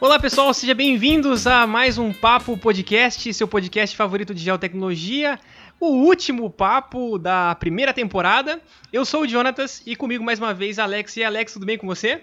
Olá pessoal, sejam bem-vindos a mais um Papo Podcast, seu podcast favorito de geotecnologia, o último papo da primeira temporada. Eu sou o Jonatas e comigo mais uma vez Alex. E Alex, tudo bem com você?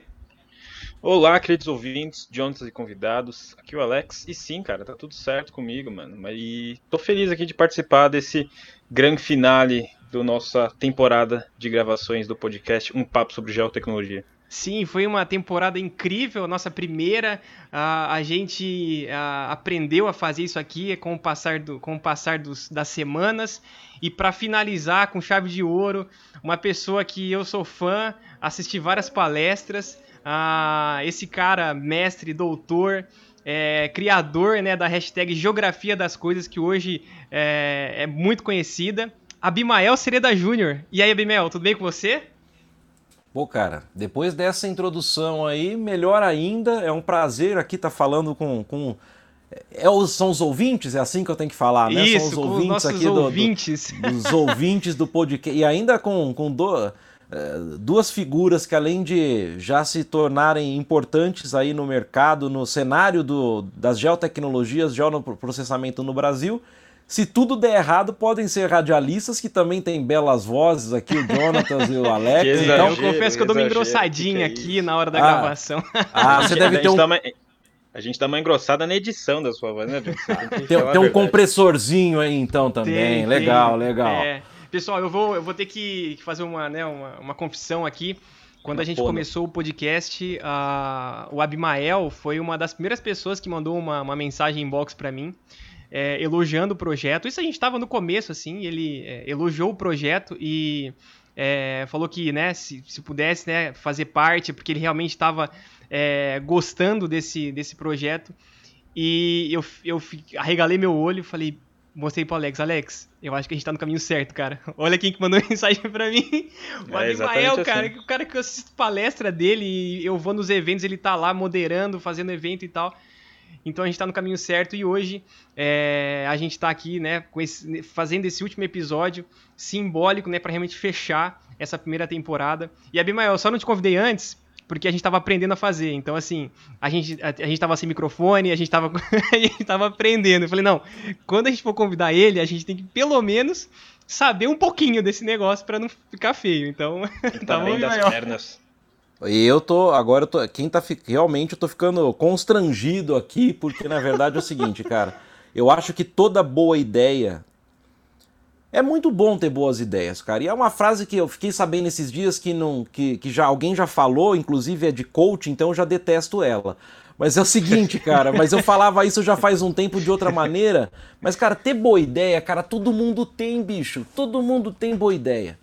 Olá, queridos ouvintes, Jonatas e convidados. Aqui é o Alex. E sim, cara, tá tudo certo comigo, mano. E tô feliz aqui de participar desse grande finale da nossa temporada de gravações do podcast Um Papo sobre Geotecnologia. Sim, foi uma temporada incrível, nossa primeira. Uh, a gente uh, aprendeu a fazer isso aqui com o passar, do, com o passar dos, das semanas. E para finalizar com chave de ouro, uma pessoa que eu sou fã, assisti várias palestras. Uh, esse cara, mestre, doutor, é, criador né, da hashtag Geografia das Coisas, que hoje é, é muito conhecida. Abimael Sereda Júnior. E aí, Abimael, tudo bem com você? Pô, cara, depois dessa introdução aí, melhor ainda, é um prazer aqui estar tá falando com. com é, os, são os ouvintes, é assim que eu tenho que falar, né? Isso, são os ouvintes aqui ouvintes. Do, do, dos ouvintes do podcast. E ainda com, com do, é, duas figuras que, além de já se tornarem importantes aí no mercado, no cenário do, das geotecnologias, geoprocessamento no Brasil, se tudo der errado, podem ser radialistas que também têm belas vozes aqui, o Jonatas e o Alex. Exagero, então, eu confesso que eu dou uma engrossadinha é aqui na hora da ah, gravação. Ah, você deve ter um. A gente dá uma engrossada na edição da sua voz, né? Tem, tem um compressorzinho aí então também. Tem, legal, tem. legal. É. Pessoal, eu vou, eu vou ter que fazer uma, né, uma, uma confissão aqui. Quando a gente começou o podcast, uh, o Abimael foi uma das primeiras pessoas que mandou uma, uma mensagem inbox para mim é, elogiando o projeto. Isso a gente estava no começo, assim, ele é, elogiou o projeto e é, falou que, né, se, se pudesse, né, fazer parte, porque ele realmente estava é, gostando desse, desse projeto. E eu, eu arregalei meu olho e falei, mostrei pro Alex, Alex, eu acho que a gente tá no caminho certo, cara. Olha quem que mandou mensagem pra mim. O é, Abimael, cara, assim. o cara que eu assisto palestra dele e eu vou nos eventos, ele tá lá moderando, fazendo evento e tal. Então a gente está no caminho certo e hoje é, a gente está aqui, né, esse, fazendo esse último episódio simbólico, né, para realmente fechar essa primeira temporada. E Abimael, só não te convidei antes porque a gente estava aprendendo a fazer. Então, assim, a gente, a, a gente tava sem microfone, a gente estava a gente tava aprendendo. Eu falei, não, quando a gente for convidar ele, a gente tem que pelo menos saber um pouquinho desse negócio para não ficar feio. Então, tá bom, das pernas. E eu tô, agora eu tô, quem tá, realmente eu tô ficando constrangido aqui, porque na verdade é o seguinte, cara, eu acho que toda boa ideia, é muito bom ter boas ideias, cara. E é uma frase que eu fiquei sabendo esses dias que não que, que já alguém já falou, inclusive é de coach, então eu já detesto ela. Mas é o seguinte, cara, mas eu falava isso já faz um tempo de outra maneira. Mas, cara, ter boa ideia, cara, todo mundo tem, bicho. Todo mundo tem boa ideia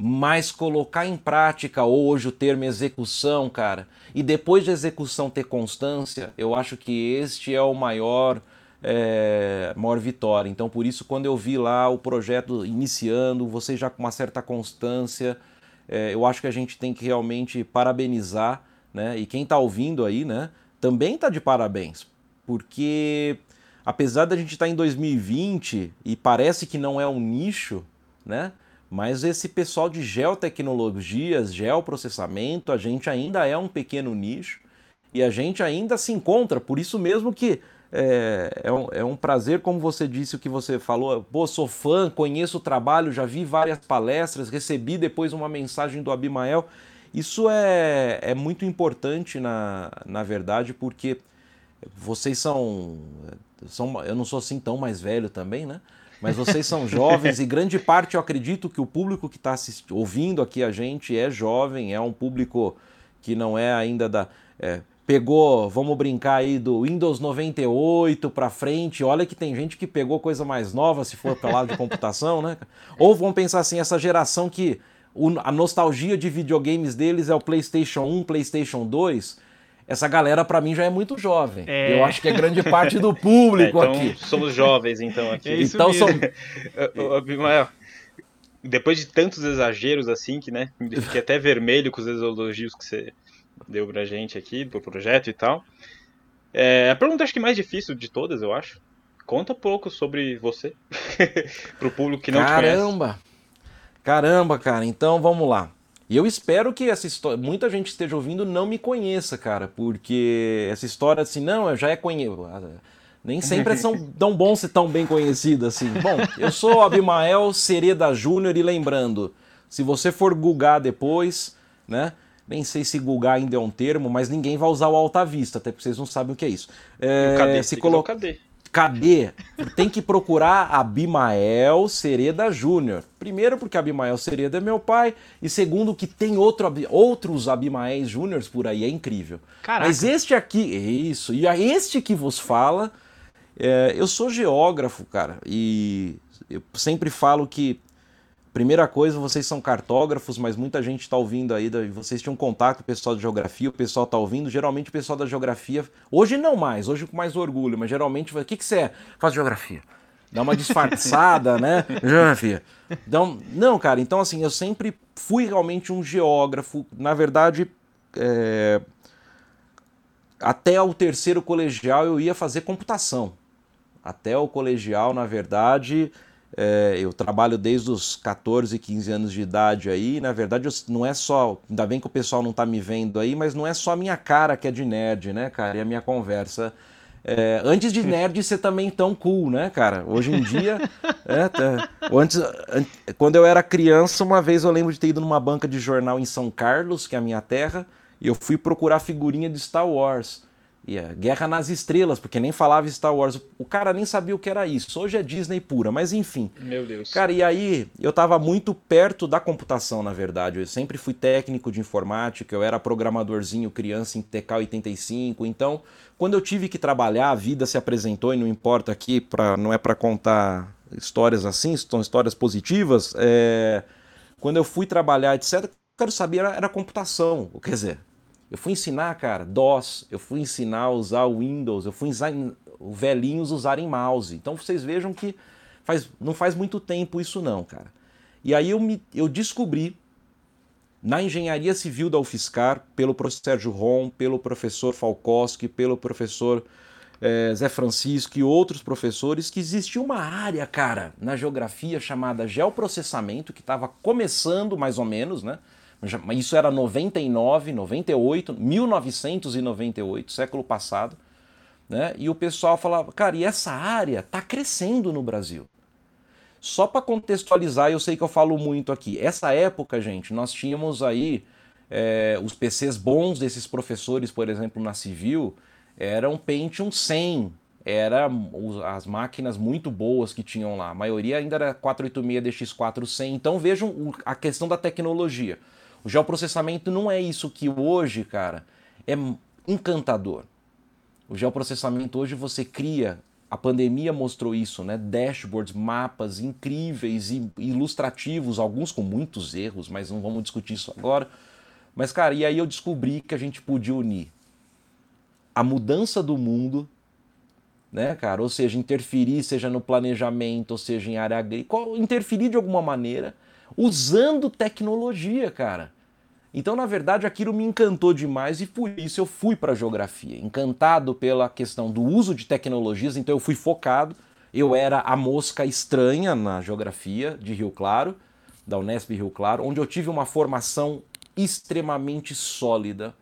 mas colocar em prática hoje o termo execução, cara, e depois de execução ter constância, eu acho que este é o maior é, maior vitória. Então, por isso, quando eu vi lá o projeto iniciando, você já com uma certa constância, é, eu acho que a gente tem que realmente parabenizar, né? E quem está ouvindo aí, né, também está de parabéns, porque apesar da gente estar tá em 2020 e parece que não é um nicho, né? Mas esse pessoal de geotecnologias, geoprocessamento, a gente ainda é um pequeno nicho e a gente ainda se encontra, por isso mesmo que é, é, um, é um prazer, como você disse, o que você falou. Pô, sou fã, conheço o trabalho, já vi várias palestras, recebi depois uma mensagem do Abimael. Isso é, é muito importante, na, na verdade, porque vocês são, são. Eu não sou assim tão mais velho também, né? mas vocês são jovens e grande parte eu acredito que o público que está ouvindo aqui a gente é jovem, é um público que não é ainda da. É, pegou, vamos brincar aí, do Windows 98 para frente. Olha que tem gente que pegou coisa mais nova se for para lado de computação, né? Ou vamos pensar assim, essa geração que a nostalgia de videogames deles é o PlayStation 1, PlayStation 2 essa galera para mim já é muito jovem. É. Eu acho que é grande parte do público é, então, aqui. Somos jovens então aqui. É então são... Depois de tantos exageros assim, que né, fiquei até vermelho com os elogios que você deu pra gente aqui, pro projeto e tal. É, a pergunta acho que mais difícil de todas, eu acho. Conta pouco sobre você pro público que não Caramba. te conhece. Caramba! Caramba, cara. Então vamos lá. E eu espero que essa história, muita gente esteja ouvindo não me conheça, cara, porque essa história assim, não, eu já é conhecido. Nem sempre são tão bom ser tão bem conhecido assim. Bom, eu sou Abimael Sereda Júnior e lembrando, se você for googar depois, né? Nem sei se googar ainda é um termo, mas ninguém vai usar o Alta Vista, até porque vocês não sabem o que é isso. É, cadê? se coloca cadê? Cadê? Tem que procurar Abimael Sereda Júnior. Primeiro, porque Abimael Sereda é meu pai. E segundo, que tem outro, outros Abimaéis Júniors por aí. É incrível. Caraca. Mas este aqui, isso. E este que vos fala, é, eu sou geógrafo, cara. E eu sempre falo que Primeira coisa, vocês são cartógrafos, mas muita gente está ouvindo aí, vocês tinham contato com o pessoal de geografia, o pessoal está ouvindo. Geralmente o pessoal da geografia, hoje não mais, hoje com mais orgulho, mas geralmente, o que, que você é? Faz geografia. Dá uma disfarçada, né? Geografia. Então, não, cara, então assim, eu sempre fui realmente um geógrafo. Na verdade, é... até o terceiro colegial eu ia fazer computação. Até o colegial, na verdade, é, eu trabalho desde os 14, 15 anos de idade aí. Na verdade, eu, não é só. Ainda bem que o pessoal não tá me vendo aí, mas não é só a minha cara que é de nerd, né, cara? E a minha conversa. É, antes de nerd ser também tão cool, né, cara? Hoje em dia. é, tá, antes, an, quando eu era criança, uma vez eu lembro de ter ido numa banca de jornal em São Carlos, que é a minha terra, e eu fui procurar figurinha de Star Wars. A Guerra nas Estrelas, porque nem falava Star Wars. O cara nem sabia o que era isso. Hoje é Disney pura, mas enfim. Meu Deus. Cara, e aí eu tava muito perto da computação, na verdade. Eu sempre fui técnico de informática, eu era programadorzinho criança em TK85. Então, quando eu tive que trabalhar, a vida se apresentou e não importa aqui, pra, não é para contar histórias assim, são histórias positivas. É... Quando eu fui trabalhar, etc., eu quero saber era, era computação. Quer dizer, eu fui ensinar, cara, DOS, eu fui ensinar a usar o Windows, eu fui ensinar os velhinhos usarem mouse. Então vocês vejam que faz, não faz muito tempo isso não, cara. E aí eu, me, eu descobri na engenharia civil da UFSCar, pelo professor Sérgio Rom, pelo professor Falkowski, pelo professor é, Zé Francisco e outros professores, que existia uma área, cara, na geografia chamada geoprocessamento, que estava começando mais ou menos, né? Isso era 99, 98, 1998, século passado. Né? E o pessoal falava, cara, e essa área está crescendo no Brasil. Só para contextualizar, eu sei que eu falo muito aqui. Essa época, gente, nós tínhamos aí é, os PCs bons desses professores, por exemplo, na Civil, eram Pentium 100, era as máquinas muito boas que tinham lá. A maioria ainda era 486 DX4 100. Então vejam a questão da tecnologia. O geoprocessamento não é isso que hoje, cara, é encantador. O geoprocessamento hoje você cria, a pandemia mostrou isso, né? Dashboards, mapas incríveis e ilustrativos, alguns com muitos erros, mas não vamos discutir isso agora. Mas, cara, e aí eu descobri que a gente podia unir a mudança do mundo, né, cara? Ou seja, interferir, seja no planejamento, ou seja em área agrícola, interferir de alguma maneira usando tecnologia, cara. Então, na verdade, aquilo me encantou demais e por isso eu fui para a geografia. Encantado pela questão do uso de tecnologias, então eu fui focado. Eu era a mosca estranha na geografia de Rio Claro, da Unesp Rio Claro, onde eu tive uma formação extremamente sólida.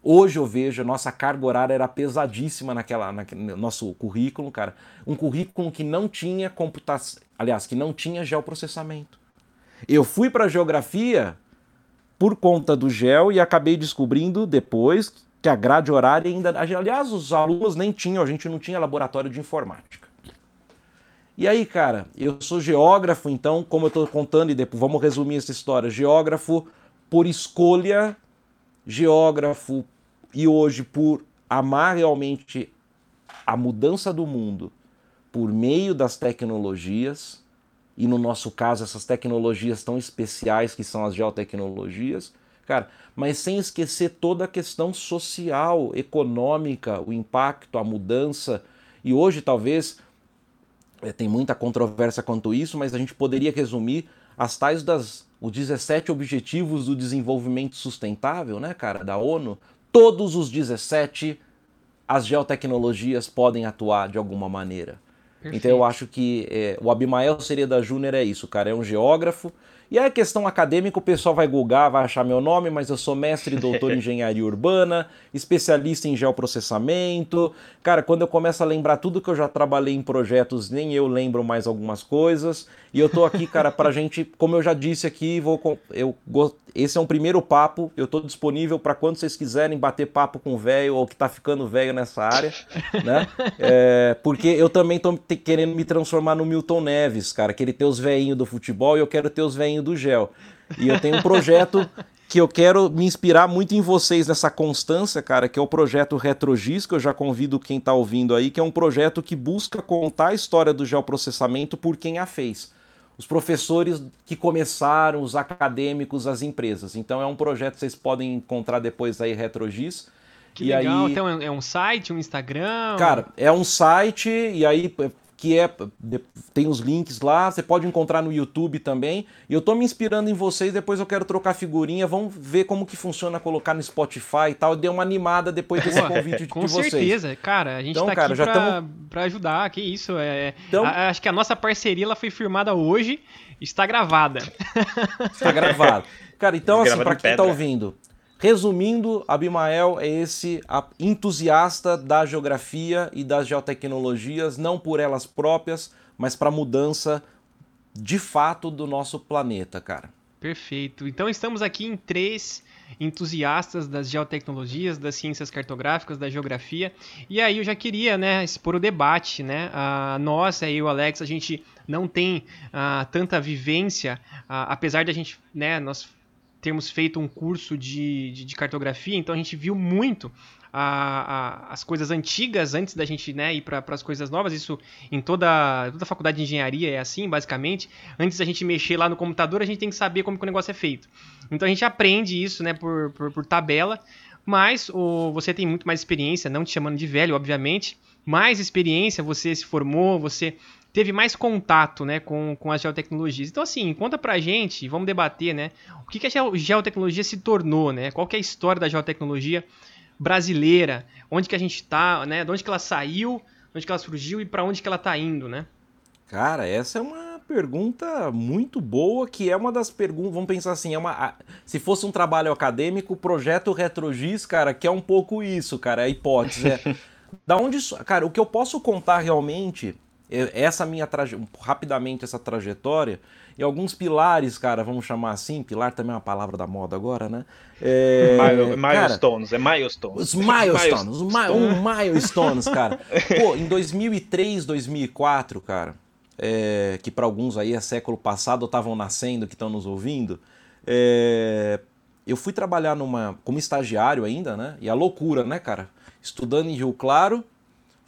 Hoje eu vejo, nossa carga horária era pesadíssima naquela, naquele nosso currículo, cara. Um currículo que não tinha computação, aliás, que não tinha geoprocessamento. Eu fui para geografia por conta do GEL e acabei descobrindo depois que a grade horária ainda. Aliás, os alunos nem tinham, a gente não tinha laboratório de informática. E aí, cara, eu sou geógrafo, então, como eu estou contando, e depois vamos resumir essa história: geógrafo por escolha, geógrafo e hoje por amar realmente a mudança do mundo por meio das tecnologias e no nosso caso essas tecnologias tão especiais que são as geotecnologias, cara, mas sem esquecer toda a questão social, econômica, o impacto, a mudança. E hoje talvez é, tem muita controvérsia quanto isso, mas a gente poderia resumir as tais das os 17 objetivos do desenvolvimento sustentável, né, cara, da ONU, todos os 17 as geotecnologias podem atuar de alguma maneira. Perfeito. Então eu acho que é, o Abimael Sereda Júnior é isso, cara, é um geógrafo, e a questão acadêmica, o pessoal vai googar, vai achar meu nome, mas eu sou mestre e doutor em engenharia urbana, especialista em geoprocessamento. Cara, quando eu começo a lembrar tudo que eu já trabalhei em projetos, nem eu lembro mais algumas coisas. E eu tô aqui, cara, pra gente, como eu já disse aqui, vou eu esse é um primeiro papo, eu tô disponível para quando vocês quiserem bater papo com o velho ou que tá ficando velho nessa área, né? É, porque eu também tô querendo me transformar no Milton Neves, cara, que ele tem os veinhos do futebol e eu quero ter os veinhos do gel. E eu tenho um projeto que eu quero me inspirar muito em vocês nessa constância, cara, que é o projeto Retrogis, que eu já convido quem está ouvindo aí, que é um projeto que busca contar a história do geoprocessamento por quem a fez. Os professores que começaram, os acadêmicos, as empresas. Então é um projeto que vocês podem encontrar depois aí, Retrogis. Que e legal, aí... então é um site, um Instagram? Cara, é um site, e aí que é tem os links lá, você pode encontrar no YouTube também. E eu tô me inspirando em vocês, depois eu quero trocar figurinha, vamos ver como que funciona colocar no Spotify e tal. Deu uma animada depois desse convite de, Com vocês. Com certeza, cara, a gente então, tá cara, aqui já pra, tamo... pra ajudar, que isso, é, é... Então... A, acho que a nossa parceria ela foi firmada hoje, está gravada. Está gravado. Cara, então assim, para quem tá ouvindo, Resumindo, Abimael é esse entusiasta da geografia e das geotecnologias, não por elas próprias, mas para a mudança de fato do nosso planeta, cara. Perfeito. Então estamos aqui em três entusiastas das geotecnologias, das ciências cartográficas, da geografia. E aí eu já queria, né, expor o debate, né? A nós, aí o Alex, a gente não tem uh, tanta vivência, uh, apesar de a gente, né, nós termos feito um curso de, de, de cartografia, então a gente viu muito a, a, as coisas antigas antes da gente né, ir para as coisas novas. Isso em toda, toda a faculdade de engenharia é assim, basicamente. Antes da gente mexer lá no computador, a gente tem que saber como que o negócio é feito. Então a gente aprende isso né, por, por, por tabela, mas o, você tem muito mais experiência, não te chamando de velho, obviamente. Mais experiência, você se formou, você teve mais contato né, com, com as geotecnologias. Então, assim, conta pra gente, vamos debater, né? O que, que a geotecnologia se tornou, né? Qual que é a história da geotecnologia brasileira? Onde que a gente tá, né? De onde que ela saiu, onde que ela surgiu e para onde que ela tá indo, né? Cara, essa é uma pergunta muito boa, que é uma das perguntas, vamos pensar assim, é uma, se fosse um trabalho acadêmico, o projeto Retrogis, cara, que é um pouco isso, cara, a hipótese é, da onde, cara, o que eu posso contar realmente essa minha traje... rapidamente essa trajetória e alguns pilares, cara, vamos chamar assim, pilar também é uma palavra da moda agora, né? É, milestones, cara, é milestones. Os milestones, os mi... um milestones, cara. Pô, em 2003, 2004, cara, é, que para alguns aí é século passado, estavam nascendo, que estão nos ouvindo, é, eu fui trabalhar numa como estagiário ainda, né? E a loucura, né, cara? Estudando em Rio Claro,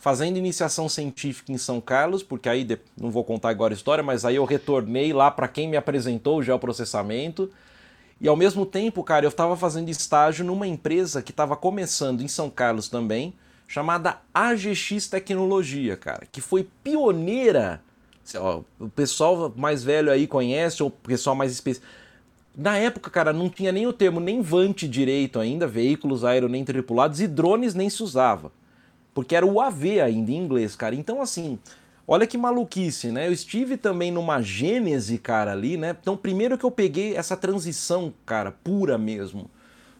fazendo iniciação científica em São Carlos, porque aí não vou contar agora a história, mas aí eu retornei lá para quem me apresentou o geoprocessamento. E ao mesmo tempo, cara, eu estava fazendo estágio numa empresa que estava começando em São Carlos também, chamada AGX Tecnologia, cara, que foi pioneira. O pessoal mais velho aí conhece, ou o pessoal mais específico. Na época, cara, não tinha nem o termo nem VANT direito ainda, veículos aero nem tripulados, e drones nem se usava porque era o AV ainda em inglês, cara. Então, assim, olha que maluquice, né? Eu estive também numa gênese, cara, ali, né? Então, primeiro que eu peguei essa transição, cara, pura mesmo,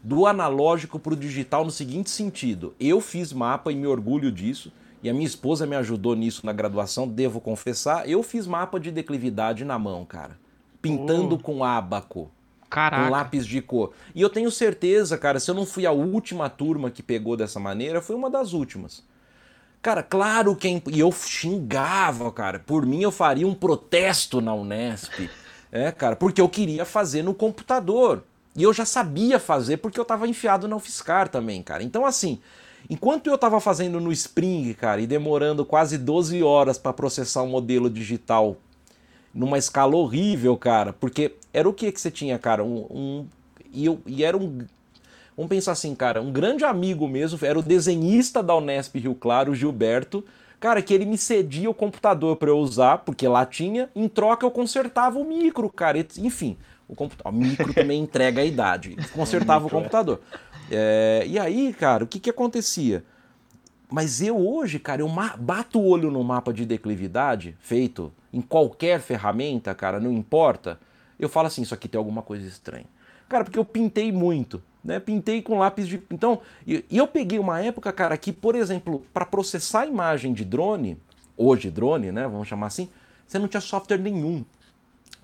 do analógico para o digital no seguinte sentido: eu fiz mapa e me orgulho disso. E a minha esposa me ajudou nisso na graduação, devo confessar. Eu fiz mapa de declividade na mão, cara. Pintando oh. com ábaco. Caraca. Com lápis de cor. E eu tenho certeza, cara, se eu não fui a última turma que pegou dessa maneira, foi uma das últimas. Cara, claro que. E eu xingava, cara. Por mim, eu faria um protesto na Unesp. É, cara, porque eu queria fazer no computador. E eu já sabia fazer porque eu tava enfiado na UFSCar também, cara. Então, assim, enquanto eu tava fazendo no Spring, cara, e demorando quase 12 horas para processar um modelo digital numa escala horrível, cara, porque era o que que você tinha, cara? Um, um e, eu, e era um. Vamos pensar assim, cara, um grande amigo mesmo, era o desenhista da Unesp Rio Claro, o Gilberto, cara, que ele me cedia o computador para eu usar, porque lá tinha, em troca eu consertava o micro, cara, enfim, o, computador, o micro também entrega a idade, consertava o, o é. computador. É, e aí, cara, o que que acontecia? Mas eu hoje, cara, eu bato o olho no mapa de declividade feito em qualquer ferramenta, cara, não importa. Eu falo assim, isso aqui tem alguma coisa estranha. Cara, porque eu pintei muito, né? Pintei com lápis de. Então, e eu peguei uma época, cara, que, por exemplo, para processar a imagem de drone, hoje drone, né? Vamos chamar assim, você não tinha software nenhum.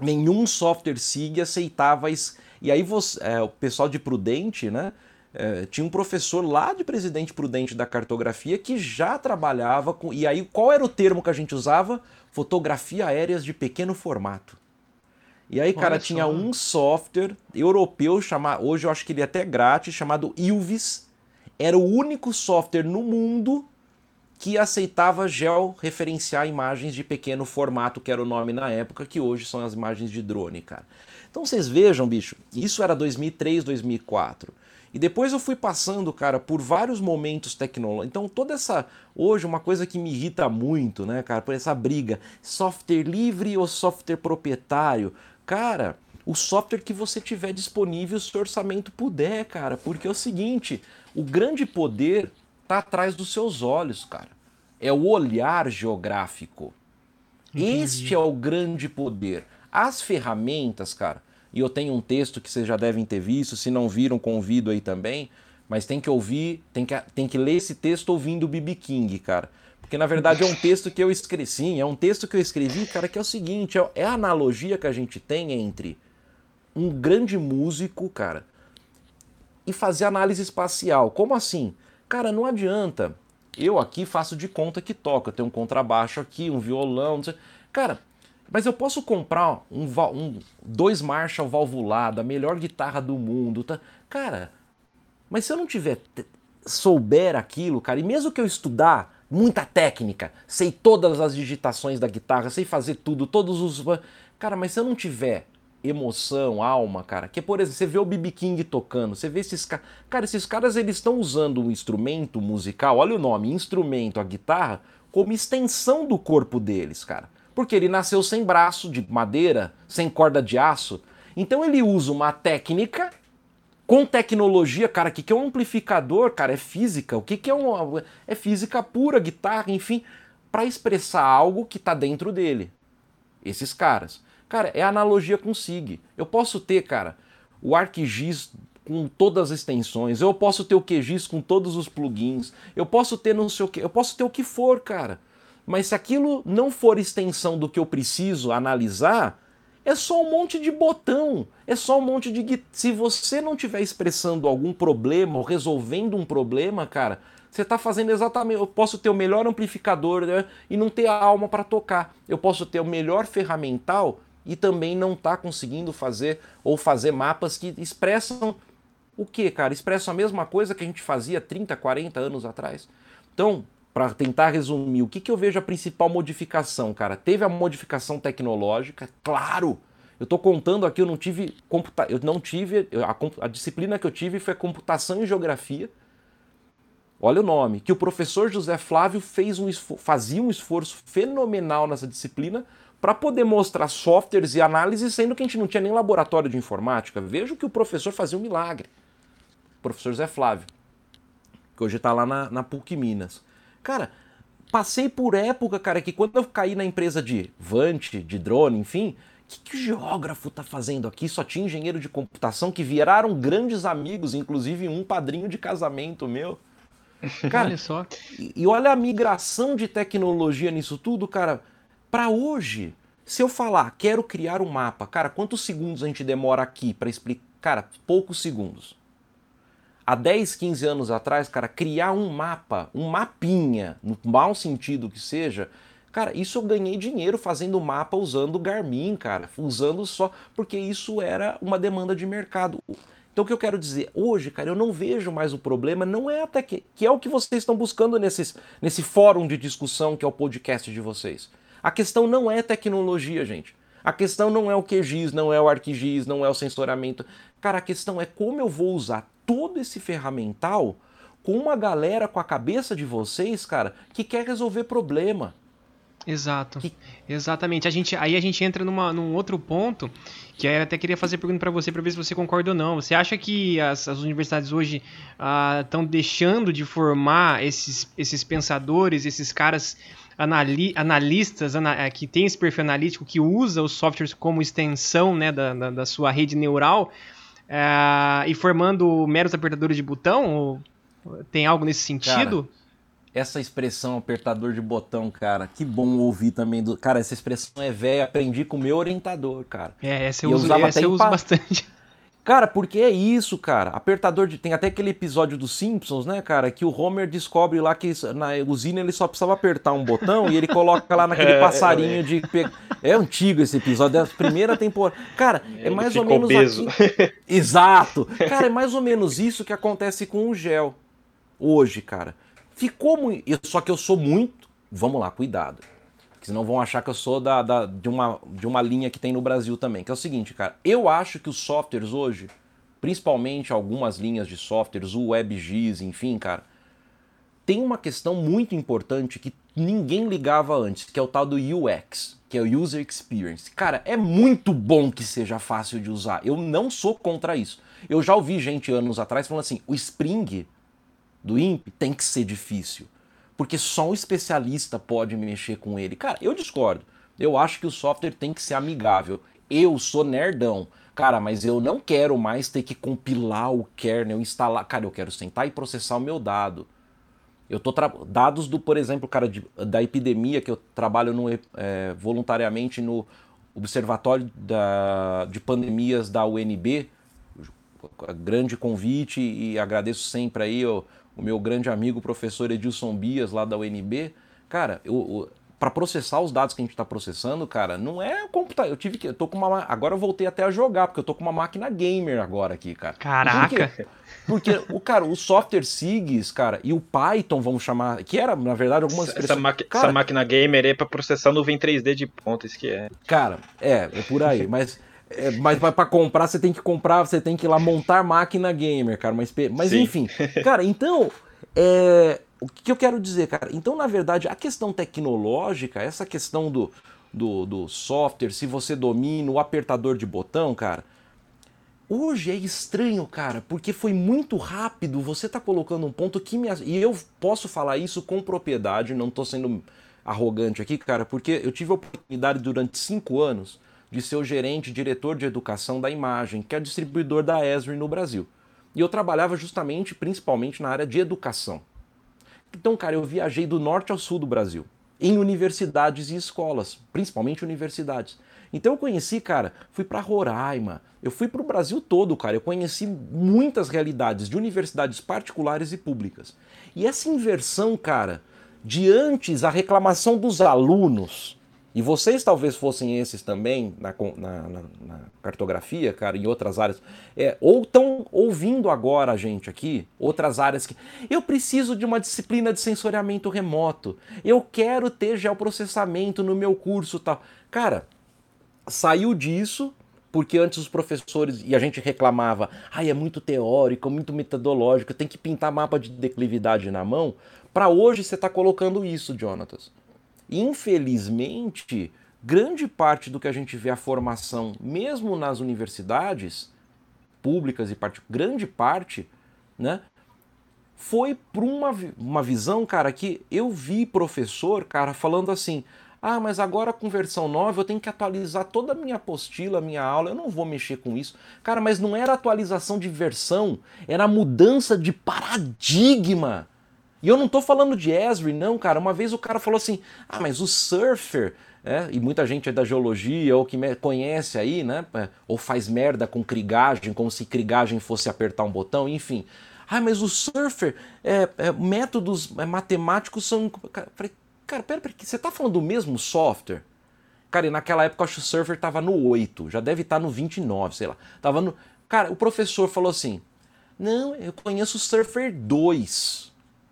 Nenhum software SIG aceitava. isso. E aí você, é, o pessoal de Prudente, né? É, tinha um professor lá de Presidente Prudente da cartografia que já trabalhava com. E aí, qual era o termo que a gente usava? Fotografia aéreas de pequeno formato. E aí, cara, Olha tinha só. um software europeu, chamado, hoje eu acho que ele é até grátis, chamado Ilvis. Era o único software no mundo que aceitava georreferenciar imagens de pequeno formato, que era o nome na época, que hoje são as imagens de drone, cara. Então vocês vejam, bicho, isso era 2003, 2004. E depois eu fui passando, cara, por vários momentos tecnológicos. Então, toda essa. Hoje, uma coisa que me irrita muito, né, cara, por essa briga: software livre ou software proprietário? Cara, o software que você tiver disponível, se o orçamento puder, cara. Porque é o seguinte: o grande poder tá atrás dos seus olhos, cara. É o olhar geográfico. Este é o grande poder. As ferramentas, cara, e eu tenho um texto que vocês já devem ter visto, se não viram, convido aí também. Mas tem que ouvir, tem que, tem que ler esse texto ouvindo o BB King, cara. Porque na verdade é um texto que eu escrevi. Sim, é um texto que eu escrevi, cara, que é o seguinte: é, é a analogia que a gente tem entre um grande músico, cara, e fazer análise espacial. Como assim? Cara, não adianta. Eu aqui faço de conta que toca. Tenho um contrabaixo aqui, um violão, não sei. Cara, mas eu posso comprar um, um dois Marshall valvulado, a melhor guitarra do mundo, tá? Cara, mas se eu não tiver souber aquilo, cara, e mesmo que eu estudar muita técnica, sei todas as digitações da guitarra, sei fazer tudo, todos os cara, mas se eu não tiver emoção, alma, cara, que por exemplo, você vê o BB King tocando, você vê esses caras, cara, esses caras eles estão usando um instrumento musical, olha o nome, instrumento, a guitarra, como extensão do corpo deles, cara. Porque ele nasceu sem braço de madeira, sem corda de aço. Então ele usa uma técnica com tecnologia, cara, o que, que é um amplificador, cara? É física. O que, que é um. É física pura, guitarra, enfim, para expressar algo que está dentro dele. Esses caras. Cara, é analogia com SIG. Eu posso ter, cara, o ArcGIS com todas as extensões, eu posso ter o QGIS com todos os plugins, eu posso ter não sei o que, eu posso ter o que for, cara. Mas se aquilo não for extensão do que eu preciso analisar, é só um monte de botão, é só um monte de. Se você não estiver expressando algum problema ou resolvendo um problema, cara, você está fazendo exatamente. Eu posso ter o melhor amplificador né, e não ter a alma para tocar. Eu posso ter o melhor ferramental e também não tá conseguindo fazer ou fazer mapas que expressam o que, cara? Expressam a mesma coisa que a gente fazia 30, 40 anos atrás. Então, para tentar resumir, o que, que eu vejo a principal modificação, cara? Teve a modificação tecnológica, claro. Eu estou contando aqui, eu não tive computa eu não tive a, a, disciplina que eu tive foi computação e geografia. Olha o nome, que o professor José Flávio fez um fazia um esforço fenomenal nessa disciplina para poder mostrar softwares e análises, sendo que a gente não tinha nem laboratório de informática. Veja que o professor fazia um milagre. O professor José Flávio, que hoje está lá na, na PUC Minas. Cara, passei por época, cara, que quando eu caí na empresa de Vant, de drone, enfim, o que, que o geógrafo tá fazendo aqui? Só tinha engenheiro de computação que viraram grandes amigos, inclusive um padrinho de casamento meu. Cara, olha só. E, e olha a migração de tecnologia nisso tudo, cara. Para hoje, se eu falar, quero criar um mapa, cara, quantos segundos a gente demora aqui para explicar? Cara, poucos segundos há 10, 15 anos atrás, cara, criar um mapa, um mapinha, no mau sentido que seja, cara, isso eu ganhei dinheiro fazendo mapa usando Garmin, cara, usando só, porque isso era uma demanda de mercado. Então o que eu quero dizer, hoje, cara, eu não vejo mais o problema, não é até que, que é o que vocês estão buscando nesses, nesse fórum de discussão que é o podcast de vocês. A questão não é tecnologia, gente. A questão não é o QGIS, não é o ArcGIS, não é o sensoramento. Cara, a questão é como eu vou usar todo esse ferramental com uma galera com a cabeça de vocês, cara, que quer resolver problema. Exato. Que... Exatamente. A gente, aí a gente entra numa, num outro ponto que eu até queria fazer pergunta para você para ver se você concorda ou não. Você acha que as, as universidades hoje estão ah, deixando de formar esses, esses pensadores, esses caras anali analistas ana é, que tem esse perfil analítico, que usa os softwares como extensão né, da, da, da sua rede neural é, e formando meros apertadores de botão? Ou tem algo nesse sentido? Cara, essa expressão apertador de botão, cara, que bom ouvir também. Do... Cara, essa expressão é velha, aprendi com o meu orientador, cara. É, essa eu, uso, essa eu uso bastante. Cara, porque é isso, cara. Apertador de. Tem até aquele episódio dos Simpsons, né, cara? Que o Homer descobre lá que na usina ele só precisava apertar um botão e ele coloca lá naquele é, passarinho é, de. É antigo esse episódio, é a primeira temporada. Cara, é ele mais ou menos. Obeso. Aqui... Exato. Cara, é mais ou menos isso que acontece com o gel hoje, cara. Ficou muito. Só que eu sou muito. Vamos lá, cuidado. Porque senão vão achar que eu sou da, da, de, uma, de uma linha que tem no Brasil também. Que é o seguinte, cara. Eu acho que os softwares hoje, principalmente algumas linhas de softwares, o WebGIS, enfim, cara, tem uma questão muito importante que ninguém ligava antes, que é o tal do UX, que é o User Experience. Cara, é muito bom que seja fácil de usar. Eu não sou contra isso. Eu já ouvi gente anos atrás falando assim: o Spring do INPE tem que ser difícil. Porque só um especialista pode mexer com ele. Cara, eu discordo. Eu acho que o software tem que ser amigável. Eu sou nerdão. Cara, mas eu não quero mais ter que compilar o kernel, instalar. Cara, eu quero sentar e processar o meu dado. Eu tô tra... dados do, por exemplo, cara, de, da epidemia que eu trabalho no, é, voluntariamente no Observatório da, de Pandemias da UNB. Grande convite e agradeço sempre aí ó, o meu grande amigo, professor Edilson Bias, lá da UNB, cara, eu, para processar os dados que a gente está processando, cara, não é computador. Eu tive que. Eu tô com uma. Agora eu voltei até a jogar, porque eu tô com uma máquina gamer agora aqui, cara. Caraca! Porque, porque o cara, o software SIGs, cara, e o Python, vamos chamar, que era, na verdade, algumas essa, cara, essa máquina gamer é para processar nuvem 3D de ponta, isso que é. Cara, é, é por aí, mas. É, mas para comprar, você tem que comprar, você tem que ir lá montar máquina gamer, cara. Mas, mas enfim, cara, então. É, o que eu quero dizer, cara? Então, na verdade, a questão tecnológica, essa questão do, do, do software, se você domina o apertador de botão, cara. Hoje é estranho, cara, porque foi muito rápido. Você tá colocando um ponto que me. E eu posso falar isso com propriedade, não tô sendo arrogante aqui, cara, porque eu tive a oportunidade durante cinco anos de ser o gerente, diretor de educação da Imagem, que é distribuidor da Esri no Brasil. E eu trabalhava justamente, principalmente na área de educação. Então, cara, eu viajei do norte ao sul do Brasil, em universidades e escolas, principalmente universidades. Então eu conheci, cara, fui para Roraima, eu fui para o Brasil todo, cara. Eu conheci muitas realidades de universidades particulares e públicas. E essa inversão, cara, de antes a reclamação dos alunos e vocês talvez fossem esses também na, na, na, na cartografia, cara, em outras áreas, é, ou estão ouvindo agora a gente aqui, outras áreas que eu preciso de uma disciplina de sensoriamento remoto, eu quero ter geoprocessamento no meu curso tal. Cara, saiu disso, porque antes os professores, e a gente reclamava, ai, é muito teórico, muito metodológico, tem que pintar mapa de declividade na mão, para hoje você está colocando isso, Jonatas. Infelizmente, grande parte do que a gente vê a formação, mesmo nas universidades públicas e particulares, grande parte, né, foi por uma, uma visão, cara, que eu vi professor, cara, falando assim: ah, mas agora com versão nova eu tenho que atualizar toda a minha apostila, minha aula, eu não vou mexer com isso. Cara, mas não era atualização de versão, era mudança de paradigma. E eu não tô falando de Esri, não, cara. Uma vez o cara falou assim: ah, mas o surfer. É, e muita gente é da geologia ou que conhece aí, né? É, ou faz merda com crigagem, como se crigagem fosse apertar um botão, enfim. Ah, mas o surfer, é, é, métodos é, matemáticos são. Cara, falei, cara, pera, pera, você tá falando do mesmo software? Cara, e naquela época acho que o surfer tava no 8, já deve estar tá no 29, sei lá. Tava no. Cara, o professor falou assim: não, eu conheço o Surfer 2.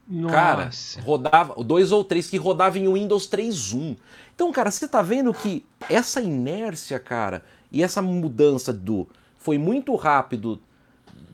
Nossa. Cara, rodava, dois ou três que rodavam em Windows 3.1. Então, cara, você tá vendo que essa inércia, cara, e essa mudança do foi muito rápido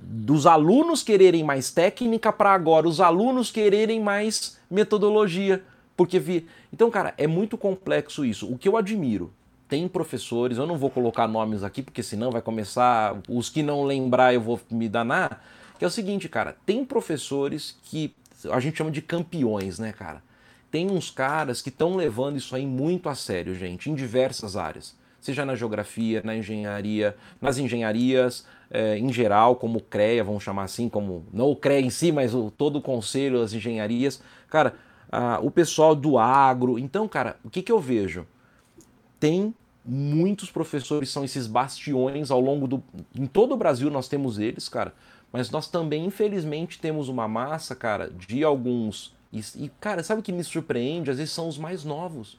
dos alunos quererem mais técnica para agora os alunos quererem mais metodologia. Porque vi. Então, cara, é muito complexo isso. O que eu admiro, tem professores, eu não vou colocar nomes aqui, porque senão vai começar. Os que não lembrar eu vou me danar. Que é o seguinte, cara, tem professores que a gente chama de campeões, né, cara? Tem uns caras que estão levando isso aí muito a sério, gente, em diversas áreas. Seja na geografia, na engenharia, nas engenharias, é, em geral, como o CREA, vamos chamar assim, como não o CREA em si, mas o, todo o conselho das engenharias. Cara, o pessoal do agro. Então, cara, o que, que eu vejo? Tem muitos professores, são esses bastiões ao longo do. Em todo o Brasil nós temos eles, cara. Mas nós também, infelizmente, temos uma massa, cara, de alguns. E, e cara, sabe o que me surpreende? Às vezes são os mais novos.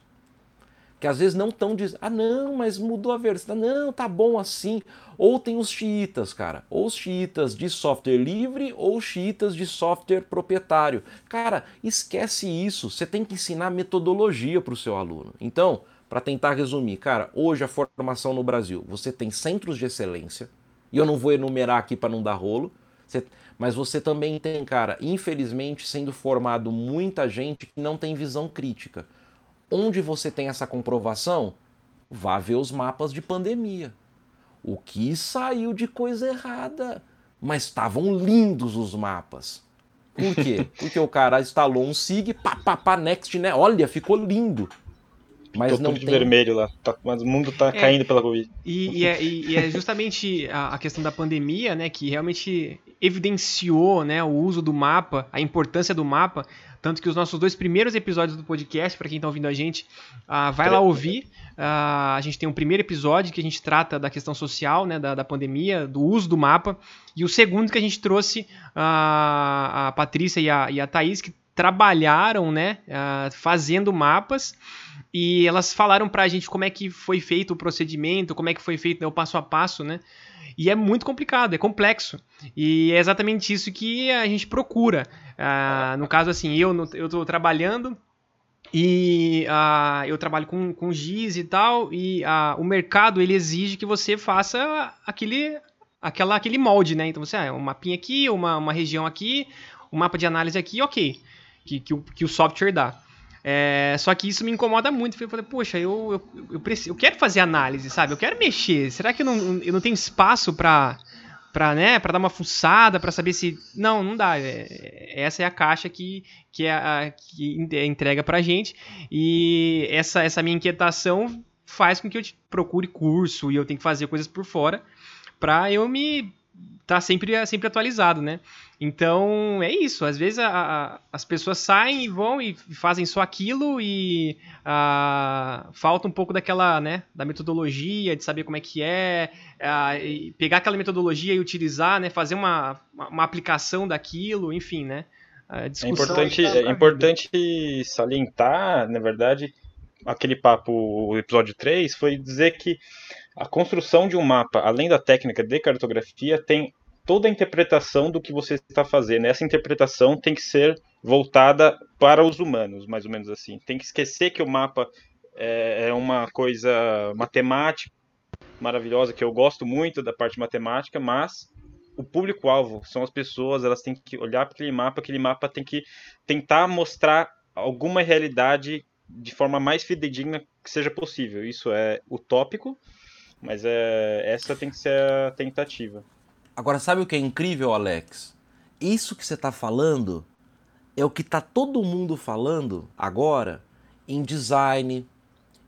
Que às vezes não estão dizendo, ah, não, mas mudou a versão. Não, tá bom assim. Ou tem os xiitas, cara. Ou os xiitas de software livre ou xiitas de software proprietário. Cara, esquece isso. Você tem que ensinar metodologia para o seu aluno. Então, para tentar resumir, cara, hoje a formação no Brasil, você tem centros de excelência, e eu não vou enumerar aqui para não dar rolo, você, mas você também tem, cara, infelizmente sendo formado muita gente que não tem visão crítica. Onde você tem essa comprovação? Vá ver os mapas de pandemia. O que saiu de coisa errada? Mas estavam lindos os mapas. Por quê? Porque o cara instalou um SIG, pá, pá, pá, next, né? Olha, ficou lindo. Mas Tô não tudo tem... vermelho lá, tá, mas o mundo tá é, caindo pela Covid. E, e, é, e, é, justamente a, a, questão da pandemia, né, que realmente evidenciou, né, o uso do mapa, a importância do mapa, tanto que os nossos dois primeiros episódios do podcast, para quem tá ouvindo a gente, uh, vai lá ouvir. Uh, a gente tem um primeiro episódio que a gente trata da questão social, né, da, da pandemia, do uso do mapa, e o segundo que a gente trouxe uh, a Patrícia e a, e a Thaís, que trabalharam, né, fazendo mapas e elas falaram pra gente como é que foi feito o procedimento, como é que foi feito né, o passo a passo, né? E é muito complicado, é complexo. E é exatamente isso que a gente procura. Ah, no caso, assim, eu estou trabalhando e ah, eu trabalho com, com GIS e tal, e ah, o mercado ele exige que você faça aquele, aquela, aquele molde, né? Então você, ah, um mapinha aqui, uma, uma região aqui, um mapa de análise aqui, ok. Que, que, o, que o software dá. É, só que isso me incomoda muito. Eu falei, poxa, eu, eu, eu, preciso, eu quero fazer análise, sabe? Eu quero mexer. Será que eu não, eu não tenho espaço para para né, para dar uma fuçada, para saber se não, não dá. É, essa é a caixa que que é a, que entrega pra gente e essa essa minha inquietação faz com que eu procure curso e eu tenho que fazer coisas por fora para eu me tá sempre, sempre atualizado, né? Então é isso. Às vezes a, a, as pessoas saem e vão e fazem só aquilo e a, falta um pouco daquela, né, da metodologia, de saber como é que é, pegar aquela metodologia e utilizar, né, fazer uma, uma aplicação daquilo, enfim, né? é importante, é importante salientar, na verdade, aquele papo, o episódio 3, foi dizer que a construção de um mapa, além da técnica de cartografia, tem toda a interpretação do que você está fazendo. Essa interpretação tem que ser voltada para os humanos, mais ou menos assim. Tem que esquecer que o mapa é, é uma coisa matemática maravilhosa, que eu gosto muito da parte matemática, mas o público-alvo são as pessoas, elas têm que olhar para aquele mapa, aquele mapa tem que tentar mostrar alguma realidade de forma mais fidedigna que seja possível. Isso é utópico, mas é, essa tem que ser a tentativa. Agora, sabe o que é incrível, Alex? Isso que você está falando é o que está todo mundo falando agora em design,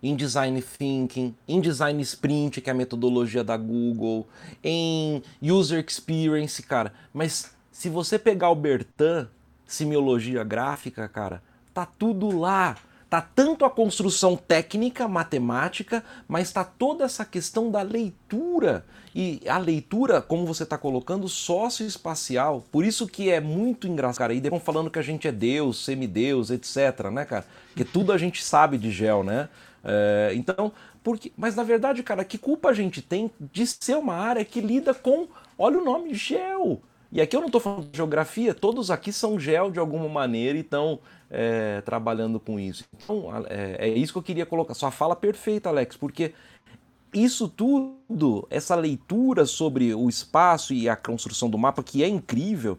em design thinking, em design sprint, que é a metodologia da Google, em user experience, cara. Mas se você pegar o Bertan, semiologia gráfica, cara, tá tudo lá. Tá tanto a construção técnica, matemática, mas tá toda essa questão da leitura. E a leitura, como você está colocando, socioespacial. Por isso que é muito engraçado, cara. E depois falando que a gente é Deus, semideus, etc, né, cara? Que tudo a gente sabe de gel, né? É, então, porque, mas na verdade, cara, que culpa a gente tem de ser uma área que lida com, olha o nome, gel. E aqui eu não estou falando de geografia, todos aqui são gel de alguma maneira e estão é, trabalhando com isso. Então, é, é, isso que eu queria colocar. Sua fala perfeita, Alex, porque isso tudo, essa leitura sobre o espaço e a construção do mapa, que é incrível,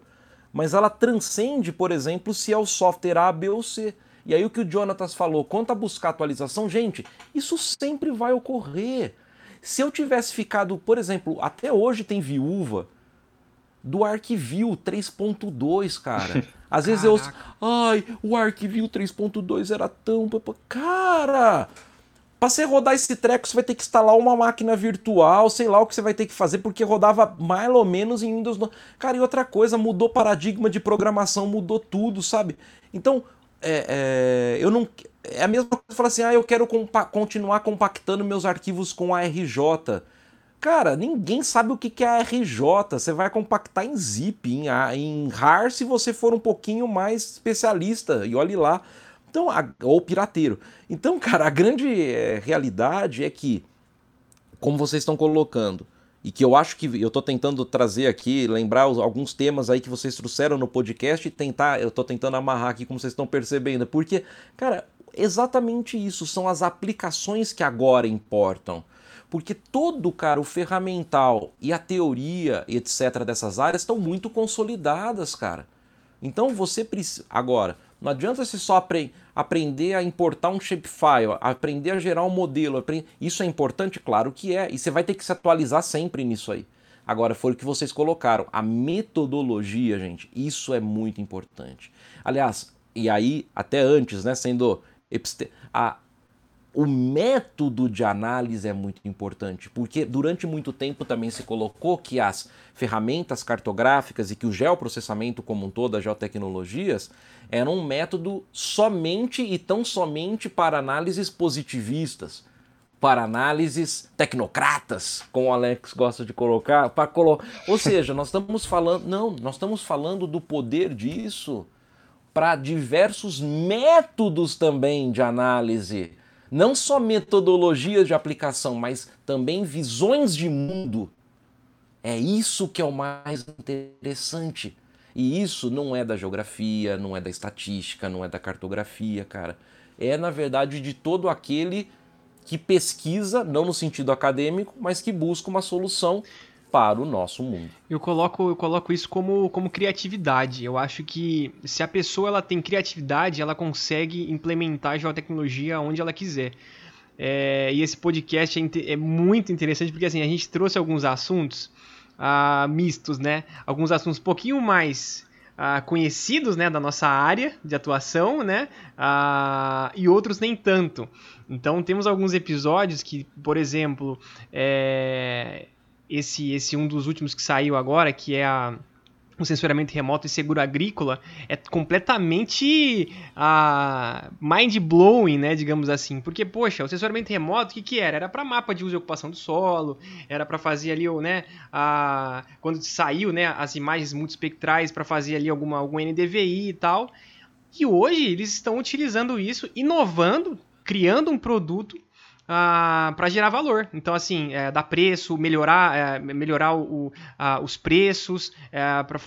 mas ela transcende, por exemplo, se é o software A, B ou C. E aí o que o Jonatas falou, quanto a buscar atualização, gente, isso sempre vai ocorrer. Se eu tivesse ficado, por exemplo, até hoje tem viúva do Arquivio 3.2, cara. Às vezes eu. Ai, o Arquivio 3.2 era tão. Cara! Pra você rodar esse treco, você vai ter que instalar uma máquina virtual, sei lá o que você vai ter que fazer, porque rodava mais ou menos em Windows. Cara, e outra coisa, mudou paradigma de programação, mudou tudo, sabe? Então, é, é, eu não. É a mesma coisa falar assim, ah, eu quero compa continuar compactando meus arquivos com ARJ. Cara, ninguém sabe o que é RJ. Você vai compactar em zip, em, em RAR, se você for um pouquinho mais especialista. E olhe lá. Então, a, ou pirateiro. Então, cara, a grande é, realidade é que, como vocês estão colocando, e que eu acho que eu estou tentando trazer aqui, lembrar os, alguns temas aí que vocês trouxeram no podcast e tentar, eu estou tentando amarrar aqui, como vocês estão percebendo, porque, cara, exatamente isso, são as aplicações que agora importam. Porque todo, cara, o ferramental e a teoria, etc., dessas áreas estão muito consolidadas, cara. Então você precisa. Agora, não adianta você só apre aprender a importar um shapefile, aprender a gerar um modelo. Aprend... Isso é importante? Claro que é. E você vai ter que se atualizar sempre nisso aí. Agora, foi o que vocês colocaram. A metodologia, gente, isso é muito importante. Aliás, e aí, até antes, né, sendo a, o método de análise é muito importante, porque durante muito tempo também se colocou que as ferramentas cartográficas e que o geoprocessamento como um todo, as geotecnologias, eram um método somente e tão somente para análises positivistas, para análises tecnocratas, como o Alex gosta de colocar, para colo... ou seja, nós estamos falando, não, nós estamos falando do poder disso para diversos métodos também de análise não só metodologias de aplicação, mas também visões de mundo. É isso que é o mais interessante. E isso não é da geografia, não é da estatística, não é da cartografia, cara. É, na verdade, de todo aquele que pesquisa, não no sentido acadêmico, mas que busca uma solução para o nosso mundo. Eu coloco, eu coloco isso como, como criatividade. Eu acho que se a pessoa ela tem criatividade, ela consegue implementar a geotecnologia onde ela quiser. É, e esse podcast é, é, muito interessante porque assim, a gente trouxe alguns assuntos ah, mistos, né? Alguns assuntos um pouquinho mais ah, conhecidos né, da nossa área de atuação, né? Ah, e outros nem tanto. Então temos alguns episódios que, por exemplo, é, esse, esse um dos últimos que saiu agora, que é a, o censuramento remoto e seguro agrícola, é completamente uh, mind-blowing, né, digamos assim. Porque, poxa, o censuramento remoto, o que, que era? Era para mapa de uso e ocupação do solo, era para fazer ali, né, uh, quando saiu, né, as imagens multispectrais para fazer ali alguma, algum NDVI e tal. E hoje eles estão utilizando isso, inovando, criando um produto ah, para gerar valor. Então, assim, é, dar preço, melhorar, é, melhorar o, os preços, é, para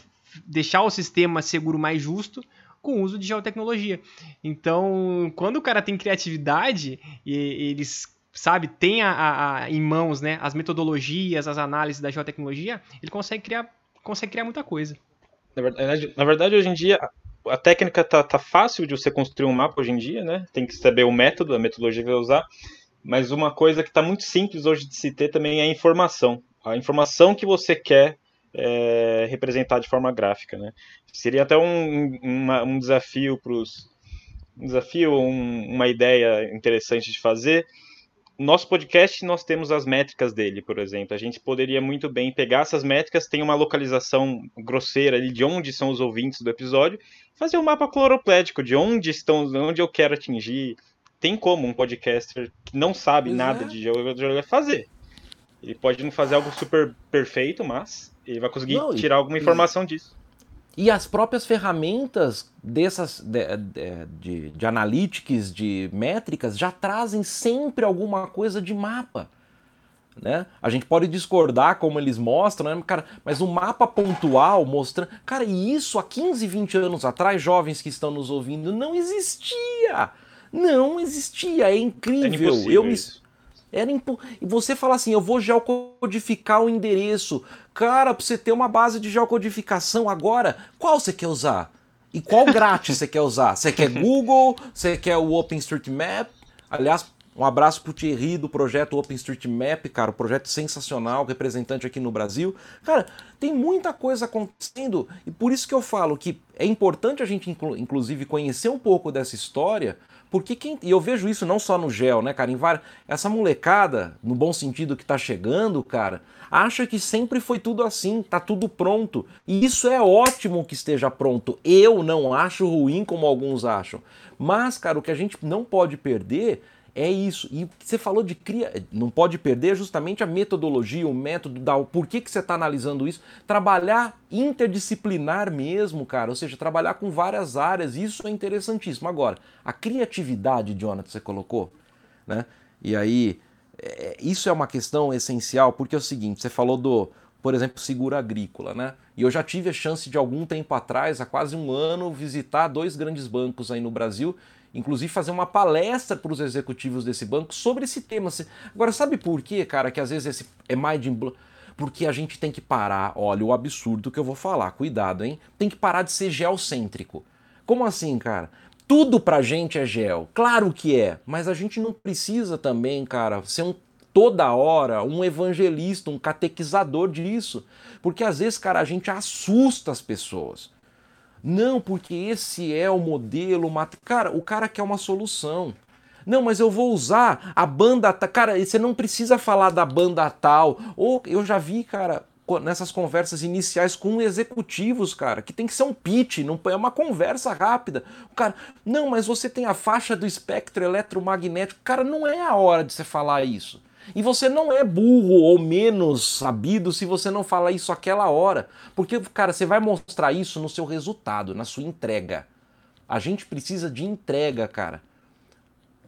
deixar o sistema seguro mais justo com o uso de geotecnologia. Então, quando o cara tem criatividade e eles sabe tem a, a, a, em mãos né, as metodologias, as análises da geotecnologia, ele consegue criar, consegue criar muita coisa. Na verdade, na verdade hoje em dia a técnica tá, tá fácil de você construir um mapa hoje em dia, né? Tem que saber o método, a metodologia que vai usar. Mas uma coisa que está muito simples hoje de se ter também é a informação. A informação que você quer é, representar de forma gráfica. Né? Seria até um, uma, um desafio para os. Um desafio, um, uma ideia interessante de fazer. Nosso podcast, nós temos as métricas dele, por exemplo. A gente poderia muito bem pegar essas métricas, tem uma localização grosseira ali de onde são os ouvintes do episódio, fazer um mapa cloroplédico de onde estão, onde eu quero atingir, tem como um podcaster que não sabe nada é. de jogo fazer. Ele pode não fazer algo super perfeito, mas ele vai conseguir não, tirar alguma informação e, disso. E as próprias ferramentas dessas de, de, de, de analytics, de métricas, já trazem sempre alguma coisa de mapa. Né? A gente pode discordar como eles mostram, né? cara, mas um mapa pontual mostrando. Cara, e isso há 15, 20 anos atrás, jovens que estão nos ouvindo, não existia. Não existia, é incrível. Era eu me... Era impo... E você fala assim, eu vou geocodificar o endereço. Cara, para você ter uma base de geocodificação agora, qual você quer usar? E qual grátis você quer usar? Você quer Google? Você quer o OpenStreetMap? Aliás, um abraço pro Thierry do projeto OpenStreetMap, cara, um projeto sensacional, representante aqui no Brasil. Cara, tem muita coisa acontecendo e por isso que eu falo que é importante a gente, inclusive, conhecer um pouco dessa história, porque quem. E eu vejo isso não só no gel, né, cara? Em várias, essa molecada, no bom sentido que tá chegando, cara, acha que sempre foi tudo assim, tá tudo pronto. E isso é ótimo que esteja pronto. Eu não acho ruim como alguns acham. Mas, cara, o que a gente não pode perder é isso. E você falou de cria, não pode perder justamente a metodologia, o método da por que, que você está analisando isso. Trabalhar interdisciplinar mesmo, cara. Ou seja, trabalhar com várias áreas. Isso é interessantíssimo. Agora, a criatividade, Jonathan, você colocou, né? E aí, é, isso é uma questão essencial, porque é o seguinte: você falou do, por exemplo, seguro agrícola, né? E eu já tive a chance de algum tempo atrás, há quase um ano, visitar dois grandes bancos aí no Brasil inclusive fazer uma palestra para os executivos desse banco sobre esse tema. Agora, sabe por quê, cara, que às vezes esse é mind blow? Porque a gente tem que parar, olha o absurdo que eu vou falar, cuidado, hein? Tem que parar de ser geocêntrico. Como assim, cara? Tudo pra gente é gel, claro que é, mas a gente não precisa também, cara, ser um toda hora um evangelista, um catequizador disso. Porque às vezes, cara, a gente assusta as pessoas. Não, porque esse é o modelo. Cara, o cara quer uma solução. Não, mas eu vou usar a banda. Cara, você não precisa falar da banda tal. Ou eu já vi, cara, nessas conversas iniciais com executivos, cara, que tem que ser um pitch, não é uma conversa rápida. O cara, não, mas você tem a faixa do espectro eletromagnético. Cara, não é a hora de você falar isso. E você não é burro ou menos sabido se você não fala isso aquela hora. Porque, cara, você vai mostrar isso no seu resultado, na sua entrega. A gente precisa de entrega, cara.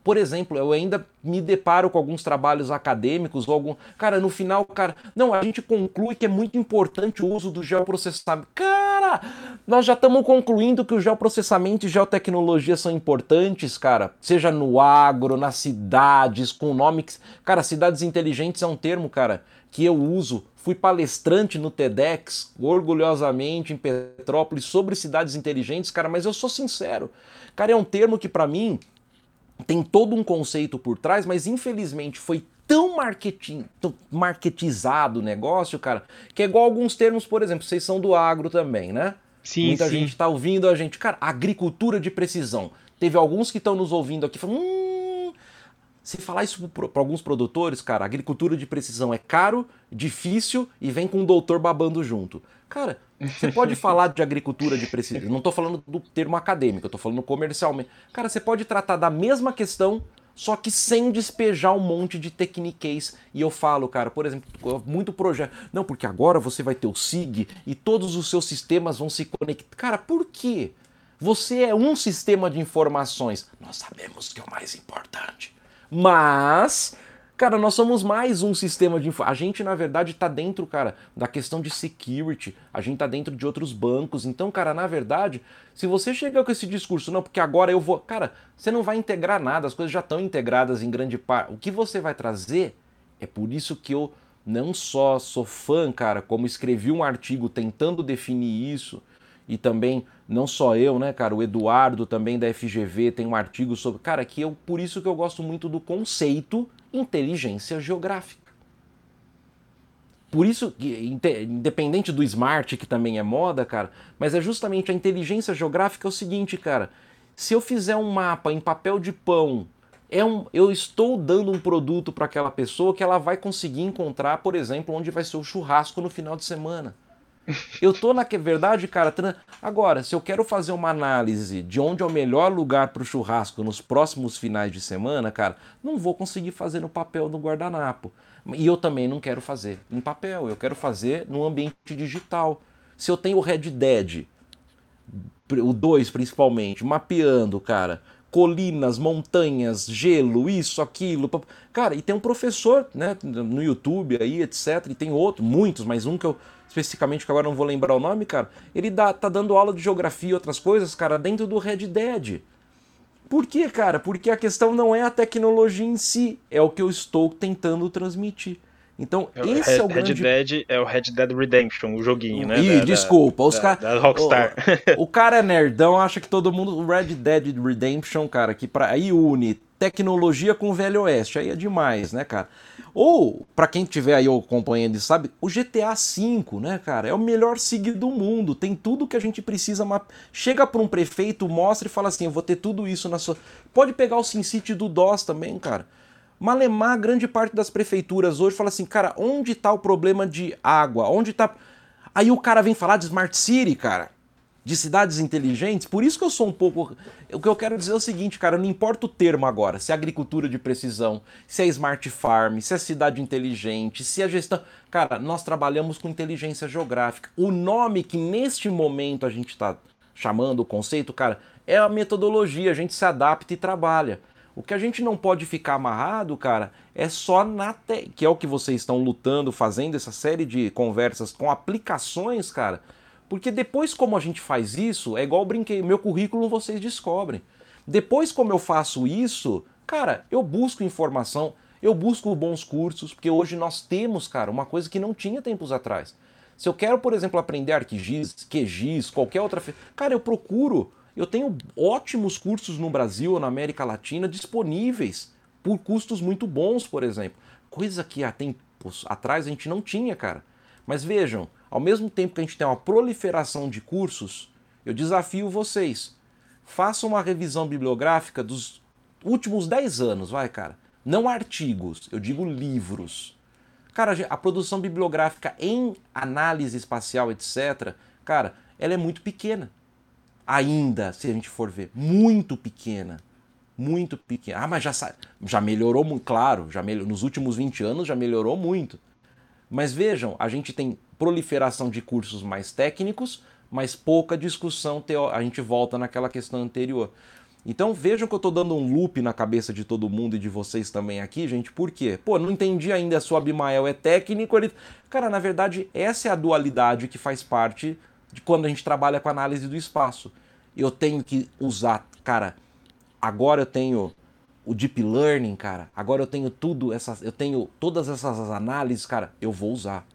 Por exemplo, eu ainda me deparo com alguns trabalhos acadêmicos ou algum. Cara, no final, cara, não, a gente conclui que é muito importante o uso do geoprocessamento. Cara, nós já estamos concluindo que o geoprocessamento e geotecnologia são importantes, cara. Seja no agro, nas cidades, com que. Cara, cidades inteligentes é um termo, cara, que eu uso. Fui palestrante no TEDx, orgulhosamente, em Petrópolis, sobre cidades inteligentes, cara, mas eu sou sincero. Cara, é um termo que para mim tem todo um conceito por trás, mas infelizmente foi tão marketing, tão marketizado o negócio, cara, que é igual alguns termos, por exemplo, vocês são do agro também, né? Sim, Muita sim. gente está ouvindo a gente, cara, agricultura de precisão. Teve alguns que estão nos ouvindo aqui falando, hum, se falar isso para alguns produtores, cara, agricultura de precisão é caro, difícil e vem com um doutor babando junto. Cara, você pode falar de agricultura de precisão. Não estou falando do termo acadêmico, eu estou falando comercialmente. Cara, você pode tratar da mesma questão, só que sem despejar um monte de techniques. E eu falo, cara, por exemplo, muito projeto. Não, porque agora você vai ter o SIG e todos os seus sistemas vão se conectar. Cara, por quê? Você é um sistema de informações. Nós sabemos que é o mais importante. Mas Cara, nós somos mais um sistema de A gente, na verdade, está dentro, cara, da questão de security. A gente está dentro de outros bancos. Então, cara, na verdade, se você chegar com esse discurso, não, porque agora eu vou. Cara, você não vai integrar nada, as coisas já estão integradas em grande parte. O que você vai trazer é por isso que eu não só sou fã, cara, como escrevi um artigo tentando definir isso. E também, não só eu, né, cara, o Eduardo também da FGV tem um artigo sobre. Cara, que eu, por isso que eu gosto muito do conceito inteligência geográfica. Por isso, independente do smart, que também é moda, cara, mas é justamente a inteligência geográfica é o seguinte, cara. Se eu fizer um mapa em papel de pão, é um, eu estou dando um produto para aquela pessoa que ela vai conseguir encontrar, por exemplo, onde vai ser o churrasco no final de semana. Eu tô na verdade, cara. Agora, se eu quero fazer uma análise de onde é o melhor lugar para o churrasco nos próximos finais de semana, cara, não vou conseguir fazer no papel no guardanapo. E eu também não quero fazer em papel, eu quero fazer no ambiente digital. Se eu tenho o Red Dead, o 2 principalmente, mapeando, cara, colinas, montanhas, gelo, isso, aquilo. Cara, e tem um professor, né, no YouTube aí, etc. E tem outro, muitos, mas um que eu especificamente que agora não vou lembrar o nome, cara. Ele dá, tá dando aula de geografia e outras coisas, cara, dentro do Red Dead. Por quê, cara? Porque a questão não é a tecnologia em si, é o que eu estou tentando transmitir. Então, é esse Red, é o grande... Red Dead é o Red Dead Redemption, o joguinho, né? Ih, da, desculpa, os caras... Rockstar. O, o, cara é nerdão, acha que todo mundo... O Red Dead Redemption, cara, que pra... aí une tecnologia com o Velho Oeste, aí é demais, né, cara? Ou, para quem tiver aí acompanhando e sabe, o GTA V, né, cara, é o melhor SIG do mundo, tem tudo que a gente precisa. Chega para um prefeito, mostra e fala assim: eu vou ter tudo isso na sua. Pode pegar o SimCity do DOS também, cara. Malemar, grande parte das prefeituras hoje fala assim, cara, onde está o problema de água? Onde está. Aí o cara vem falar de Smart City, cara, de cidades inteligentes. Por isso que eu sou um pouco. O que eu quero dizer é o seguinte, cara, não importa o termo agora, se é agricultura de precisão, se é smart farm, se é cidade inteligente, se é gestão. Cara, nós trabalhamos com inteligência geográfica. O nome que neste momento a gente está chamando o conceito, cara, é a metodologia, a gente se adapta e trabalha. O que a gente não pode ficar amarrado, cara, é só na te... que é o que vocês estão lutando, fazendo essa série de conversas com aplicações, cara. Porque depois como a gente faz isso, é igual brinquei, meu currículo vocês descobrem. Depois como eu faço isso, cara, eu busco informação, eu busco bons cursos, porque hoje nós temos, cara, uma coisa que não tinha tempos atrás. Se eu quero, por exemplo, aprender ArcGIS, QGIS, qualquer outra, cara, eu procuro eu tenho ótimos cursos no Brasil ou na América Latina disponíveis por custos muito bons, por exemplo. Coisa que há tempos atrás a gente não tinha, cara. Mas vejam, ao mesmo tempo que a gente tem uma proliferação de cursos, eu desafio vocês. Façam uma revisão bibliográfica dos últimos 10 anos, vai, cara. Não artigos, eu digo livros. Cara, a produção bibliográfica em análise espacial, etc., cara, ela é muito pequena ainda, se a gente for ver, muito pequena. Muito pequena. Ah, mas já, já melhorou muito, claro, já melhor, nos últimos 20 anos já melhorou muito. Mas vejam, a gente tem proliferação de cursos mais técnicos, mas pouca discussão, teo... a gente volta naquela questão anterior. Então vejam que eu estou dando um loop na cabeça de todo mundo e de vocês também aqui, gente. Por quê? Pô, não entendi ainda se o Abimael é técnico. Ele... Cara, na verdade, essa é a dualidade que faz parte de quando a gente trabalha com análise do espaço. Eu tenho que usar, cara, agora eu tenho o deep learning, cara. Agora eu tenho tudo essas, eu tenho todas essas análises, cara, eu vou usar.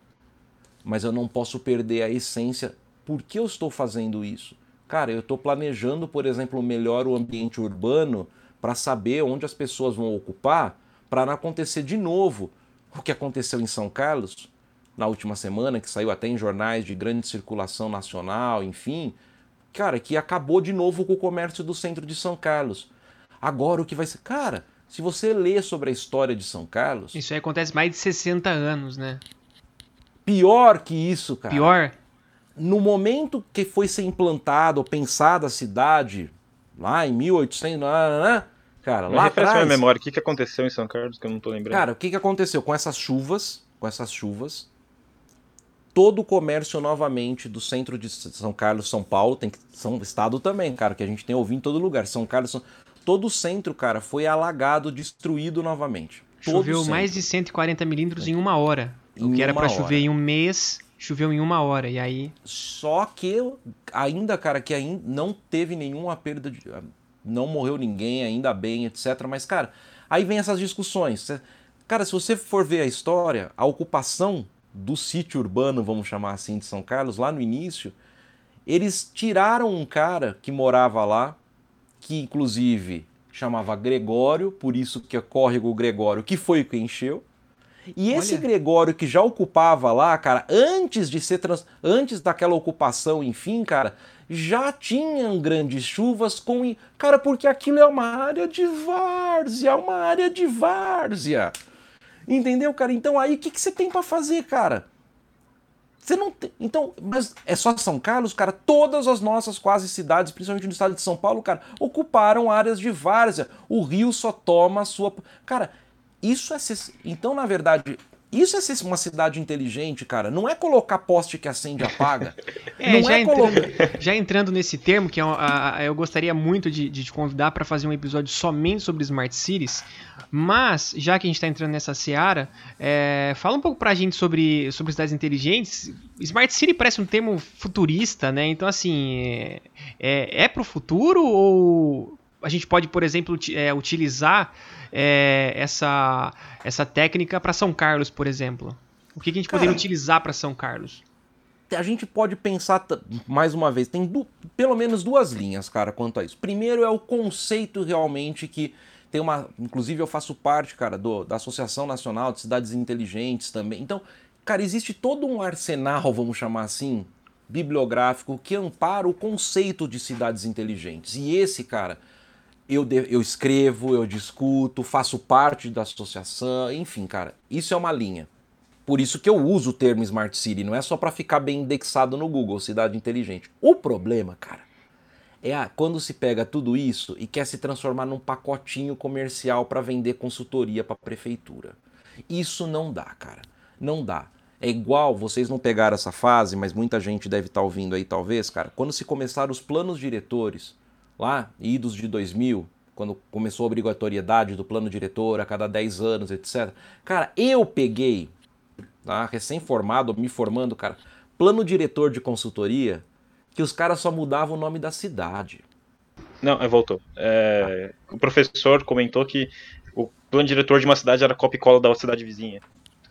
Mas eu não posso perder a essência. Por que eu estou fazendo isso? Cara, eu estou planejando, por exemplo, melhor o ambiente urbano para saber onde as pessoas vão ocupar, para não acontecer de novo o que aconteceu em São Carlos, na última semana, que saiu até em jornais de grande circulação nacional, enfim, cara, que acabou de novo com o comércio do centro de São Carlos. Agora o que vai ser. Cara, se você lê sobre a história de São Carlos. Isso aí acontece mais de 60 anos, né? Pior que isso, cara. Pior? No momento que foi ser implantado ou pensada a cidade, lá em 1800, cara, Mas lá atrás... minha memória, o que, que aconteceu em São Carlos que eu não tô lembrando? Cara, o que, que aconteceu com essas chuvas, com essas chuvas, todo o comércio novamente do centro de São Carlos, São Paulo, tem que São Estado também, cara, que a gente tem ouvido em todo lugar. São Carlos, São... todo o centro, cara, foi alagado, destruído novamente. Choveu mais de 140 milímetros em uma hora. O que era para chover em um mês, choveu em uma hora. E aí. Só que ainda, cara, que ainda não teve nenhuma perda de. Não morreu ninguém, ainda bem, etc. Mas, cara, aí vem essas discussões. Cara, se você for ver a história, a ocupação do sítio urbano, vamos chamar assim, de São Carlos, lá no início, eles tiraram um cara que morava lá, que inclusive chamava Gregório, por isso que é córrego Gregório, que foi o que encheu. E esse Olha. Gregório que já ocupava lá, cara, antes de ser trans... antes daquela ocupação, enfim, cara, já tinham grandes chuvas com cara, porque aquilo é uma área de várzea, uma área de várzea. Entendeu, cara? Então aí o que, que você tem para fazer, cara? Você não tem. Então, mas é só São Carlos, cara? Todas as nossas quase cidades, principalmente no estado de São Paulo, cara, ocuparam áreas de várzea. O rio só toma a sua. Cara, isso é. Então, na verdade, isso é ser uma cidade inteligente, cara. Não é colocar poste que acende e apaga. é, já, é entrando, já, entrando, nesse termo, que é eu gostaria muito de, de te convidar para fazer um episódio somente sobre Smart Cities. Mas, já que a gente está entrando nessa seara, é, fala um pouco para a gente sobre, sobre cidades inteligentes. Smart City parece um termo futurista, né? Então, assim, é, é, é para o futuro ou a gente pode, por exemplo, é, utilizar é, essa, essa técnica para São Carlos, por exemplo? O que, que a gente Cara, poderia utilizar para São Carlos? A gente pode pensar, mais uma vez, tem pelo menos duas linhas, cara, quanto a isso. Primeiro é o conceito realmente que tem uma. Inclusive, eu faço parte, cara, do, da Associação Nacional de Cidades Inteligentes também. Então, cara, existe todo um arsenal, vamos chamar assim, bibliográfico que ampara o conceito de cidades inteligentes. E esse, cara, eu, eu escrevo, eu discuto, faço parte da associação, enfim, cara, isso é uma linha. Por isso que eu uso o termo Smart City, não é só para ficar bem indexado no Google, cidade inteligente. O problema, cara, é a, quando se pega tudo isso e quer se transformar num pacotinho comercial para vender consultoria para prefeitura. Isso não dá, cara. Não dá. É igual, vocês não pegaram essa fase, mas muita gente deve estar tá ouvindo aí talvez, cara, quando se começaram os planos diretores lá, idos de 2000, quando começou a obrigatoriedade do plano diretor a cada 10 anos, etc. Cara, eu peguei, tá, recém-formado, me formando, cara, plano diretor de consultoria, que os caras só mudavam o nome da cidade. Não, é, voltou. É, o professor comentou que o plano diretor de uma cidade era copy-cola da cidade vizinha.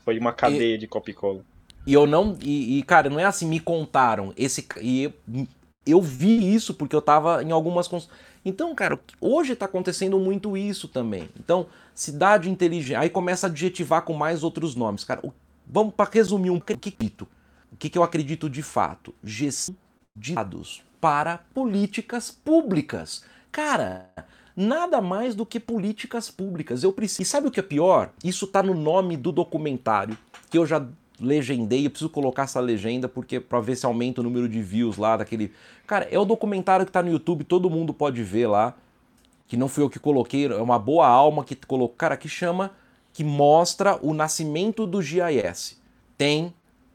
Foi uma cadeia e, de copy-cola. E eu não. E, e, cara, não é assim, me contaram. Esse, e eu vi isso porque eu tava em algumas. Então, cara, hoje tá acontecendo muito isso também. Então, cidade inteligente. Aí começa a adjetivar com mais outros nomes. Cara, vamos para resumir um pouquinho. O que, que eu acredito de fato? Gestão de dados para políticas públicas. Cara, nada mais do que políticas públicas. Eu preciso. E sabe o que é pior? Isso tá no nome do documentário que eu já legendei, eu preciso colocar essa legenda porque para ver se aumenta o número de views lá daquele. Cara, é o documentário que tá no YouTube, todo mundo pode ver lá. Que não fui eu que coloquei, é uma boa alma que colocou, cara, que chama que mostra o nascimento do GIS. Tem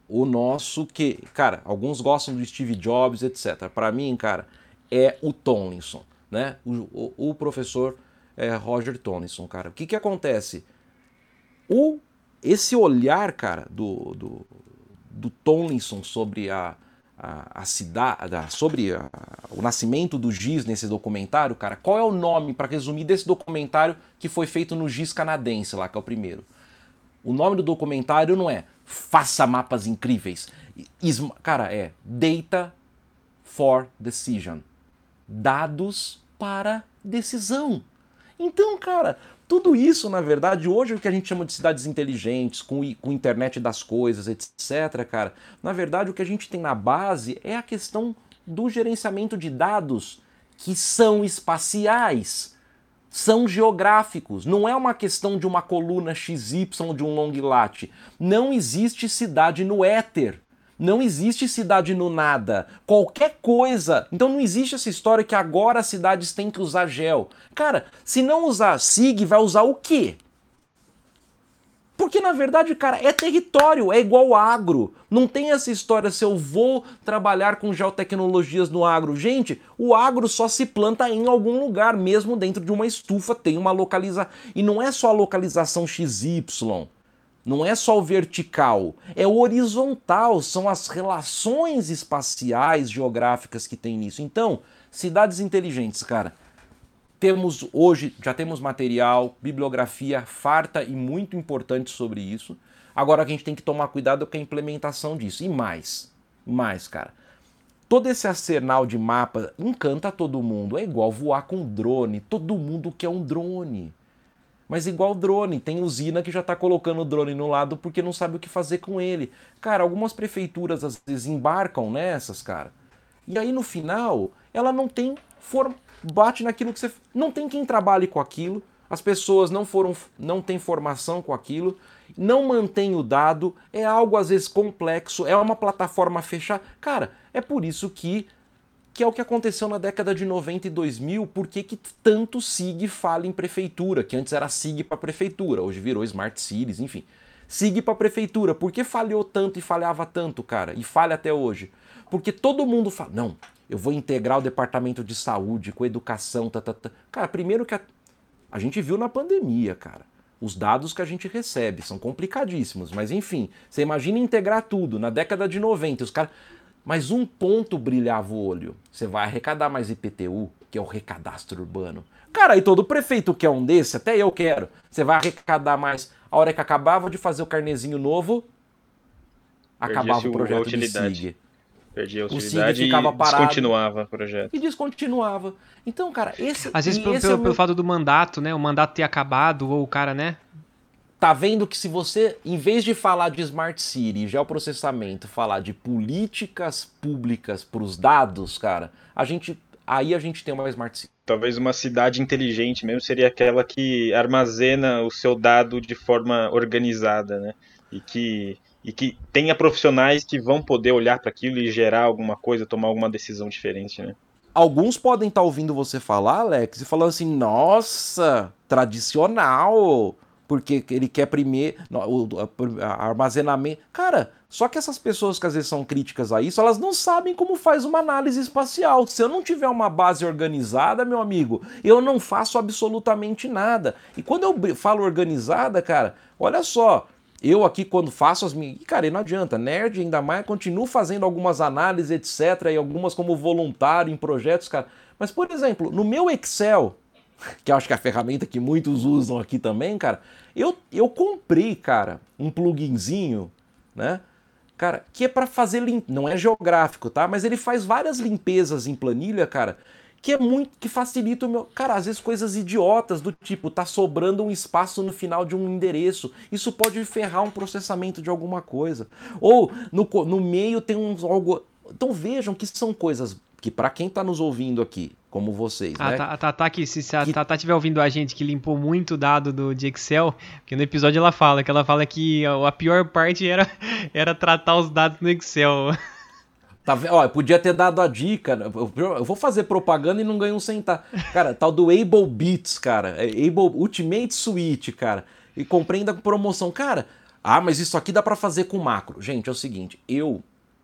o nosso que, cara, alguns gostam do Steve Jobs, etc. Para mim, cara, é o Tomlinson, né? O, o, o professor é, Roger Tomlinson, cara. O que que acontece? O esse olhar, cara, do, do, do Tomlinson sobre a, a, a cidade, sobre a, o nascimento do GIS nesse documentário, cara, qual é o nome, para resumir, desse documentário que foi feito no GIS canadense lá, que é o primeiro? O nome do documentário não é Faça Mapas Incríveis. Cara, é Data for Decision. Dados para decisão. Então, cara, tudo isso, na verdade, hoje o que a gente chama de cidades inteligentes, com, com internet das coisas, etc., cara, na verdade o que a gente tem na base é a questão do gerenciamento de dados que são espaciais, são geográficos. Não é uma questão de uma coluna XY de um long lat. Não existe cidade no éter. Não existe cidade no nada. Qualquer coisa. Então não existe essa história que agora as cidades têm que usar gel. Cara, se não usar SIG, vai usar o quê? Porque na verdade, cara, é território, é igual agro. Não tem essa história se eu vou trabalhar com geotecnologias no agro. Gente, o agro só se planta em algum lugar, mesmo dentro de uma estufa tem uma localização. E não é só a localização XY. Não é só o vertical, é o horizontal, são as relações espaciais geográficas que tem nisso. Então, cidades inteligentes, cara. Temos hoje, já temos material, bibliografia farta e muito importante sobre isso. Agora a gente tem que tomar cuidado com a implementação disso. E mais, mais, cara. Todo esse arsenal de mapa encanta todo mundo. É igual voar com drone. Todo mundo quer um drone. Mas igual drone, tem usina que já está colocando o drone no lado porque não sabe o que fazer com ele. Cara, algumas prefeituras às vezes embarcam nessas, cara. E aí no final, ela não tem forma, bate naquilo que você não tem quem trabalhe com aquilo. As pessoas não foram não têm formação com aquilo, não mantém o dado, é algo às vezes complexo, é uma plataforma fechada. Cara, é por isso que que é o que aconteceu na década de 90 e 2000, por que, tanto SIG fala em prefeitura, que antes era SIG para prefeitura, hoje virou Smart Cities, enfim. SIG para prefeitura, por que falhou tanto e falhava tanto, cara? E falha até hoje? Porque todo mundo fala, não, eu vou integrar o departamento de saúde com educação, tá, tá, tá. Cara, primeiro que a, a gente viu na pandemia, cara. Os dados que a gente recebe são complicadíssimos, mas enfim, você imagina integrar tudo na década de 90, os caras Mas um ponto brilhava o olho. Você vai arrecadar mais IPTU, que é o recadastro urbano. Cara, e todo prefeito quer um desse, até eu quero. Você vai arrecadar mais. A hora que acabava de fazer o carnezinho novo, acabava o projeto de SIG. Perdia a utilidade o SIG ficava e parado, descontinuava o projeto. E descontinuava. Então, cara, esse... Às vezes pelo, pelo, é pelo fato do mandato, né? O mandato ter acabado, ou o cara, né? Tá vendo que se você, em vez de falar de Smart City, geoprocessamento, falar de políticas públicas para os dados, cara, a gente aí a gente tem uma Smart City. Talvez uma cidade inteligente mesmo seria aquela que armazena o seu dado de forma organizada, né? E que, e que tenha profissionais que vão poder olhar para aquilo e gerar alguma coisa, tomar alguma decisão diferente, né? Alguns podem estar tá ouvindo você falar, Alex, e falando assim: nossa, tradicional porque ele quer primeiro o, armazenamento. Cara, só que essas pessoas que às vezes são críticas a isso, elas não sabem como faz uma análise espacial. Se eu não tiver uma base organizada, meu amigo, eu não faço absolutamente nada. E quando eu falo organizada, cara, olha só, eu aqui, quando faço as minhas. Cara, não adianta, nerd ainda mais, continuo fazendo algumas análises, etc., e algumas como voluntário em projetos, cara. Mas, por exemplo, no meu Excel, que eu acho que é a ferramenta que muitos usam aqui também, cara, eu, eu comprei, cara, um pluginzinho, né? Cara, que é para fazer lim... não é geográfico, tá? Mas ele faz várias limpezas em planilha, cara, que é muito que facilita o meu, cara, às vezes coisas idiotas do tipo tá sobrando um espaço no final de um endereço. Isso pode ferrar um processamento de alguma coisa. Ou no, no meio tem uns algo então vejam que são coisas que para quem está nos ouvindo aqui, como vocês, a, né? A Tatá, que, se a que... Tatá estiver ouvindo a gente que limpou muito dado do, de Excel, que no episódio ela fala, que ela fala que a pior parte era, era tratar os dados no Excel. Tá, ó, podia ter dado a dica. Eu vou fazer propaganda e não ganho um centavo. Cara, tal do Able Beats, cara. É Able Ultimate Suite, cara. E comprei ainda com promoção. Cara, ah, mas isso aqui dá para fazer com macro. Gente, é o seguinte, eu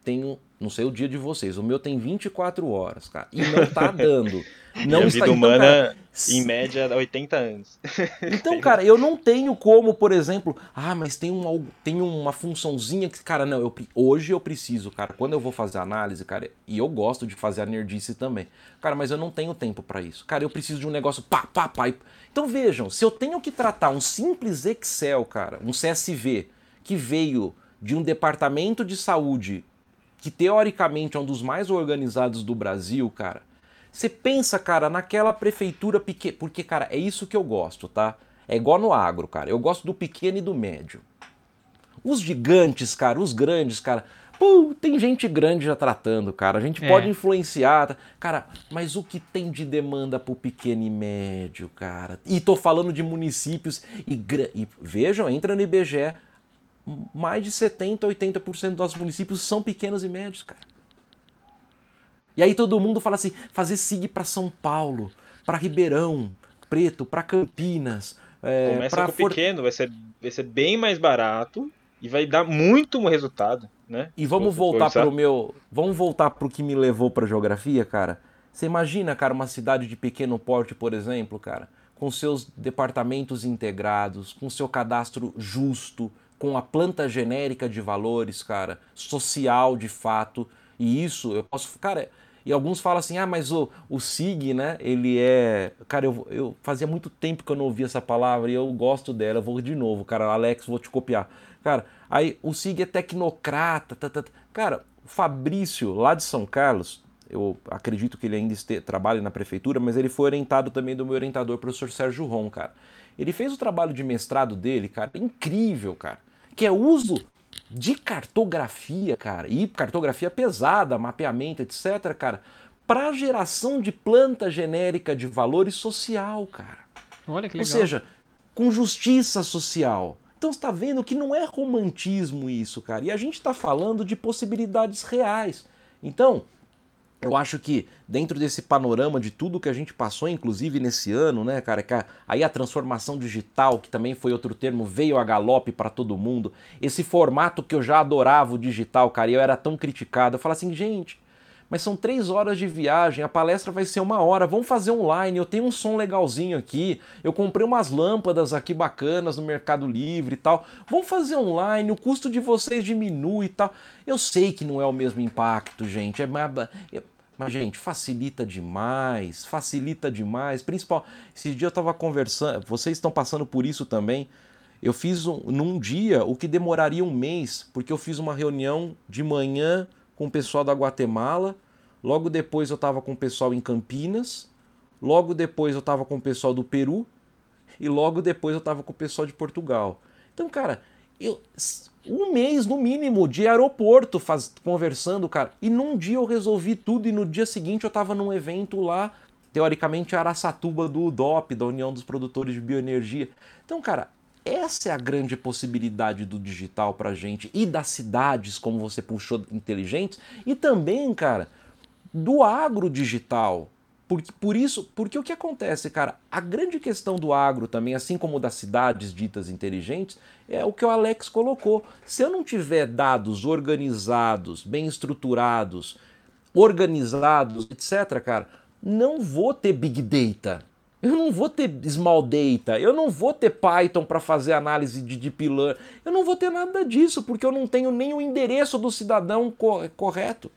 tenho não sei o dia de vocês. O meu tem 24 horas, cara. E não tá dando. Não Minha está... vida então, humana, cara, em média, 80 anos. Então, cara, eu não tenho como, por exemplo, ah, mas tem, um, tem uma funçãozinha que, cara, não, eu, hoje eu preciso, cara, quando eu vou fazer análise, cara, e eu gosto de fazer a nerdice também, cara, mas eu não tenho tempo para isso. Cara, eu preciso de um negócio pá, pá, pá. Então vejam, se eu tenho que tratar um simples Excel, cara, um CSV, que veio de um departamento de saúde que teoricamente é um dos mais organizados do Brasil, cara. Você pensa, cara, naquela prefeitura pequena. Porque, cara, é isso que eu gosto, tá? É igual no agro, cara. Eu gosto do pequeno e do médio. Os gigantes, cara, os grandes, cara. Pô, tem gente grande já tratando, cara. A gente é. pode influenciar. Tá? Cara, mas o que tem de demanda pro pequeno e médio, cara? E tô falando de municípios e, e vejam, entra no IBGE mais de 70%, 80% dos nossos municípios são pequenos e médios, cara. E aí todo mundo fala assim, fazer SIG para São Paulo, para Ribeirão Preto, para Campinas. É, Começa com For... pequeno, vai ser, vai ser bem mais barato e vai dar muito resultado, né? E vamos voltar para o meu, vamos voltar para o que me levou para geografia, cara. Você imagina, cara, uma cidade de pequeno porte, por exemplo, cara, com seus departamentos integrados, com seu cadastro justo, com a planta genérica de valores, cara, social de fato. E isso eu posso. Cara, e alguns falam assim: ah, mas o, o SIG, né? Ele é. Cara, eu, eu fazia muito tempo que eu não ouvia essa palavra e eu gosto dela. Eu vou de novo, cara. Alex, vou te copiar. Cara, aí o SIG é tecnocrata. Tá, tá, tá. Cara, o Fabrício, lá de São Carlos, eu acredito que ele ainda este, trabalha na prefeitura, mas ele foi orientado também do meu orientador, professor Sérgio Ron, cara. Ele fez o trabalho de mestrado dele, cara, incrível, cara que é uso de cartografia, cara, e cartografia pesada, mapeamento, etc, cara, para geração de planta genérica de valores social, cara. Olha que legal. Ou seja, com justiça social. Então você está vendo que não é romantismo isso, cara. E a gente está falando de possibilidades reais. Então, eu acho que dentro desse panorama de tudo que a gente passou, inclusive nesse ano, né, cara, que a, aí a transformação digital, que também foi outro termo, veio a galope para todo mundo. Esse formato que eu já adorava o digital, cara, e eu era tão criticado. Eu falo assim, gente, mas são três horas de viagem, a palestra vai ser uma hora, vamos fazer online, eu tenho um som legalzinho aqui, eu comprei umas lâmpadas aqui bacanas no Mercado Livre e tal, vamos fazer online, o custo de vocês diminui e tal. Eu sei que não é o mesmo impacto, gente, é mas, gente, facilita demais, facilita demais. Principal, esse dia eu estava conversando, vocês estão passando por isso também. Eu fiz um, num dia o que demoraria um mês, porque eu fiz uma reunião de manhã com o pessoal da Guatemala, logo depois eu estava com o pessoal em Campinas, logo depois eu estava com o pessoal do Peru e logo depois eu estava com o pessoal de Portugal. Então, cara, eu, um mês no mínimo de aeroporto faz, conversando, cara. E num dia eu resolvi tudo e no dia seguinte eu estava num evento lá, teoricamente Araçatuba do UDOP, da União dos Produtores de Bioenergia. Então, cara, essa é a grande possibilidade do digital para gente e das cidades, como você puxou, inteligentes, e também, cara, do agro digital. Porque, por isso, porque o que acontece, cara? A grande questão do agro também, assim como das cidades ditas inteligentes, é o que o Alex colocou. Se eu não tiver dados organizados, bem estruturados, organizados, etc., cara, não vou ter big data. Eu não vou ter small data, eu não vou ter Python para fazer análise de deep learning, eu não vou ter nada disso, porque eu não tenho nem o endereço do cidadão correto.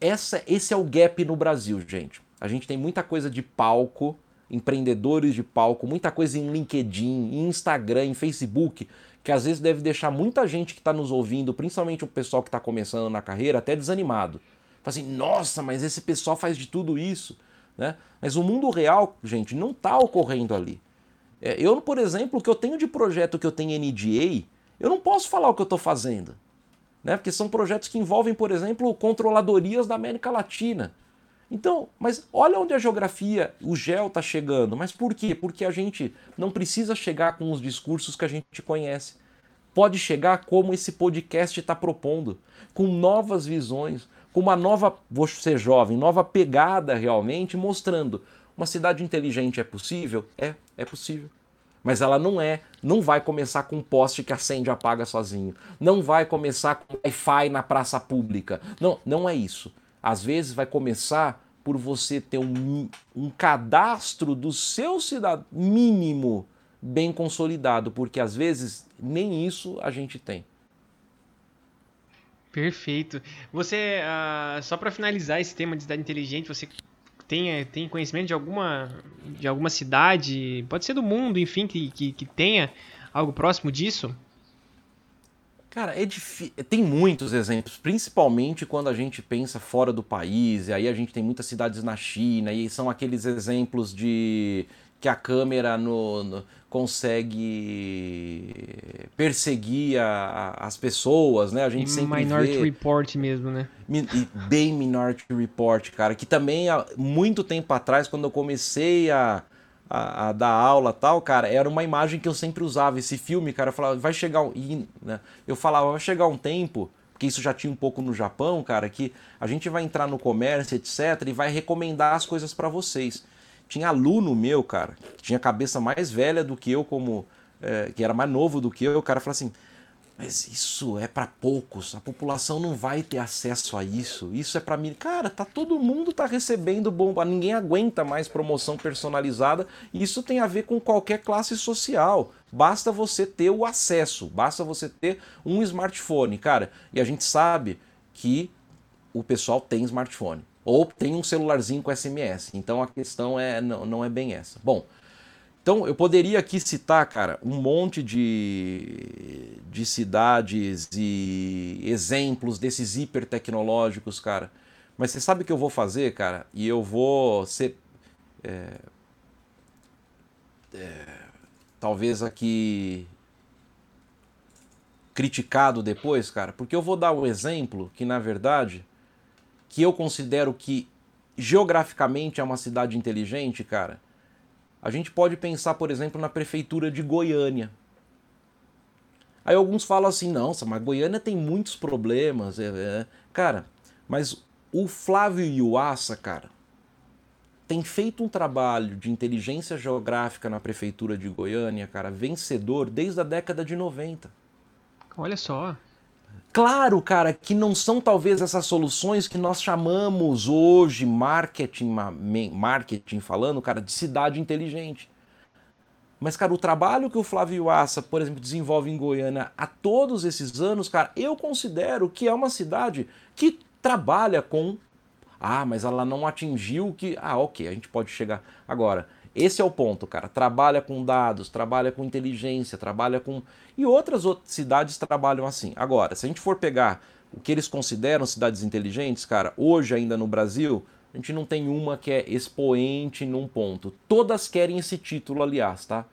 Essa, esse é o gap no Brasil, gente. A gente tem muita coisa de palco, empreendedores de palco, muita coisa em LinkedIn, em Instagram, em Facebook, que às vezes deve deixar muita gente que está nos ouvindo, principalmente o pessoal que está começando na carreira, até desanimado. Fala assim, nossa, mas esse pessoal faz de tudo isso. Né? Mas o mundo real, gente, não está ocorrendo ali. É, eu, por exemplo, o que eu tenho de projeto que eu tenho NDA, eu não posso falar o que eu estou fazendo né? porque são projetos que envolvem, por exemplo, controladorias da América Latina. Então, mas olha onde a geografia, o GEL está chegando. Mas por quê? Porque a gente não precisa chegar com os discursos que a gente conhece. Pode chegar como esse podcast está propondo, com novas visões, com uma nova, vou ser jovem, nova pegada realmente, mostrando uma cidade inteligente é possível? É, é possível. Mas ela não é, não vai começar com um poste que acende e apaga sozinho. Não vai começar com Wi-Fi na praça pública. Não, não é isso. Às vezes vai começar por você ter um, um cadastro do seu cidadão mínimo bem consolidado, porque às vezes nem isso a gente tem. Perfeito. Você, uh, só para finalizar esse tema de cidade inteligente, você tem, tem conhecimento de alguma, de alguma cidade, pode ser do mundo, enfim, que, que, que tenha algo próximo disso? Cara, é tem muitos exemplos, principalmente quando a gente pensa fora do país, e aí a gente tem muitas cidades na China, e são aqueles exemplos de que a câmera no, no consegue perseguir a, a, as pessoas, né? A gente sempre Minority vê... Report mesmo, né? Bem Minority Report, cara. Que também, há muito tempo atrás, quando eu comecei a, a, a, dar aula tal, cara, era uma imagem que eu sempre usava. Esse filme, cara, eu falava, vai chegar um... Né? Eu falava, vai chegar um tempo porque isso já tinha um pouco no Japão, cara, que a gente vai entrar no comércio, etc, e vai recomendar as coisas para vocês. Tinha aluno meu, cara, que tinha cabeça mais velha do que eu, como é, que era mais novo do que eu. O cara falou assim: mas isso é para poucos, a população não vai ter acesso a isso. Isso é para mim. Cara, tá todo mundo tá recebendo bomba, ninguém aguenta mais promoção personalizada. Isso tem a ver com qualquer classe social. Basta você ter o acesso, basta você ter um smartphone, cara. E a gente sabe que o pessoal tem smartphone. Ou tem um celularzinho com SMS. Então a questão é não, não é bem essa. Bom, então eu poderia aqui citar, cara, um monte de, de cidades e exemplos desses hipertecnológicos, cara. Mas você sabe o que eu vou fazer, cara? E eu vou ser. É, é, talvez aqui criticado depois, cara, porque eu vou dar um exemplo que na verdade que eu considero que geograficamente é uma cidade inteligente, cara, a gente pode pensar, por exemplo, na prefeitura de Goiânia. Aí alguns falam assim, nossa, mas Goiânia tem muitos problemas. É, é. Cara, mas o Flávio Iuassa, cara, tem feito um trabalho de inteligência geográfica na prefeitura de Goiânia, cara, vencedor desde a década de 90. Olha só. Claro, cara, que não são talvez essas soluções que nós chamamos hoje, marketing, marketing falando, cara, de cidade inteligente. Mas, cara, o trabalho que o Flávio Assa, por exemplo, desenvolve em Goiânia há todos esses anos, cara, eu considero que é uma cidade que trabalha com. Ah, mas ela não atingiu que. Ah, ok, a gente pode chegar. Agora, esse é o ponto, cara. Trabalha com dados, trabalha com inteligência, trabalha com. E outras, cidades trabalham assim. Agora, se a gente for pegar o que eles consideram cidades inteligentes, cara, hoje ainda no Brasil, a gente não tem uma que é expoente num ponto. Todas querem esse título, aliás, tá?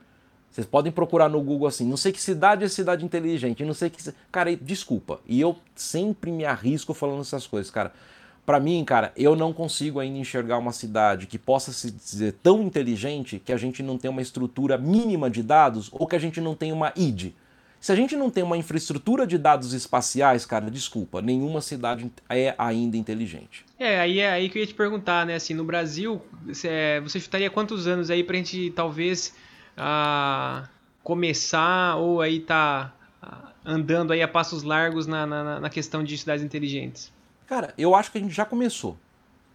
Vocês podem procurar no Google assim, não sei que cidade é cidade inteligente, não sei que. Cara, desculpa. E eu sempre me arrisco falando essas coisas, cara. Para mim, cara, eu não consigo ainda enxergar uma cidade que possa se dizer tão inteligente que a gente não tem uma estrutura mínima de dados ou que a gente não tem uma ID. Se a gente não tem uma infraestrutura de dados espaciais, cara, desculpa, nenhuma cidade é ainda inteligente. É, aí é aí que eu ia te perguntar, né? Assim, no Brasil, você, você chutaria quantos anos aí pra gente talvez ah, começar ou aí tá ah, andando aí a passos largos na, na, na questão de cidades inteligentes? Cara, eu acho que a gente já começou.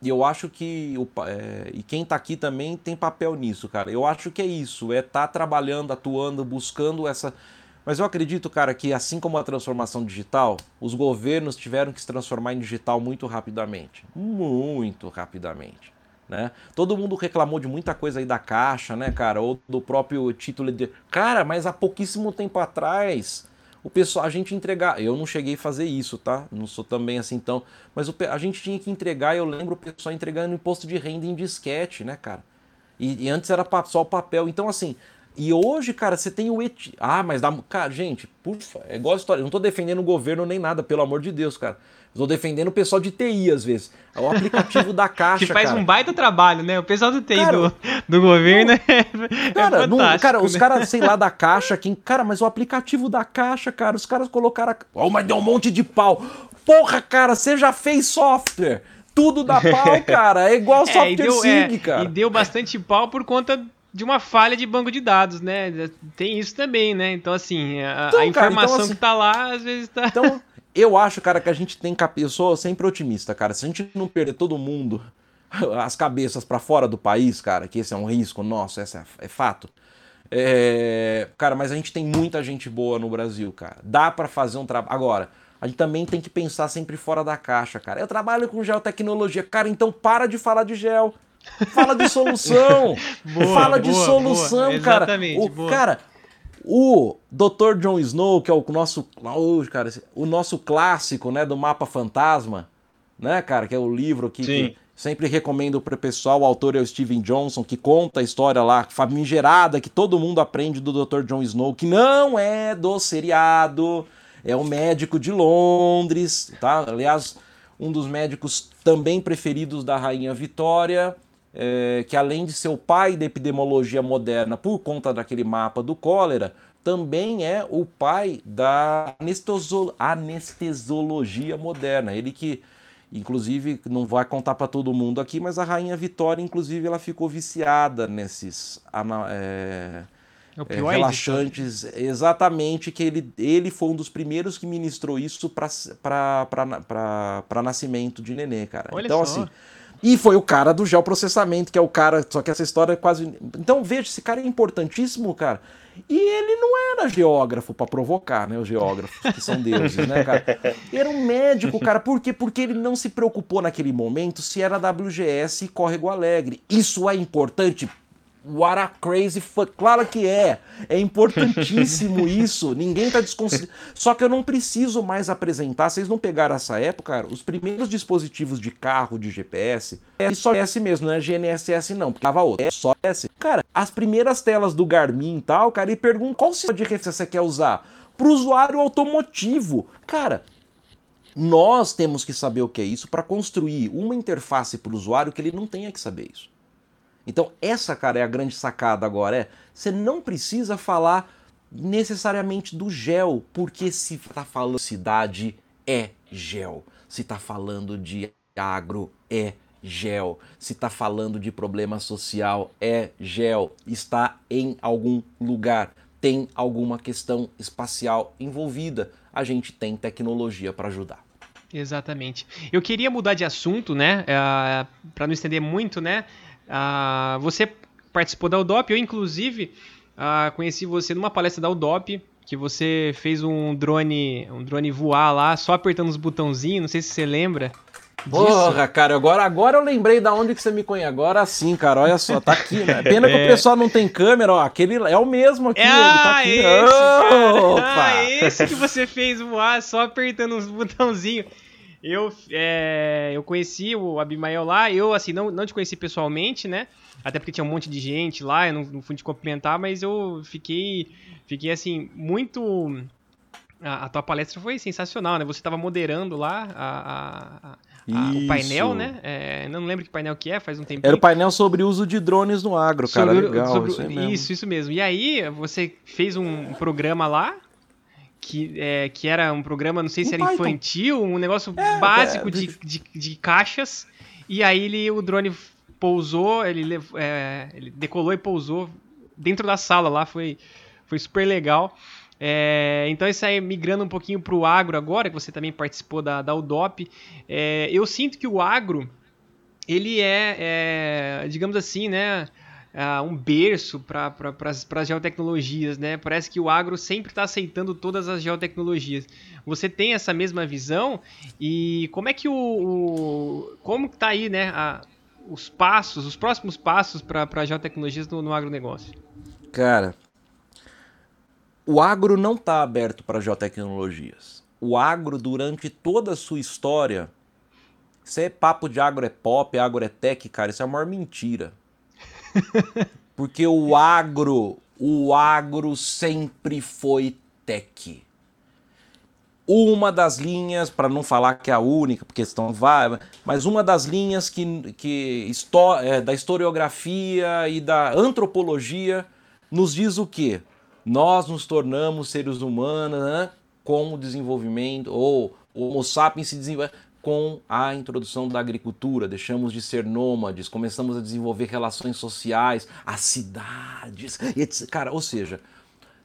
E eu acho que. O, é, e quem está aqui também tem papel nisso, cara. Eu acho que é isso. É tá trabalhando, atuando, buscando essa. Mas eu acredito, cara, que assim como a transformação digital, os governos tiveram que se transformar em digital muito rapidamente. Muito rapidamente. Né? Todo mundo reclamou de muita coisa aí da caixa, né, cara? Ou do próprio título de. Cara, mas há pouquíssimo tempo atrás o pessoal, a gente entregar. Eu não cheguei a fazer isso, tá? Não sou também assim tão. Mas o, a gente tinha que entregar, eu lembro o pessoal entregando imposto de renda em disquete, né, cara? E, e antes era só o papel. Então, assim. E hoje, cara, você tem o et... Ah, mas dá. Cara, gente, puxa, é igual a história. Eu não tô defendendo o governo nem nada, pelo amor de Deus, cara. Estou defendendo o pessoal de TI, às vezes. É o aplicativo da caixa. Que faz cara. um baita trabalho, né? O pessoal do TI cara, do, do governo não, é, cara, é não, cara, né? os caras, sei lá, da caixa, quem. Cara, mas o aplicativo da caixa, cara, os caras colocaram. Oh, mas deu um monte de pau. Porra, cara, você já fez software. Tudo dá pau, cara. É igual software é, deu, SIG, é, cara. E deu bastante pau por conta de uma falha de banco de dados, né? Tem isso também, né? Então, assim, a, então, a informação cara, então, assim, que tá lá, às vezes tá. Então, eu acho, cara, que a gente tem. Cap... Eu sou sempre otimista, cara. Se a gente não perder todo mundo, as cabeças para fora do país, cara, que esse é um risco nosso, esse é, é fato. É... Cara, mas a gente tem muita gente boa no Brasil, cara. Dá para fazer um trabalho. Agora, a gente também tem que pensar sempre fora da caixa, cara. Eu trabalho com geotecnologia. Cara, então para de falar de gel. Fala de solução. boa, Fala de boa, solução, boa. cara. Exatamente, o, cara, o Dr. Jon Snow, que é o nosso, oh, cara, o nosso clássico, né, do mapa fantasma, né, cara, que é o livro aqui que sempre recomendo para o pessoal, o autor é o Steven Johnson, que conta a história lá famigerada que todo mundo aprende do Dr. Jon Snow, que não é do seriado, é o médico de Londres, tá? Aliás, um dos médicos também preferidos da rainha Vitória é, que além de ser o pai da epidemiologia moderna por conta daquele mapa do cólera, também é o pai da anestesiologia moderna. Ele que, inclusive, não vai contar para todo mundo aqui, mas a rainha Vitória, inclusive, ela ficou viciada nesses é, é, relaxantes. Exatamente, que ele, ele foi um dos primeiros que ministrou isso para nascimento de nenê, cara. Olha então, só. assim e foi o cara do geoprocessamento, que é o cara. Só que essa história é quase. Então veja, esse cara é importantíssimo, cara. E ele não era geógrafo para provocar, né? Os geógrafos, que são deuses, né, cara? Era um médico, cara. Por quê? Porque ele não se preocupou naquele momento se era WGS e Córrego Alegre. Isso é importante What a crazy fuck. Claro que é. É importantíssimo isso. Ninguém tá desconsiderando. Só que eu não preciso mais apresentar. Vocês não pegaram essa época, cara? Os primeiros dispositivos de carro de GPS é só S mesmo, não é GNSS não, porque tava outro. É só S. Cara, as primeiras telas do Garmin e tal, cara, e perguntam qual sistema de referência você quer usar. Pro usuário automotivo. Cara, nós temos que saber o que é isso para construir uma interface para o usuário que ele não tenha que saber isso. Então, essa, cara, é a grande sacada agora. É, você não precisa falar necessariamente do gel, porque se está falando cidade, é gel. Se está falando de agro, é gel. Se está falando de problema social, é gel. Está em algum lugar. Tem alguma questão espacial envolvida. a gente tem tecnologia para ajudar. Exatamente. Eu queria mudar de assunto, né? Uh, é, para não estender muito, né? Uh, você participou da UDOP, eu inclusive uh, conheci você numa palestra da UDOP, que você fez um drone, um drone voar lá, só apertando os botãozinhos, não sei se você lembra. Porra, cara, agora, agora eu lembrei da onde que você me conhece. Agora sim, cara, olha só, tá aqui, né? Pena que é. o pessoal não tem câmera, ó. Aquele é o mesmo aqui, é, ele tá aqui. Esse, ah, esse que você fez voar só apertando os botãozinhos. Eu, é, eu conheci o Abimael lá, eu assim, não, não te conheci pessoalmente, né? Até porque tinha um monte de gente lá, eu não, não fui te cumprimentar, mas eu fiquei, fiquei assim, muito. A, a tua palestra foi sensacional, né? Você estava moderando lá a, a ah, o painel, né? É, não lembro que painel que é, faz um tempinho. Era o painel sobre o uso de drones no agro, cara. Sobre, Legal, sobre, isso, mesmo. isso, isso mesmo. E aí, você fez um programa lá, que, é, que era um programa, não sei se era Python. infantil, um negócio é, básico é, de, de, de, caixas. E aí ele, o drone pousou, ele, é, ele decolou e pousou dentro da sala lá, foi, foi super legal. É, então, isso aí, migrando um pouquinho para o agro agora, que você também participou da, da UDOP, é, eu sinto que o agro, ele é, é digamos assim, né, é, um berço para pra, as geotecnologias, né? Parece que o agro sempre está aceitando todas as geotecnologias. Você tem essa mesma visão e como é que o, o como está aí, né, a, os passos, os próximos passos para geotecnologias no, no agronegócio? Cara, o agro não está aberto para geotecnologias. O agro, durante toda a sua história, isso é papo de agro é pop, agro é tech, cara, isso é a maior mentira. Porque o agro, o agro sempre foi tech. Uma das linhas, para não falar que é a única, porque estão vai, mas uma das linhas que, que é, da historiografia e da antropologia nos diz o quê? nós nos tornamos seres humanos né, com o desenvolvimento, ou o Homo sapiens se desenvolve com a introdução da agricultura, deixamos de ser nômades, começamos a desenvolver relações sociais, as cidades, etc. Cara, ou seja,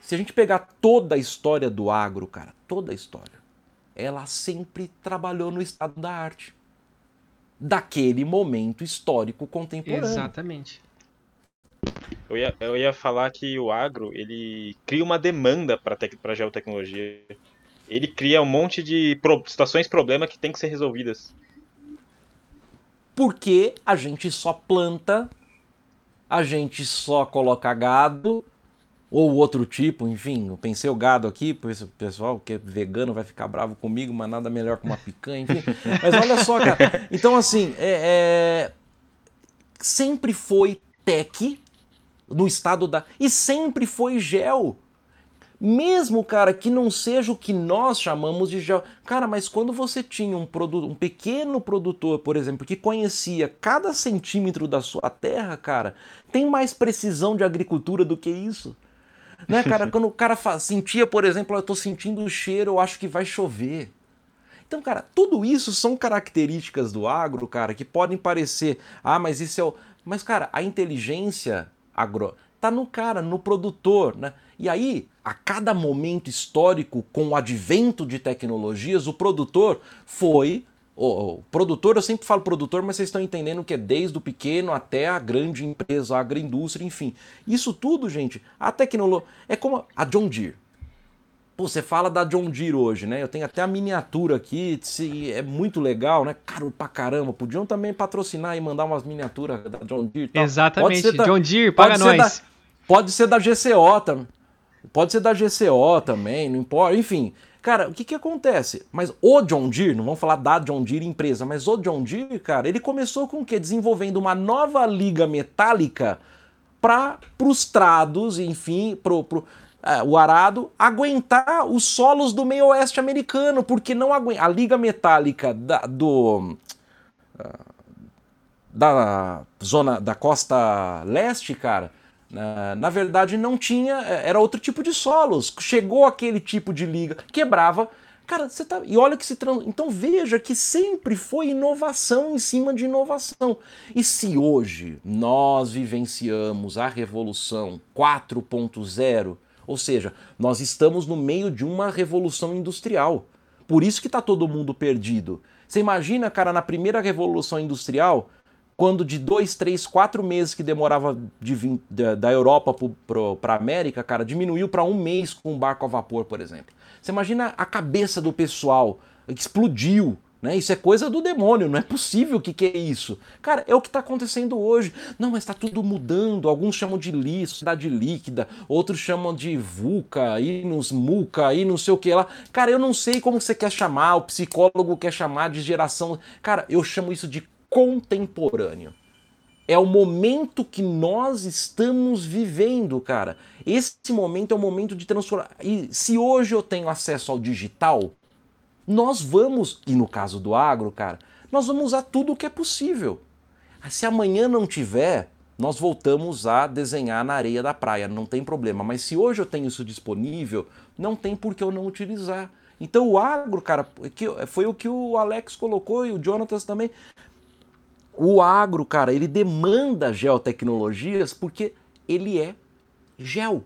se a gente pegar toda a história do agro, cara, toda a história, ela sempre trabalhou no estado da arte. Daquele momento histórico contemporâneo. Exatamente. Eu ia, eu ia falar que o agro, ele cria uma demanda para a geotecnologia. Ele cria um monte de situações problema que tem que ser resolvidas. Porque a gente só planta, a gente só coloca gado, ou outro tipo, enfim, eu pensei o gado aqui, o pessoal que é vegano vai ficar bravo comigo, mas nada melhor que uma picanha, enfim. Mas olha só, cara. Então, assim, é, é... sempre foi tech no estado da. E sempre foi gel. Mesmo, cara, que não seja o que nós chamamos de gel. Cara, mas quando você tinha um, produto, um pequeno produtor, por exemplo, que conhecia cada centímetro da sua terra, cara, tem mais precisão de agricultura do que isso. Né, cara? Quando o cara sentia, por exemplo, eu tô sentindo o cheiro, eu acho que vai chover. Então, cara, tudo isso são características do agro, cara, que podem parecer, ah, mas isso é o. Mas, cara, a inteligência agro. Tá no cara, no produtor, né? E aí, a cada momento histórico, com o advento de tecnologias, o produtor foi. O, produtor, eu sempre falo produtor, mas vocês estão entendendo que é desde o pequeno até a grande empresa, a agroindústria, enfim. Isso tudo, gente, a tecnologia. É como a John Deere. Pô, você fala da John Deere hoje, né? Eu tenho até a miniatura aqui, é muito legal, né? Caro pra caramba. Podiam também patrocinar e mandar umas miniaturas da John Deere. Tal. Exatamente, da, John Deere, paga nós. Da, pode ser da GCO também. Pode ser da GCO também, não importa. Enfim, cara, o que que acontece? Mas o John Deere, não vamos falar da John Deere empresa, mas o John Deere, cara, ele começou com o quê? Desenvolvendo uma nova liga metálica para os trados, enfim, pro, pro é, o arado aguentar os solos do meio oeste americano, porque não aguenta. A liga metálica da, do, uh, da zona da costa leste, cara, uh, na verdade não tinha, é, era outro tipo de solos. Chegou aquele tipo de liga, quebrava. Cara, você tá. E olha que se. Trans... Então veja que sempre foi inovação em cima de inovação. E se hoje nós vivenciamos a revolução 4.0, Ou seja, nós estamos no meio de uma revolução industrial. Por isso que está todo mundo perdido. Você imagina, cara, na primeira revolução industrial, quando de dois, três, quatro meses que demorava de vir da Europa para a América, cara, diminuiu para um mês com um barco a vapor, por exemplo. Você imagina a cabeça do pessoal, explodiu. Né? Isso é coisa do demônio, não é possível que que é isso. Cara, é o que está acontecendo hoje. Não, mas está tudo mudando. Alguns chamam de li, sociedade líquida, outros chamam de VUCA, aí nos MUCA, aí não sei o que lá. Cara, eu não sei como você quer chamar, o psicólogo quer chamar de geração. Cara, eu chamo isso de contemporâneo. É o momento que nós estamos vivendo, cara. Esse momento é o momento de transformar. E se hoje eu tenho acesso ao digital, nós vamos, e no caso do agro, cara, nós vamos usar tudo o que é possível. Se amanhã não tiver, nós voltamos a desenhar na areia da praia, não tem problema. Mas se hoje eu tenho isso disponível, não tem por que eu não utilizar. Então o agro, cara, foi o que o Alex colocou e o Jonatas também. O agro, cara, ele demanda geotecnologias porque ele é gel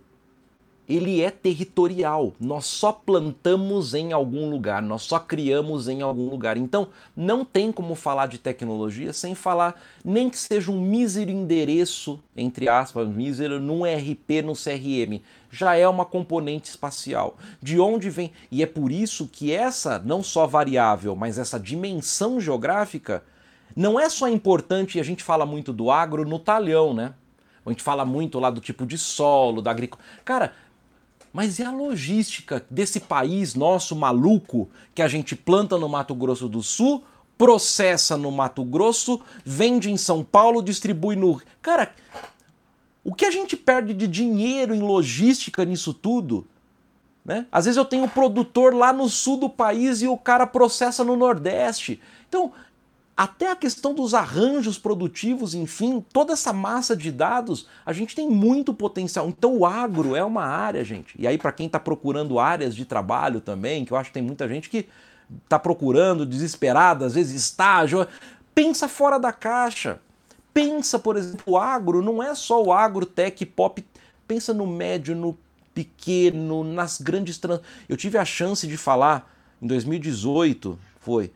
ele é territorial. Nós só plantamos em algum lugar, nós só criamos em algum lugar. Então, não tem como falar de tecnologia sem falar nem que seja um mísero endereço, entre aspas, mísero, num RP, no CRM. Já é uma componente espacial. De onde vem? E é por isso que essa, não só variável, mas essa dimensão geográfica, não é só importante, e a gente fala muito do agro no talhão, né? A gente fala muito lá do tipo de solo, da agricultura. Cara, mas e a logística desse país nosso maluco que a gente planta no Mato Grosso do Sul, processa no Mato Grosso, vende em São Paulo, distribui no. Cara, o que a gente perde de dinheiro em logística nisso tudo? Né? Às vezes eu tenho um produtor lá no sul do país e o cara processa no Nordeste. Então, até a questão dos arranjos produtivos, enfim, toda essa massa de dados, a gente tem muito potencial. Então o agro é uma área, gente. E aí para quem está procurando áreas de trabalho também, que eu acho que tem muita gente que está procurando, desesperada, às vezes estágio, pensa fora da caixa. Pensa, por exemplo, o agro não é só o agro, tech, pop, pensa no médio, no pequeno, nas grandes trans... Eu tive a chance de falar em 2018, foi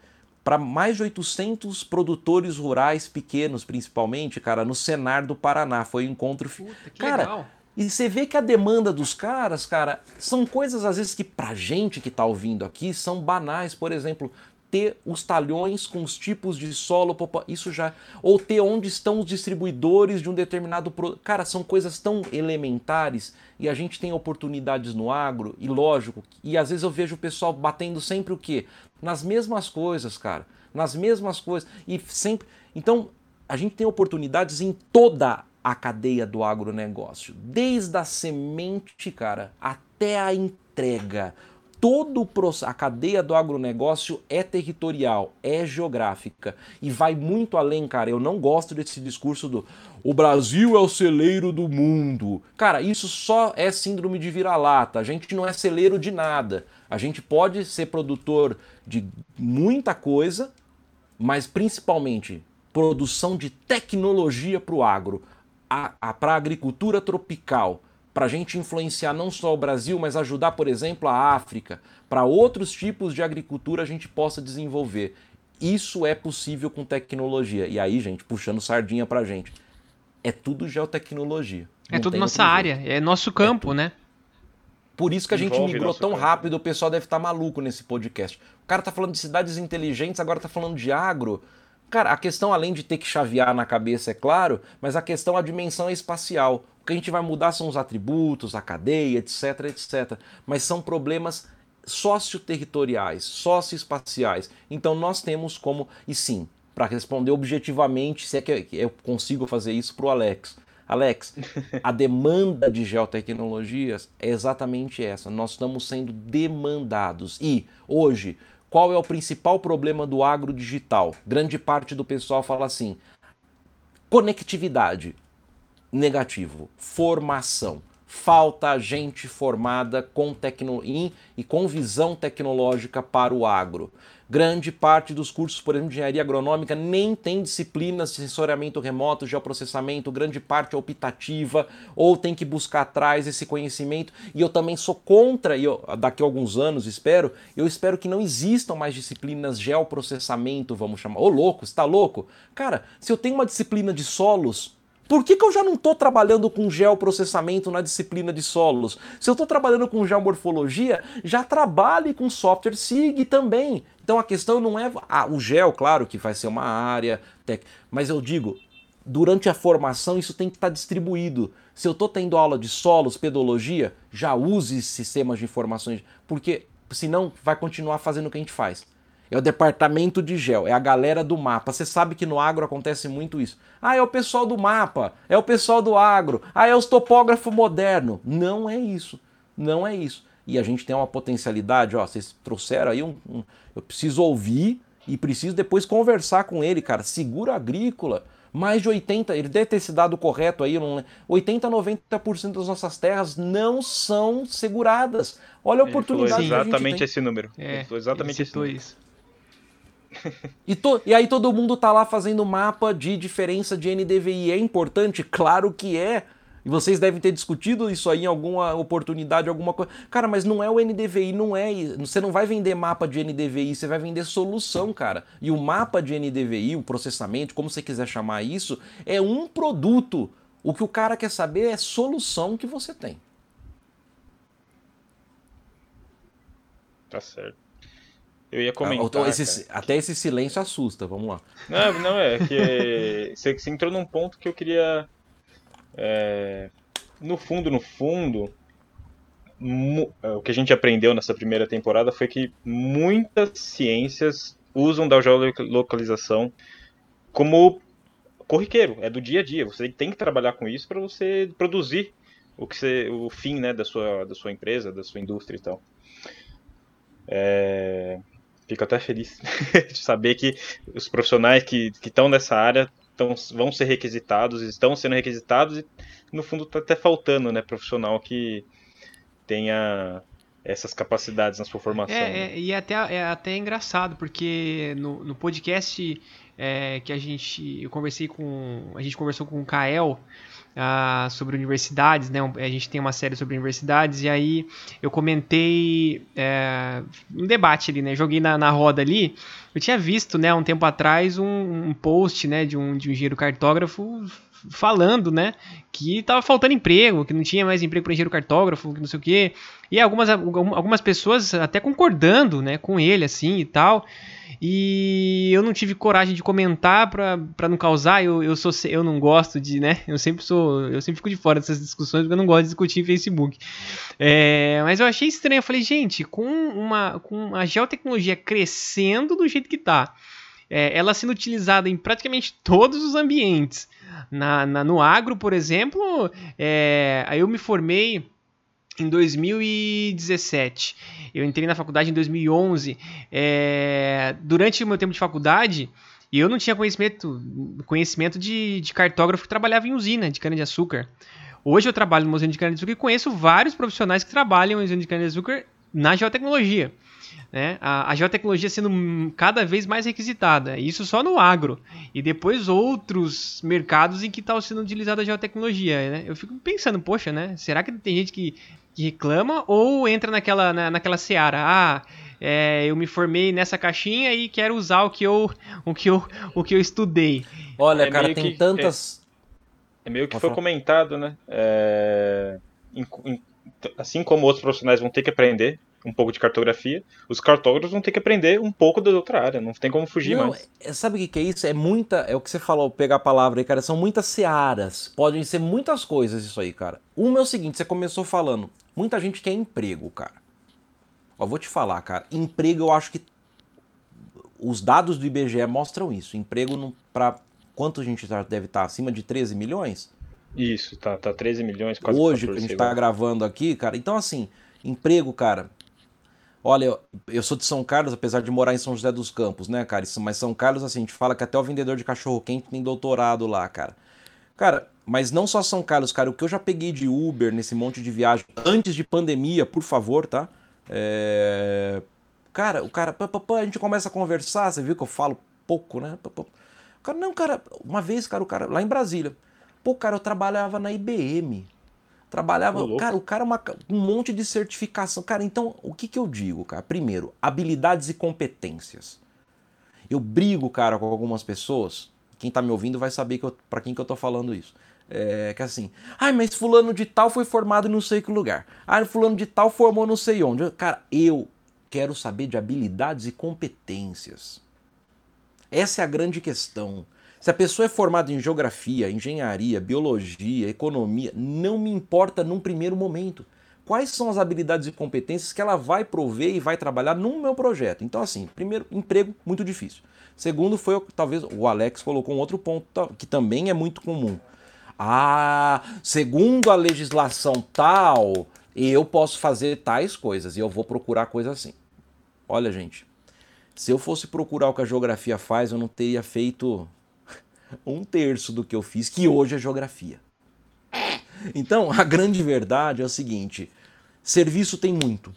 para mais de 800 produtores rurais pequenos, principalmente, cara, no Senar do Paraná. Foi um encontro. Puta, que cara, legal. E você vê que a demanda dos caras, cara, são coisas às vezes que pra gente que tá ouvindo aqui são banais. Por exemplo, ter os talhões com os tipos de solo, isso já. Ou ter onde estão os distribuidores de um determinado produto. Cara, são coisas tão elementares e a gente tem oportunidades no agro, e lógico, e às vezes eu vejo o pessoal batendo sempre o quê? Nas mesmas coisas, cara. Nas mesmas coisas. E sempre. Então, a gente tem oportunidades em toda a cadeia do agronegócio. Desde a semente, cara, até a entrega. Todo a cadeia do agronegócio é territorial, é geográfica e vai muito além, cara. Eu não gosto desse discurso do o Brasil é o celeiro do mundo. Cara, isso só é síndrome de vira-lata. A gente não é celeiro de nada. A gente pode ser produtor de muita coisa, mas principalmente produção de tecnologia para o agro, para a agricultura tropical, para a gente influenciar não só o Brasil, mas ajudar, por exemplo, a África, para outros tipos de agricultura a gente possa desenvolver. Isso é possível com tecnologia. E aí, gente, puxando sardinha para a gente, é tudo geotecnologia. É tudo nossa área, é nosso campo, é né? Por isso que a gente Envolve migrou tão campo. rápido, o pessoal deve estar tá maluco nesse podcast. O cara tá falando de cidades inteligentes, agora tá falando de agro. Cara, a questão, além de ter que chavear na cabeça, é claro, mas a questão, a dimensão é espacial. O que a gente vai mudar são os atributos, a cadeia, etc, etc. Mas são problemas socioterritoriais, socioespaciais. Então nós temos como, e sim, para responder objetivamente, se é que eu consigo fazer isso para o Alex. Alex, a demanda de geotecnologias é exatamente essa. Nós estamos sendo demandados. E hoje, qual é o principal problema do agro digital? Grande parte do pessoal fala assim: conectividade, negativo. Formação, falta gente formada com tecno... e com visão tecnológica para o agro. Grande parte dos cursos, por exemplo, de engenharia agronômica nem tem disciplinas de sensoriamento remoto, geoprocessamento, grande parte é optativa, ou tem que buscar atrás esse conhecimento. E eu também sou contra, e eu, daqui a alguns anos espero, eu espero que não existam mais disciplinas geoprocessamento, vamos chamar. Ô louco, está louco? Cara, se eu tenho uma disciplina de solos, por que, que eu já não estou trabalhando com geoprocessamento na disciplina de solos? Se eu estou trabalhando com geomorfologia, já trabalhe com software SIG também. Então a questão não é ah, o gel, claro que vai ser uma área, tec... mas eu digo, durante a formação isso tem que estar tá distribuído. Se eu estou tendo aula de solos, pedologia, já use sistemas de informações, porque senão vai continuar fazendo o que a gente faz. É o departamento de gel, é a galera do mapa. Você sabe que no agro acontece muito isso. Ah, é o pessoal do mapa, é o pessoal do agro, ah, é os topógrafos moderno. Não é isso. Não é isso. E a gente tem uma potencialidade, ó, vocês trouxeram aí um, um eu preciso ouvir e preciso depois conversar com ele, cara. Seguro agrícola, mais de 80, ele deve ter esse dado correto aí, não, 80, 90% das nossas terras não são seguradas. Olha a oportunidade. Ele exatamente esse número. É, exatamente esse número. Isso e, to, e aí todo mundo tá lá fazendo mapa de diferença de NDVI. É importante? Claro que é. E vocês devem ter discutido isso aí em alguma oportunidade, alguma coisa. Cara, mas não é o NDVI, não é. Você não vai vender mapa de NDVI, você vai vender solução, cara. E o mapa de NDVI, o processamento, como você quiser chamar isso, é um produto. O que o cara quer saber é solução que você tem. Tá certo. Eu ia comentar. Ah, esse, até esse silêncio assusta, vamos lá. Não, não é, que você, você, entrou num ponto que eu queria. É, no fundo, no fundo, é, o que a gente aprendeu nessa primeira temporada foi que muitas ciências usam da geolocalização como corriqueiro, é do dia a dia. Você tem que trabalhar com isso para você produzir o que você, o fim, né, da sua, da sua empresa, da sua indústria e tal. É, fico até feliz de saber que os profissionais que estão nessa área tão, vão ser requisitados, estão sendo requisitados e no fundo está até faltando, né, profissional que tenha essas capacidades na sua formação. É, né? é e é até, é até engraçado, porque no, no podcast é, que a gente, eu conversei com, a gente conversou com o Kael, uh, sobre universidades, né? A gente tem uma série sobre universidades e aí eu comentei é, um debate ali, né? Joguei na, na roda ali. Eu tinha visto, né, um tempo atrás, um, um post, né, de um, de um engenheiro cartógrafo falando, né, que estava faltando emprego, que não tinha mais emprego para engenheiro cartógrafo, que não sei o quê. E algumas, algumas pessoas até concordando, né, com ele, assim, e tal. E eu não tive coragem de comentar para não causar. Eu, eu sou eu não gosto de, né? Eu sempre sou, eu sempre fico de fora dessas discussões porque eu não gosto de discutir em Facebook. É, mas eu achei estranho. Eu falei, gente, com uma com a geotecnologia crescendo do jeito que tá, é, ela sendo utilizada em praticamente todos os ambientes. Na, na no agro, por exemplo, é, aí eu me formei em 2017. Eu entrei na faculdade em 2011. É, durante o meu tempo de faculdade, eu não tinha conhecimento, conhecimento de, de cartógrafo que trabalhava em usina de cana-de-açúcar. Hoje eu trabalho numa usina de cana-de-açúcar e conheço vários profissionais que trabalham em usina de cana-de-açúcar na geotecnologia. Né? A, a, geotecnologia sendo cada vez mais requisitada, isso só no agro, e depois outros mercados em que está sendo utilizada a geotecnologia. Né? Eu fico pensando, poxa, né? será que tem gente que que reclama ou entra naquela, na, naquela seara. Ah, é, eu me formei nessa caixinha e quero usar o que eu, o que eu, o que eu estudei. Olha, é cara, tem que, tantas. É, é, meio que foi comentado, né? É, em, em, assim como outros profissionais vão ter que aprender um pouco de cartografia, os cartógrafos vão ter que aprender um pouco da outra área, não tem como fugir não, mais. É, sabe o que é isso? É muita. É o que você falou, pegar a palavra aí, cara. São muitas searas. Podem ser muitas coisas isso aí, cara. Uma é o seguinte: você começou falando, Muita gente quer emprego, cara. Ó, vou te falar, cara. Emprego, eu acho que os dados do IBGE mostram isso. Emprego para quanto a gente deve estar acima de 13 milhões? Isso, tá, tá 13 milhões, quase Hoje que a gente está gravando aqui, cara. Então assim, emprego, cara. Olha, eu sou de São Carlos, apesar de morar em São José dos Campos, né, cara? Mas São Carlos, assim, a gente fala que até o vendedor de cachorro quente tem doutorado lá, cara. Cara, mas não só São Carlos, cara, o que eu já peguei de Uber nesse monte de viagem, antes de pandemia, por favor, tá? É... Cara, o cara, pá, pá, pá, a gente começa a conversar, você viu que eu falo pouco, né? Cara, não, cara, uma vez, cara, o cara, lá em Brasília, pô, cara, eu trabalhava na IBM. Trabalhava, cara, o cara uma, um monte de certificação. Cara, então, o que que eu digo, cara? Primeiro, habilidades e competências. Eu brigo, cara, com algumas pessoas. Quem tá me ouvindo vai saber que pra quem que eu tô falando isso. É, que é assim, ai, mas fulano de tal foi formado em não sei que lugar. Ah, fulano de tal formou não sei onde. Cara, eu quero saber de habilidades e competências. Essa é a grande questão. Se a pessoa é formada em geografia, engenharia, biologia, economia, não me importa num primeiro momento. Quais são as habilidades e competências que ela vai prover e vai trabalhar no meu projeto? Então, assim, primeiro, emprego, muito difícil. Segundo, foi talvez o Alex colocou um outro ponto que também é muito comum. Ah, segundo a legislação tal, eu posso fazer tais coisas e eu vou procurar coisas assim. Olha, gente, se eu fosse procurar o que a geografia faz, eu não teria feito um terço do que eu fiz, que hoje é geografia. Então, a grande verdade é o seguinte: serviço tem muito.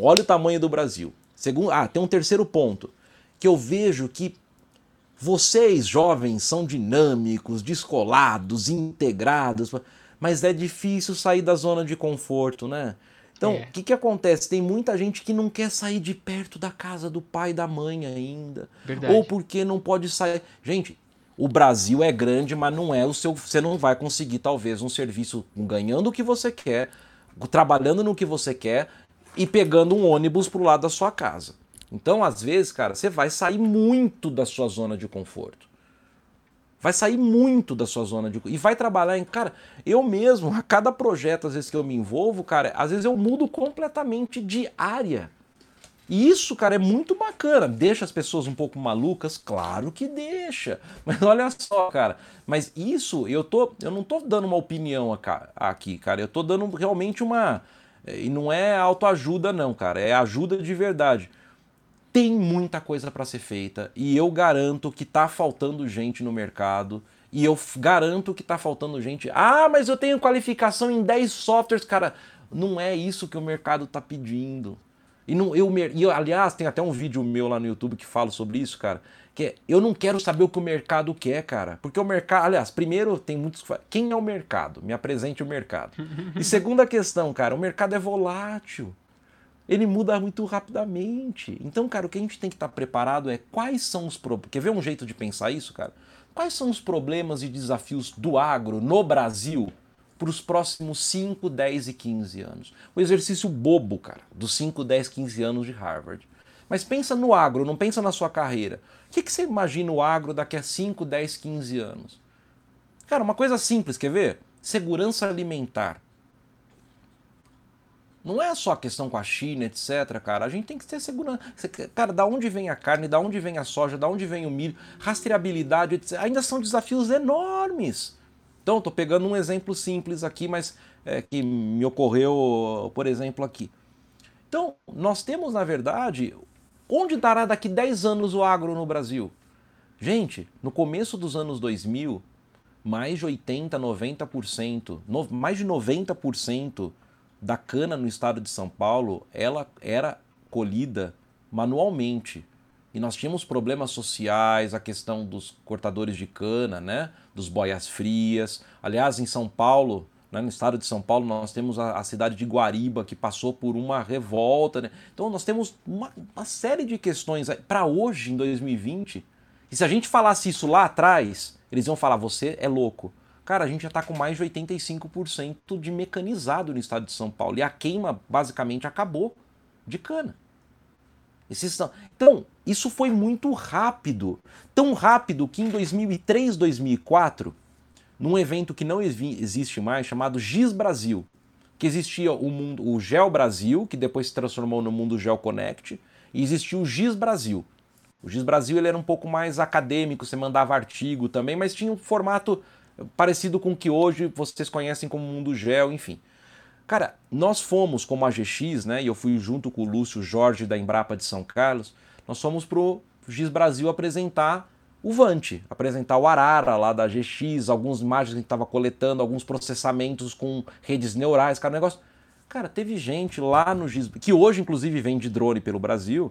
Olha o tamanho do Brasil. Segundo, ah, tem um terceiro ponto que eu vejo que vocês, jovens, são dinâmicos, descolados, integrados, mas é difícil sair da zona de conforto, né? Então, é. o que, que acontece? Tem muita gente que não quer sair de perto da casa do pai e da mãe ainda. Verdade. Ou porque não pode sair. Gente, o Brasil é grande, mas não é o seu. Você não vai conseguir, talvez, um serviço ganhando o que você quer, trabalhando no que você quer e pegando um ônibus pro lado da sua casa. Então, às vezes, cara, você vai sair muito da sua zona de conforto. Vai sair muito da sua zona de. E vai trabalhar em. Cara, eu mesmo, a cada projeto, às vezes que eu me envolvo, cara, às vezes eu mudo completamente de área. E isso, cara, é muito bacana. Deixa as pessoas um pouco malucas? Claro que deixa. Mas olha só, cara. Mas isso, eu, tô, eu não tô dando uma opinião aqui, cara. Eu tô dando realmente uma. E não é autoajuda, não, cara. É ajuda de verdade. Tem muita coisa para ser feita. E eu garanto que tá faltando gente no mercado. E eu garanto que tá faltando gente. Ah, mas eu tenho qualificação em 10 softwares, cara. Não é isso que o mercado tá pedindo. E, não, eu, e aliás, tem até um vídeo meu lá no YouTube que fala sobre isso, cara. Que é, eu não quero saber o que o mercado quer, cara. Porque o mercado. Aliás, primeiro tem muitos. Quem é o mercado? Me apresente o mercado. E segunda questão, cara, o mercado é volátil. Ele muda muito rapidamente. Então, cara, o que a gente tem que estar preparado é quais são os problemas. Quer ver um jeito de pensar isso, cara? Quais são os problemas e desafios do agro no Brasil para os próximos 5, 10 e 15 anos. O exercício bobo, cara, dos 5, 10, 15 anos de Harvard. Mas pensa no agro, não pensa na sua carreira. O que, que você imagina o agro daqui a 5, 10, 15 anos? Cara, uma coisa simples, quer ver? Segurança alimentar. Não é só a questão com a China, etc, cara. A gente tem que ter segurança. Cara, da onde vem a carne, da onde vem a soja, da onde vem o milho, rastreabilidade, etc. Ainda são desafios enormes. Então, estou pegando um exemplo simples aqui, mas é, que me ocorreu, por exemplo, aqui. Então, nós temos, na verdade, onde dará daqui 10 anos o agro no Brasil? Gente, no começo dos anos 2000, mais de 80, 90%, no, mais de 90% da cana no estado de São Paulo, ela era colhida manualmente. E nós tínhamos problemas sociais, a questão dos cortadores de cana, né? dos boias frias. Aliás, em São Paulo, né? no estado de São Paulo, nós temos a, a cidade de Guariba, que passou por uma revolta. Né? Então, nós temos uma, uma série de questões para hoje, em 2020. E se a gente falasse isso lá atrás, eles iam falar: você é louco. Cara, a gente já está com mais de 85% de mecanizado no estado de São Paulo. E a queima basicamente acabou de cana. Esses Então, isso foi muito rápido. Tão rápido que em 2003, 2004, num evento que não existe mais, chamado GIS Brasil, que existia o mundo, o Geo Brasil, que depois se transformou no mundo Geo Connect, e existia o GIS Brasil. O GIS Brasil ele era um pouco mais acadêmico, você mandava artigo também, mas tinha um formato parecido com o que hoje vocês conhecem como Mundo Geo, enfim. Cara, nós fomos como a GX, né? E eu fui junto com o Lúcio Jorge da Embrapa de São Carlos. Nós fomos pro GIS Brasil apresentar o Vante, apresentar o Arara lá da GX, algumas imagens que a gente estava coletando, alguns processamentos com redes neurais, cara, negócio. Cara, teve gente lá no GIS, que hoje inclusive vende drone pelo Brasil.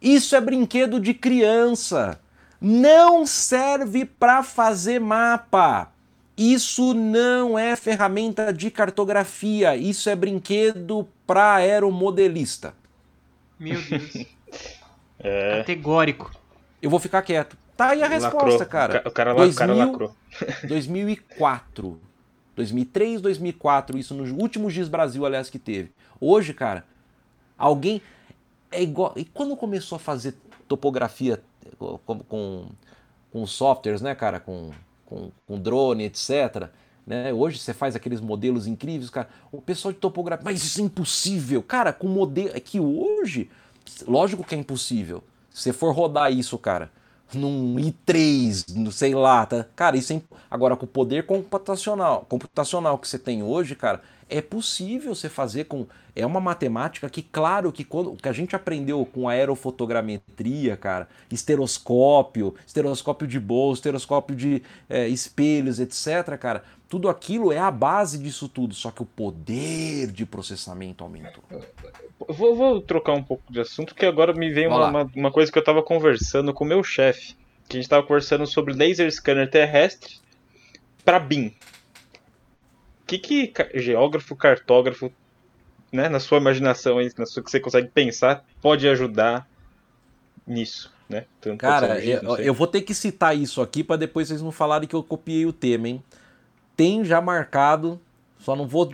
Isso é brinquedo de criança. Não serve para fazer mapa. Isso não é ferramenta de cartografia. Isso é brinquedo para aeromodelista. Meu Deus. É... Categórico. Eu vou ficar quieto. Tá aí a resposta, lacrou. cara. O cara, 2000, o cara lacrou. 2004. 2003, 2004, isso no último GIS Brasil, aliás, que teve. Hoje, cara, alguém é igual. E quando começou a fazer topografia com, com, com softwares, né, cara, com, com, com drone, etc. Né? Hoje você faz aqueles modelos incríveis, cara. O pessoal de topografia, mas isso é impossível, cara. Com modelo é que hoje, lógico que é impossível. Se você for rodar isso, cara, num i3, no sei lá, tá? Cara, isso é imp... agora com o poder computacional, computacional que você tem hoje, cara, é possível você fazer com é uma matemática que claro que quando que a gente aprendeu com aerofotogrametria, cara, esteroscópio, esteroscópio de bolsa, esteroscópio de é, espelhos, etc, cara, tudo aquilo é a base disso tudo, só que o poder de processamento aumentou. Vou, vou, trocar um pouco de assunto, que agora me veio uma, uma, uma, coisa que eu estava conversando com o meu chefe. Que a gente estava conversando sobre laser scanner terrestre para BIM. O que, que geógrafo, cartógrafo, né, na sua imaginação, na sua que você consegue pensar, pode ajudar nisso? Né? Cara, eu, eu, vou ter que citar isso aqui para depois vocês não falarem que eu copiei o tema, hein? Tem já marcado, só não vou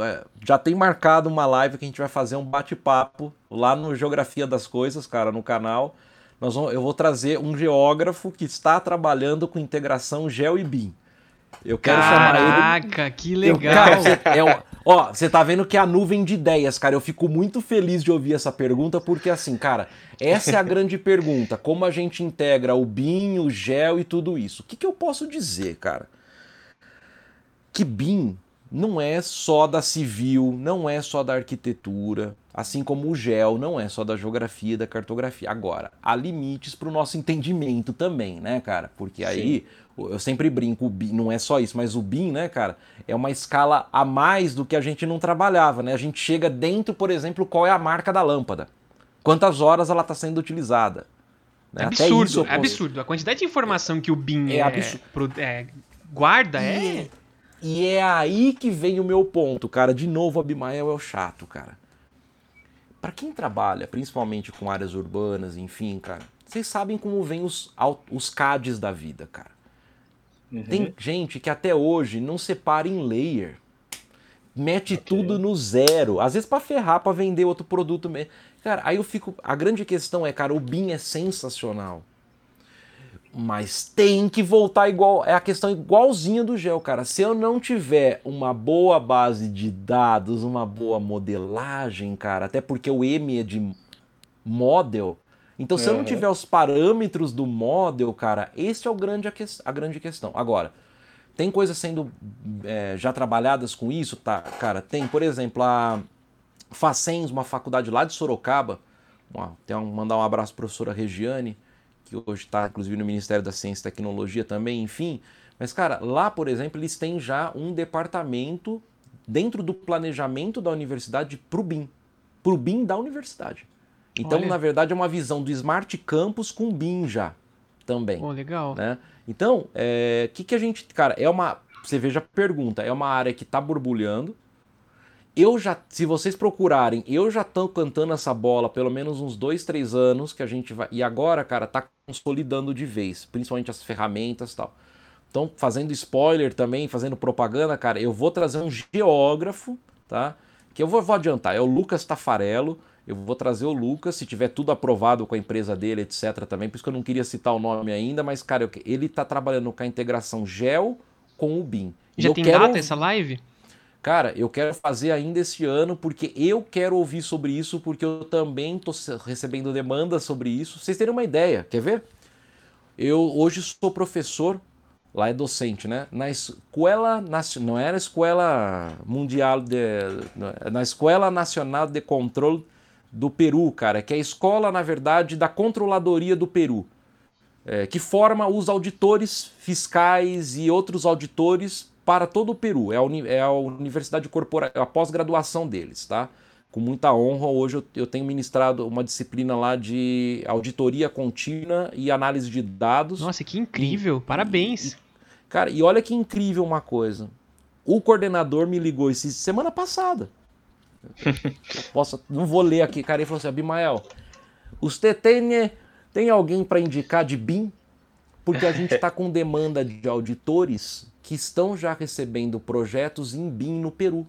é, já tem marcado uma live que a gente vai fazer um bate-papo lá no Geografia das Coisas, cara, no canal. Nós vamos, eu vou trazer um geógrafo que está trabalhando com integração Geo e BIM. Eu quero Caraca, chamar ele. Caraca, que legal! Eu, cara, você, é, ó, você tá vendo que é a nuvem de ideias, cara. Eu fico muito feliz de ouvir essa pergunta, porque assim, cara, essa é a grande pergunta. Como a gente integra o BIM, o GEL e tudo isso? O que, que eu posso dizer, cara? Que BIM não é só da civil, não é só da arquitetura, assim como o GEL não é só da geografia e da cartografia. Agora, há limites para o nosso entendimento também, né, cara? Porque aí Sim. eu sempre brinco, o BIM, não é só isso, mas o BIM, né, cara, é uma escala a mais do que a gente não trabalhava, né? A gente chega dentro, por exemplo, qual é a marca da lâmpada, quantas horas ela está sendo utilizada. Né? É absurdo, é absurdo. A quantidade de informação que o BIM é, é, é guarda e... é e é aí que vem o meu ponto, cara. De novo, o Abimael é o chato, cara. Para quem trabalha, principalmente com áreas urbanas, enfim, cara, vocês sabem como vem os, os CADs da vida, cara. Uhum. Tem gente que até hoje não separa em layer. Mete okay. tudo no zero. Às vezes para ferrar, para vender outro produto. Cara, aí eu fico. A grande questão é, cara, o BIM é sensacional. Mas tem que voltar igual. É a questão igualzinha do gel, cara. Se eu não tiver uma boa base de dados, uma boa modelagem, cara, até porque o M é de model. Então, se uhum. eu não tiver os parâmetros do model, cara, esse é o grande, a, que, a grande questão. Agora, tem coisas sendo é, já trabalhadas com isso? Tá, cara, tem, por exemplo, a Facens, uma faculdade lá de Sorocaba. Ó, tem um, mandar um abraço para professora Regiane que hoje está inclusive no Ministério da Ciência e Tecnologia também, enfim. Mas, cara, lá, por exemplo, eles têm já um departamento dentro do planejamento da universidade para o BIM. Para o BIM da universidade. Então, Olha. na verdade, é uma visão do Smart Campus com BIM já também. Oh, legal. Né? Então, o é, que, que a gente. Cara, é uma. Você veja a pergunta, é uma área que está borbulhando, eu já, se vocês procurarem, eu já tô cantando essa bola pelo menos uns dois, três anos que a gente vai. E agora, cara, tá consolidando de vez, principalmente as ferramentas e tal. Então, fazendo spoiler também, fazendo propaganda, cara, eu vou trazer um geógrafo, tá? Que eu vou, vou adiantar, é o Lucas Tafarello. Eu vou trazer o Lucas, se tiver tudo aprovado com a empresa dele, etc. também, por isso que eu não queria citar o nome ainda, mas, cara, ele tá trabalhando com a integração GEL com o BIM. Já tem quero... data essa live? Cara, eu quero fazer ainda esse ano porque eu quero ouvir sobre isso, porque eu também estou recebendo demandas sobre isso. Vocês terem uma ideia, quer ver? Eu hoje sou professor, lá é docente, né? Na escola, não era escola mundial de, na escola nacional de controle do Peru, cara, que é a escola na verdade da controladoria do Peru. é, que forma os auditores fiscais e outros auditores para todo o Peru. É a, uni, é a universidade corporativa, a pós-graduação deles, tá? Com muita honra, hoje eu, eu, tenho ministrado uma disciplina lá de auditoria contínua e análise de dados. Nossa, que incrível! Parabéns! E, cara, e olha que incrível uma coisa. O coordenador me ligou esse, semana passada. Posso, não vou ler aqui, cara. Ele falou assim: Abimael, você tem, tem alguém para indicar de BIM? Porque a gente está com demanda de auditores que estão já recebendo projetos em BIM no Peru.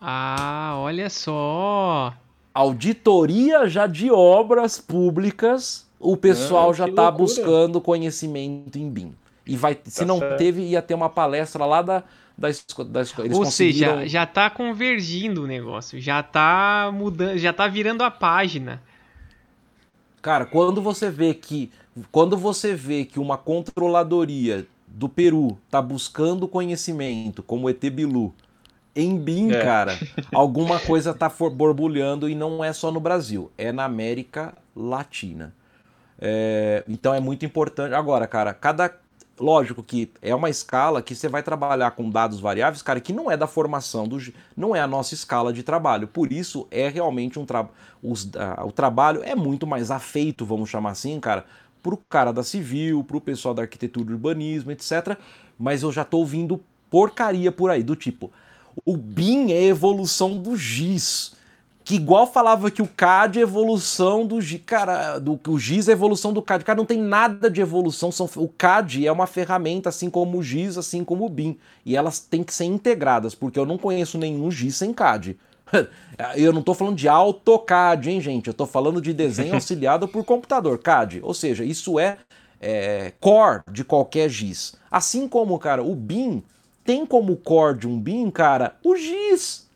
Ah, olha só! Auditoria já de obras públicas, o pessoal ah, já está buscando conhecimento em BIM. E vai, tá se não certo. teve, ia ter uma palestra lá da, da, da eles Ou seja, já está convergindo o negócio, já está mudando, já está virando a página. Cara, quando você vê que quando você vê que uma controladoria do Peru tá buscando conhecimento, como o ET Bilu, em BIM, é. cara, alguma coisa tá borbulhando e não é só no Brasil, é na América Latina. É, então é muito importante. Agora, cara, cada. Lógico que é uma escala que você vai trabalhar com dados variáveis, cara, que não é da formação do. não é a nossa escala de trabalho. Por isso é realmente um trabalho. O trabalho é muito mais afeito, vamos chamar assim, cara, para o cara da civil, para o pessoal da arquitetura e urbanismo, etc. Mas eu já estou ouvindo porcaria por aí, do tipo, o BIM é evolução do GIS. Que igual falava que o CAD é evolução do GIS. Cara, do, o GIS é evolução do CAD. Cara, não tem nada de evolução. São, o CAD é uma ferramenta, assim como o GIS, assim como o BIM. E elas têm que ser integradas, porque eu não conheço nenhum GIS sem CAD. Eu não estou falando de AutoCAD, hein, gente? Eu estou falando de desenho auxiliado por computador, CAD. Ou seja, isso é, é, core de qualquer GIS. Assim como, cara, o BIM tem como core de um BIM, cara, o GIS.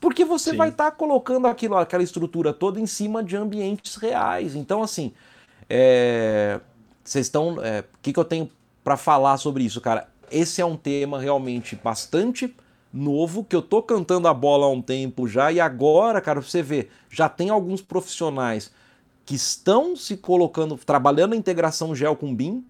Porque você Sim. vai estar tá colocando aquilo, aquela estrutura toda em cima de ambientes reais. Então, assim, é... vocês estão. É, o que, que eu tenho para falar sobre isso, cara? Esse é um tema realmente bastante novo que eu tô cantando a bola há um tempo já e agora, cara, você vê, já tem alguns profissionais que estão se colocando, trabalhando a integração gel com BIM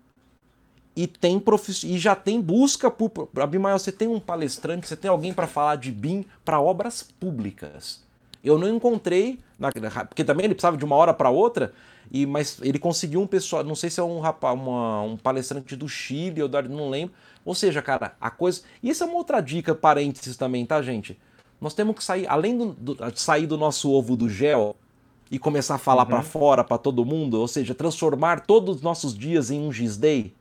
e tem profiss... e já tem busca por Abimael, você tem um palestrante, você tem alguém para falar de BIM para obras públicas. Eu não encontrei, na... porque também ele precisava de uma hora para outra, e mas ele conseguiu um pessoal, não sei se é um rapaz, uma, um palestrante do Chile da, não lembro, ou seja, cara, a coisa. E isso é uma outra dica, parênteses também, tá, gente? Nós temos que sair, além do, do, sair do nosso ovo do gel e começar a falar uhum. para fora, para todo mundo, ou seja, transformar todos os nossos dias em um X-Day,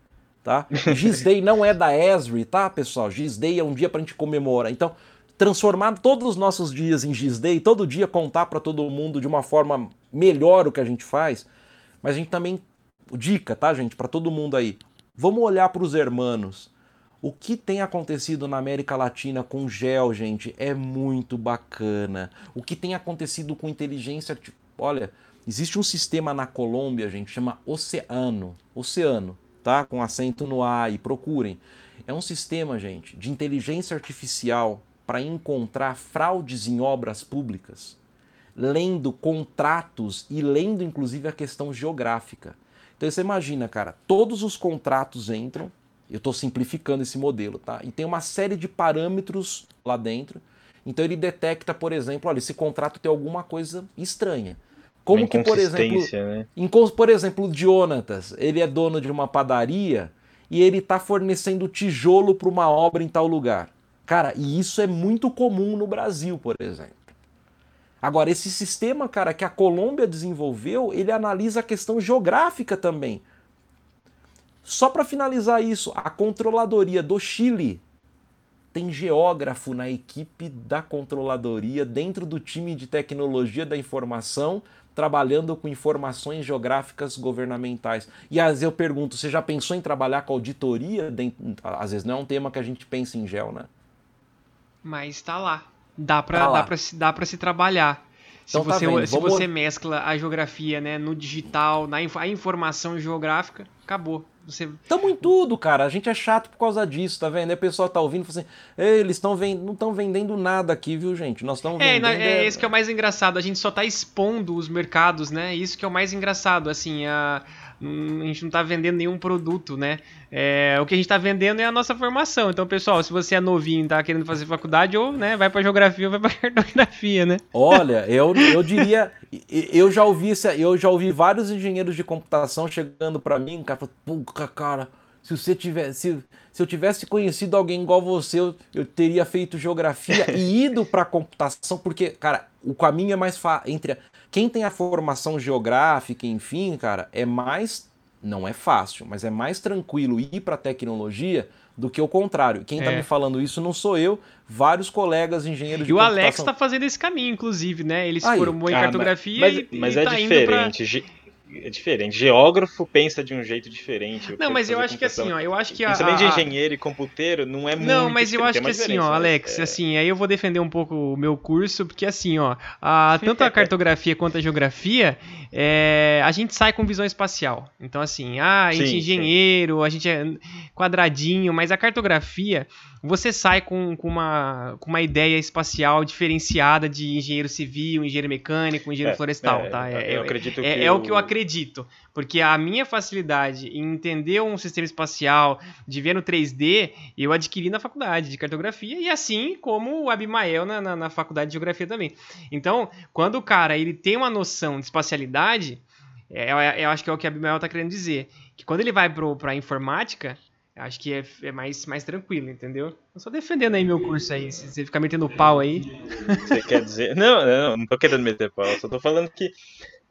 tá? X-Day não é da Esri, tá, pessoal? X-Day é um dia pra gente comemorar. Então, transformar todos os nossos dias em X-Day, todo dia contar para todo mundo de uma forma melhor o que a gente faz, mas a gente também dica, tá, gente, para todo mundo aí. Vamos olhar para os hermanos. O que tem acontecido na América Latina com gel, gente, é muito bacana. O que tem acontecido com inteligência. Olha, existe um sistema na Colômbia, gente, chama Oceano. Oceano, tá? Com acento no A e procurem. É um sistema, gente, de inteligência artificial para encontrar fraudes em obras públicas, lendo contratos e lendo inclusive a questão geográfica. Então você imagina, cara, todos os contratos entram, eu estou simplificando esse modelo, tá? E tem uma série de parâmetros lá dentro. Então ele detecta, por exemplo, olha, esse contrato tem alguma coisa estranha. Como que, por exemplo, né? por exemplo, o Jonatas, ele é dono de uma padaria e ele está fornecendo tijolo para uma obra em tal lugar. Cara, e isso é muito comum no Brasil, por exemplo. Agora, esse sistema, cara, que a Colômbia desenvolveu, ele analisa a questão geográfica também. Só para finalizar isso, a controladoria do Chile tem geógrafo na equipe da controladoria, dentro do time de tecnologia da informação, trabalhando com informações geográficas governamentais. E às vezes eu pergunto, você já pensou em trabalhar com auditoria? Às vezes não é um tema que a gente pensa em gel, né? Mas está lá. Dá para tá dá pra, dá se trabalhar. Então, se tá você, tá se Vamos... você mescla a geografia né, no digital, na a informação geográfica, acabou. Você... Tamo em tudo, cara. A gente é chato por causa disso, tá vendo? Aí o pessoal tá ouvindo e fala assim: eles estão vend... não estão vendendo nada aqui, viu, gente? Nós estamos é, vendendo. É, é isso que é o mais engraçado. A gente só tá expondo os mercados, né? Isso que é o mais engraçado. Assim, a, a gente não está vendendo nenhum produto, né? É, o que a gente está vendendo é a nossa formação. Então, pessoal, se você é novinho e está querendo fazer faculdade, ou né, vai para geografia ou vai para cartografia, né? Olha, eu, eu diria, eu já ouvi eu já ouvi vários engenheiros de computação chegando para mim, cara, puta cara, se você tivesse, se, se eu tivesse conhecido alguém igual você, eu, eu teria feito geografia e ido para computação, porque, cara, o caminho é mais fácil entre quem tem a formação geográfica, enfim, cara, é mais não é fácil, mas é mais tranquilo ir para tecnologia do que o contrário. Quem está é. me falando isso não sou eu, vários colegas engenheiros e de E o Alex está fazendo esse caminho, inclusive, né? Ele se Aí. formou em ah, cartografia mas, e, mas, é tá diferente. Pra é diferente. Geógrafo pensa de um jeito diferente. Não, mas eu acho que assim, ó, eu acho que a. Principalmente de engenheiro e computeiro, não é muito. Não, mas eu acho que assim, ó, Alex, é... assim, aí eu vou defender um pouco o meu curso, porque assim, ó, a, tanto a cartografia quanto a geografia, é, a gente sai com visão espacial. Então, assim, ah, a gente sim, é engenheiro, sim. a gente é quadradinho, mas a cartografia você sai com, com, uma, com uma ideia espacial diferenciada de engenheiro civil, engenheiro mecânico, engenheiro é, florestal, é, tá? É, eu acredito é, que é, o que eu acredito. Porque a minha facilidade em entender um sistema espacial, de ver no 3D, eu adquiri na faculdade de cartografia, e assim como o Abimael na, na, na faculdade de geografia também. Então, quando o cara ele tem uma noção de espacialidade, é, eu, eu acho que é o que a Abimael está querendo dizer. Que quando ele vai para a informática, Acho que é, é, mais, mais tranquilo, entendeu? Eu só defendendo aí meu curso aí, se você ficar metendo pau aí. Você quer dizer. Não, não, não tô querendo meter pau, só tô falando que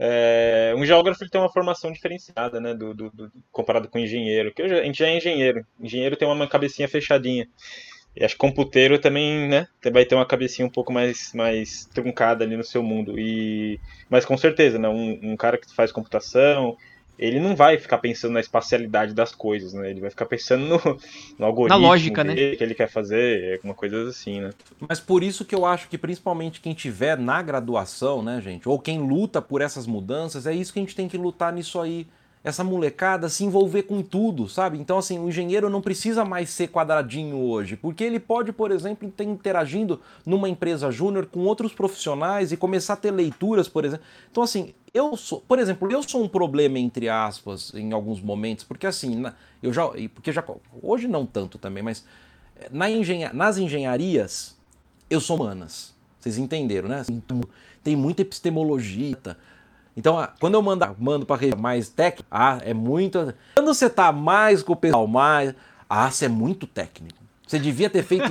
é, um geógrafo tem uma formação diferenciada, né? Do, do, do comparado com engenheiro. Que a gente já é engenheiro. Engenheiro tem uma cabecinha fechadinha. E acho que computeiro também, né? Vai ter uma cabecinha um pouco mais, mais truncada ali no seu mundo. E, mas com certeza, né? Um, um cara que faz computação, ele não vai ficar pensando na espacialidade das coisas, né? Ele vai ficar pensando no, no algoritmo na lógica, né? que ele quer fazer, alguma coisa assim, né? Mas por isso que eu acho que principalmente quem tiver na graduação, né, gente, ou quem luta por essas mudanças, é isso que a gente tem que lutar nisso aí essa molecada se envolver com tudo, sabe? Então, assim, o engenheiro não precisa mais ser quadradinho hoje, porque ele pode, por exemplo, estar interagindo numa empresa júnior com outros profissionais e começar a ter leituras, por exemplo. Então, assim, eu sou, por exemplo, eu sou um problema, entre aspas, em alguns momentos, porque assim, eu já. Porque já. Hoje não tanto também, mas eh, na engenha, nas engenharias, eu sou humanas. Vocês entenderam, né? Assim, tem muita epistemologia então, quando eu mando, mando para mais técnico, ah, é muito. Quando você tá mais com o pessoal mais, ah, você é muito técnico. Você devia ter feito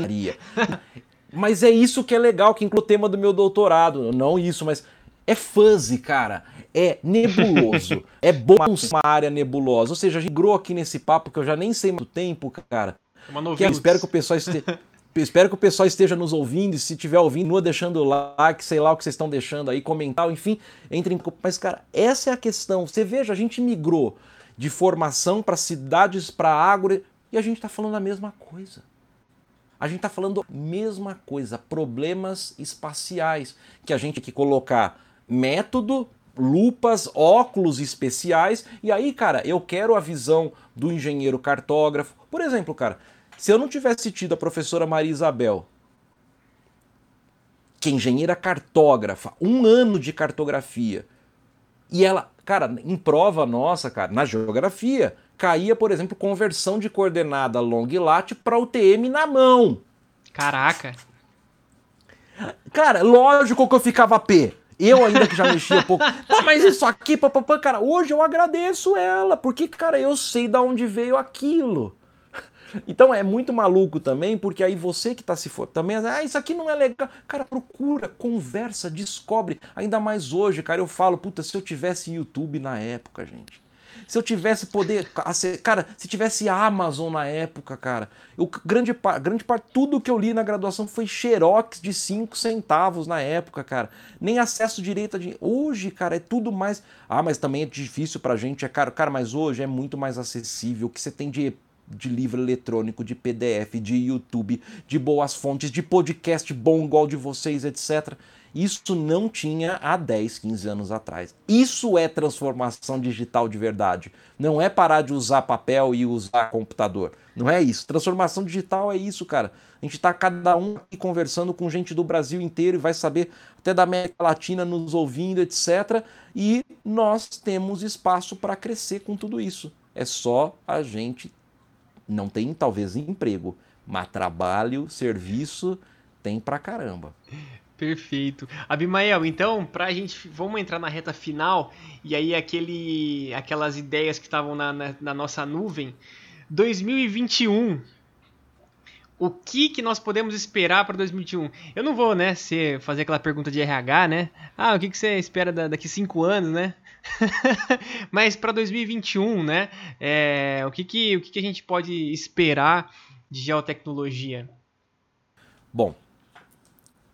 mas é isso que é legal, que inclui o tema do meu doutorado. Não isso, mas é fuzzy, cara. É nebuloso. é bom uma área nebulosa. Ou seja, a gente grou aqui nesse papo que eu já nem sei muito tempo, cara. É uma novidade. espero que o pessoal esteja. Espero que o pessoal esteja nos ouvindo, e se estiver ouvindo, continua deixando like, sei lá o que vocês estão deixando aí, comentar, enfim, entre em. Mas, cara, essa é a questão. Você veja, a gente migrou de formação para cidades, para agro, e a gente está falando a mesma coisa. A gente está falando a mesma coisa, problemas espaciais, que a gente tem que colocar método, lupas, óculos especiais, e aí, cara, eu quero a visão do engenheiro cartógrafo. Por exemplo, cara, se eu não tivesse tido a professora Maria Isabel, que é engenheira cartógrafa, um ano de cartografia, e ela, cara, em prova nossa, cara, na geografia, caía, por exemplo, conversão de coordenada long lat para UTM na mão. Caraca. Cara, lógico que eu ficava P. Eu ainda que já mexia um pouco. Pô, mas isso aqui, papapá, cara, hoje eu agradeço ela, porque, cara, eu sei de onde veio aquilo. Então é muito maluco também, porque aí você que está se for também, ah, isso aqui não é legal. Cara, procura, conversa, descobre. Ainda mais hoje, cara, eu falo, puta, se eu tivesse YouTube na época, gente. Se eu tivesse poder, cara, se tivesse Amazon na época, cara, eu, grande, grande parte, tudo que eu li na graduação foi xerox de 5 centavos na época, cara. Nem acesso direito a dinheiro. Hoje, cara, é tudo mais. Ah, mas também é difícil pra gente, é caro. Cara, mas hoje é muito mais acessível. O que você tem de de livro eletrônico, de PDF, de YouTube, de boas fontes, de podcast bom igual de vocês, etc. Isso não tinha há 10, 15 anos atrás. Isso é transformação digital de verdade. Não é parar de usar papel e usar computador. Não é isso. Transformação digital é isso, cara. A gente está cada um aqui conversando com gente do Brasil inteiro e vai saber até da América Latina nos ouvindo, etc. E nós temos espaço para crescer com tudo isso. É só a gente não tem talvez emprego, mas trabalho, serviço tem pra caramba. Perfeito. Abimael, então, pra gente. Vamos entrar na reta final. E aí, aquele, aquelas ideias que estavam na, na, na, nossa nuvem. 2021. O que, que nós podemos esperar para 2021? Eu não vou, né, ser, fazer aquela pergunta de RH, né? Ah, o que, que você espera da, daqui cinco anos, né? Mas para 2021, né? É, o que, que, o que, que a gente pode esperar de geotecnologia? Bom,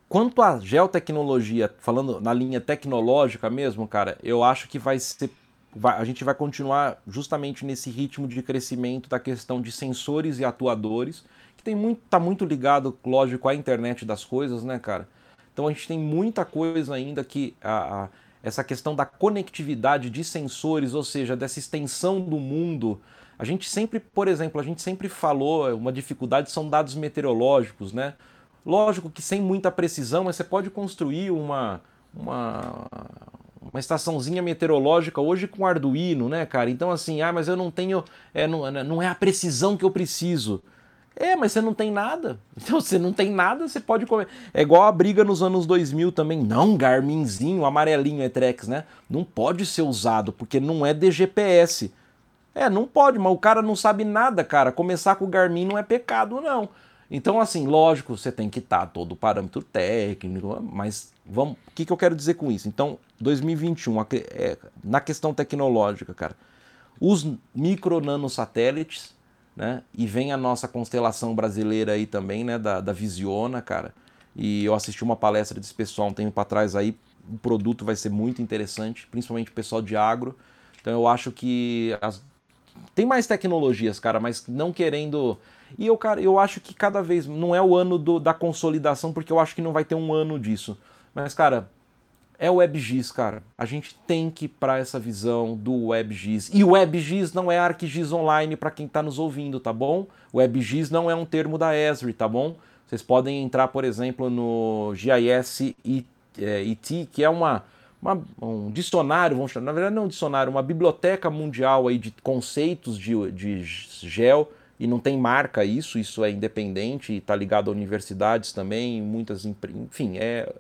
Quanto à geotecnologia, falando na linha tecnológica mesmo, cara, eu acho que vai ser. Vai, a gente vai continuar justamente nesse ritmo de crescimento da questão de sensores e atuadores, que tem muito, tá muito ligado, lógico, à internet das coisas, né, cara? Então a gente tem muita coisa ainda que a, a, essa questão da conectividade de sensores, ou seja, dessa extensão do mundo. A gente sempre, por exemplo, a gente sempre falou, uma dificuldade são dados meteorológicos, né? Lógico que sem muita precisão, mas você pode construir uma, uma, uma estaçãozinha meteorológica hoje com Arduino, né, cara? Então, assim, ah, mas eu não tenho. É, não, não é a precisão que eu preciso. É, mas você não tem nada. Então, você não tem nada, você pode comer. É igual a briga nos anos 2000 também. Não, Garminzinho, amarelinho Etrex, né? Não pode ser usado, porque não é DGPS. É, não pode, mas o cara não sabe nada, cara. Começar com o Garmin não é pecado, não. Então, assim, lógico, você tem que estar todo o parâmetro técnico, mas vamos, o que, que eu quero dizer com isso? Então, 2021, é, na questão tecnológica, cara, os micro nano satélites, né? E vem a nossa constelação brasileira aí também, né? Da, da Visiona, cara. E eu assisti uma palestra desse pessoal um tempo para trás aí. O produto vai ser muito interessante, principalmente o pessoal de agro. Então eu acho que as... tem mais tecnologias, cara, mas não querendo e eu, cara, eu acho que cada vez. Não é o ano do, da consolidação, porque eu acho que não vai ter um ano disso. Mas, cara, é o WebGIS, cara. A gente tem que ir para essa visão do WebGIS. E o WebGIS não é ArcGIS Online para quem está nos ouvindo, tá bom? O WebGIS não é um termo da Esri, tá bom? Vocês podem entrar, por exemplo, no GIS IT, que é uma, uma, um dicionário, vamos chamar, na verdade não é um dicionário, uma biblioteca mundial aí de conceitos de, de gel e não tem marca isso, isso é independente, está ligado a universidades também, muitas, enfim, é...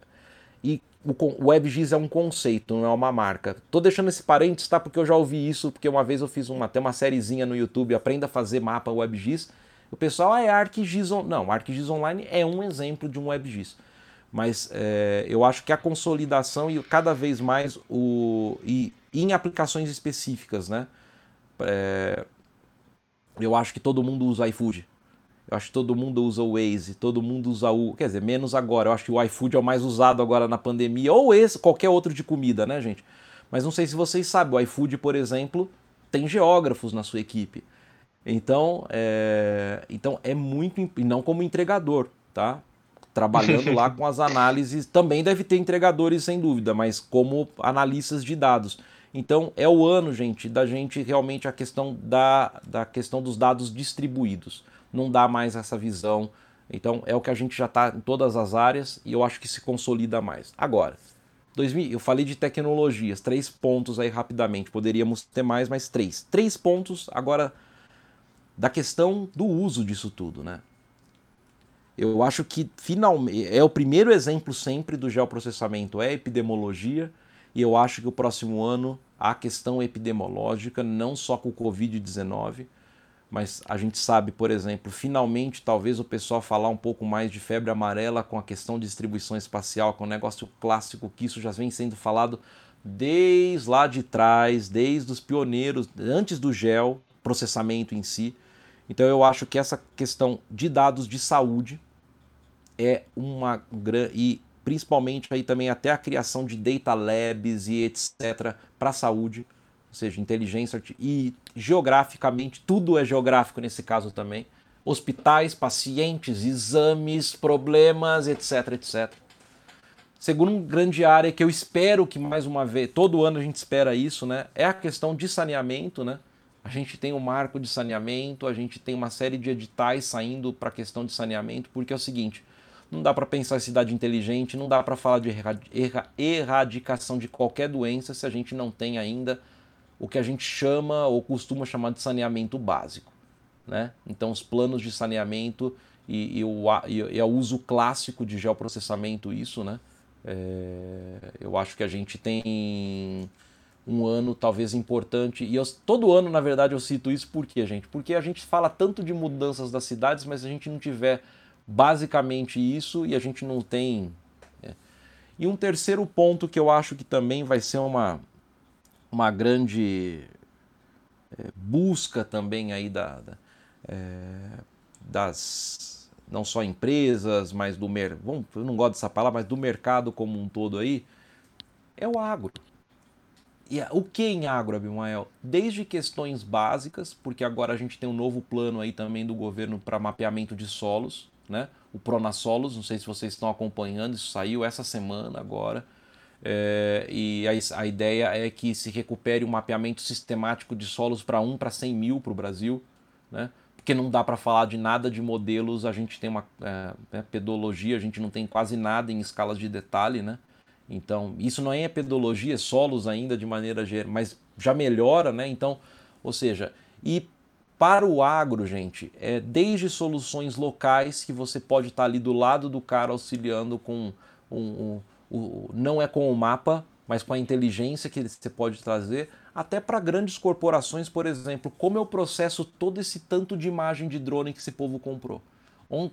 E o WebGIS é um conceito, não é uma marca. Tô deixando esse parênteses, tá? Porque eu já ouvi isso, porque uma vez eu fiz uma, até uma sériezinha no YouTube, Aprenda a Fazer Mapa WebGIS. O pessoal, ah, é ArcGIS Online. Não, ArcGIS Online é um exemplo de um WebGIS. Mas é, eu acho que a consolidação e cada vez mais o... E em aplicações específicas, né? É, eu acho que todo mundo usa iFood. Eu acho que todo mundo usa o Waze, todo mundo usa o. Quer dizer, menos agora. Eu acho que o iFood é o mais usado agora na pandemia, ou esse, qualquer outro de comida, né, gente? Mas não sei se vocês sabem, o iFood, por exemplo, tem geógrafos na sua equipe. Então, é, então é muito. E não como entregador, tá? Trabalhando lá com as análises. Também deve ter entregadores, sem dúvida, mas como analistas de dados. Então é o ano, gente, da gente realmente a questão da, da questão dos dados distribuídos. Não dá mais essa visão. Então é o que a gente já está em todas as áreas e eu acho que se consolida mais. Agora, 2000, eu falei de tecnologias, três pontos aí rapidamente. Poderíamos ter mais, mas três. Três pontos agora da questão do uso disso tudo, né? Eu acho que finalmente é o primeiro exemplo sempre do geoprocessamento é epidemiologia e eu acho que o próximo ano a questão epidemiológica, não só com o Covid-19, mas a gente sabe, por exemplo, finalmente talvez o pessoal falar um pouco mais de febre amarela com a questão de distribuição espacial, é um negócio clássico que isso já vem sendo falado desde lá de trás, desde os pioneiros, antes do gel, processamento em si. Então eu acho que essa questão de dados de saúde é uma grande principalmente aí também até a criação de data labs e etc para a saúde seja, inteligência e geograficamente, tudo é geográfico nesse caso também. Hospitais, pacientes, exames, problemas, etc, etc. Segundo grande área que eu espero que mais uma vez, todo ano a gente espera isso, né? É a questão de saneamento, né? A gente tem um marco de saneamento, a gente tem uma série de editais saindo para a questão de saneamento, porque é o seguinte, não dá para pensar em cidade inteligente, não dá para falar de erradicação de qualquer doença se a gente não tem ainda o que a gente chama ou costuma chamar de saneamento básico. Né? Então, os planos de saneamento e, e, o, e, e o uso clássico de geoprocessamento, isso, né? É, eu acho que a gente tem um ano talvez importante. E eu, todo ano, na verdade, eu cito isso por quê, gente? Porque a gente fala tanto de mudanças das cidades, mas a gente não tiver basicamente isso e a gente não tem. É. E um terceiro ponto que eu acho que também vai ser uma, uma grande é, busca também aí da, da é, das não só empresas, mas do mercado, eu não gosto dessa palavra, mas do mercado como um todo aí, é o agro. E o que em agro, Abimael? Desde questões básicas, porque agora a gente tem um novo plano aí também do governo para mapeamento de solos, né? O Pronasolos, não sei se vocês estão acompanhando, isso saiu essa semana agora. É, e a, a, ideia é que se recupere um mapeamento sistemático de solos para 1 para 100 mil para o Brasil, né? porque não dá para falar de nada de modelos, a gente tem uma é, né, pedologia, a gente não tem quase nada em escalas de detalhe, né? Então, isso não é pedologia, é solos ainda de maneira geral, mas já melhora, né? Então, ou seja, e para o agro, gente, é desde soluções locais que você pode estar ali do lado do cara auxiliando com um, um, um não é com o mapa, mas com a inteligência que você pode trazer, até para grandes corporações, por exemplo, como eu processo todo esse tanto de imagem de drone que esse povo comprou.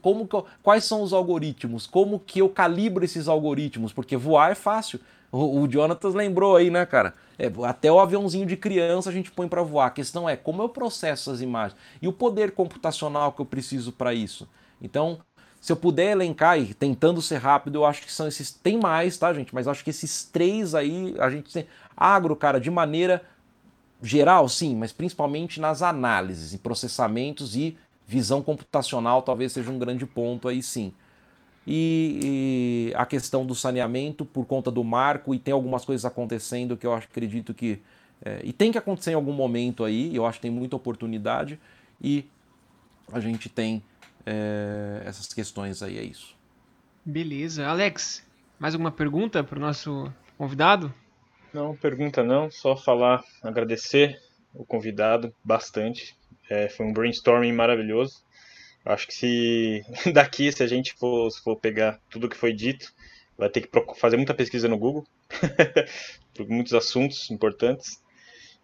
Como eu, quais são os algoritmos? Como que eu calibro esses algoritmos? Porque voar é fácil. O, o lembrou aí, né, cara? É, até o aviãozinho de criança a gente põe para voar. A questão é como eu processo essas imagens e o poder computacional que eu preciso para isso. Então, se eu puder elencar e tentando ser rápido, eu acho que são esses. Tem mais, tá, gente? Mas acho que esses três aí a gente tem. Agro, cara, de maneira geral, sim, mas principalmente nas análises, em processamentos e visão computacional talvez seja um grande ponto aí sim. E, e, a questão do saneamento por conta do marco, e tem algumas coisas acontecendo que eu acredito que. É, e tem que acontecer em algum momento aí, eu acho que tem muita oportunidade, e a gente tem é, essas questões aí, é isso. Beleza. Alex, mais alguma pergunta para o nosso convidado? Não, pergunta não, só falar, agradecer o convidado bastante. É, foi um brainstorming maravilhoso. Acho que se daqui, se a gente for, for pegar tudo que foi dito, vai ter que fazer muita pesquisa no Google, por muitos assuntos importantes.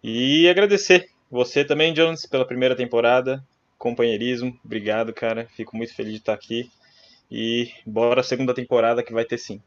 E agradecer você também, Jones, pela primeira temporada, companheirismo. Obrigado, cara. Fico muito feliz de estar aqui. E bora segunda temporada que vai ter sim.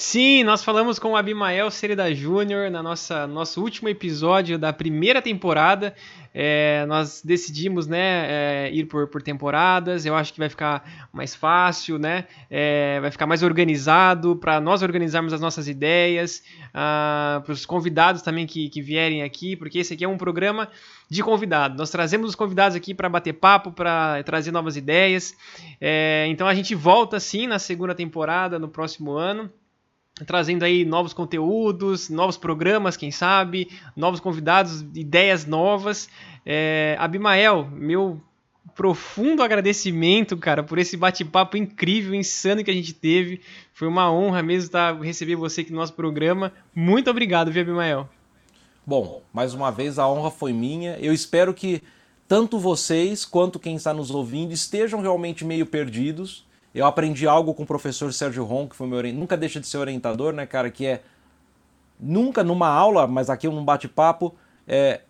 Sim, nós falamos com o Abimael Sereda Júnior na nossa nosso último episódio da primeira temporada. É, nós decidimos né, é, ir por, por temporadas. Eu acho que vai ficar mais fácil, né? É, vai ficar mais organizado para nós organizarmos as nossas ideias, ah, para os convidados também que, que vierem aqui, porque esse aqui é um programa de convidado. Nós trazemos os convidados aqui para bater papo, para trazer novas ideias. É, então a gente volta sim na segunda temporada no próximo ano trazendo aí novos conteúdos, novos programas, quem sabe, novos convidados, ideias novas. É, Abimael, meu profundo agradecimento, cara, por esse bate-papo incrível, insano que a gente teve. Foi uma honra mesmo estar receber você aqui no nosso programa. Muito obrigado, viu, Abimael? Bom, mais uma vez a honra foi minha. Eu espero que tanto vocês quanto quem está nos ouvindo estejam realmente meio perdidos eu aprendi algo com o professor Sérgio Ron, que foi meu orientador, nunca deixa de ser orientador, né, cara, que é nunca numa aula, mas aqui num bate-papo, é,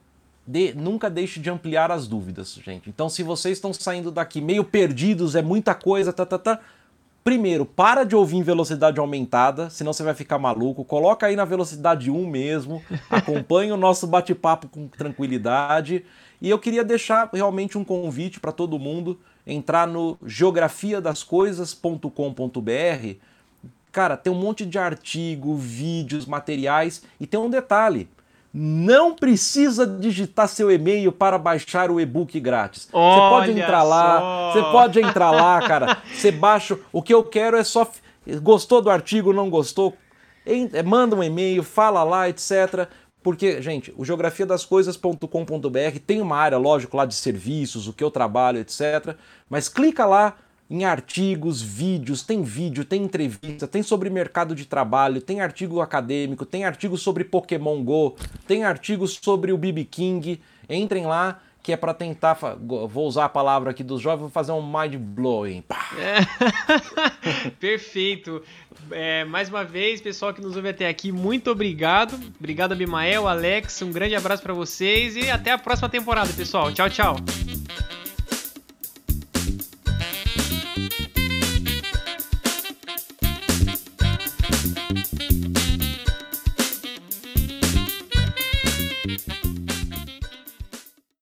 de, nunca deixe de ampliar as dúvidas, gente. Então, se vocês estão saindo daqui meio perdidos, é muita coisa, tá, tá, tá. Primeiro, para de ouvir em velocidade aumentada, senão você vai ficar maluco. Coloca aí na velocidade 1 mesmo. Acompanhe o nosso bate-papo com tranquilidade. E eu queria deixar realmente um convite para todo mundo entrar no geografiadascoisas.com.br, cara, tem um monte de artigo, vídeos, materiais e tem um detalhe. Não precisa digitar seu e-mail para baixar o e-book grátis. Você pode entrar lá, você pode entrar lá, cara. Você baixa. O que eu quero é só. Gostou do artigo, não gostou? Manda um e-mail, fala lá, etc. Porque, gente, o geografiadascoisas.com.br tem uma área, lógico, lá de serviços, o que eu trabalho, etc. Mas clica lá em artigos, vídeos, tem vídeo, tem entrevista, tem sobre mercado de trabalho, tem artigo acadêmico, tem artigo sobre Pokémon Go, tem artigos sobre o BB King. Entrem lá que é para tentar, vou usar a palavra aqui dos jovens, vou fazer um mind blowing. É. Perfeito. É, mais uma vez, pessoal que nos ouve até aqui, muito obrigado. Obrigado, Abimael, Alex, um grande abraço para vocês e até a próxima temporada, pessoal. Tchau, tchau.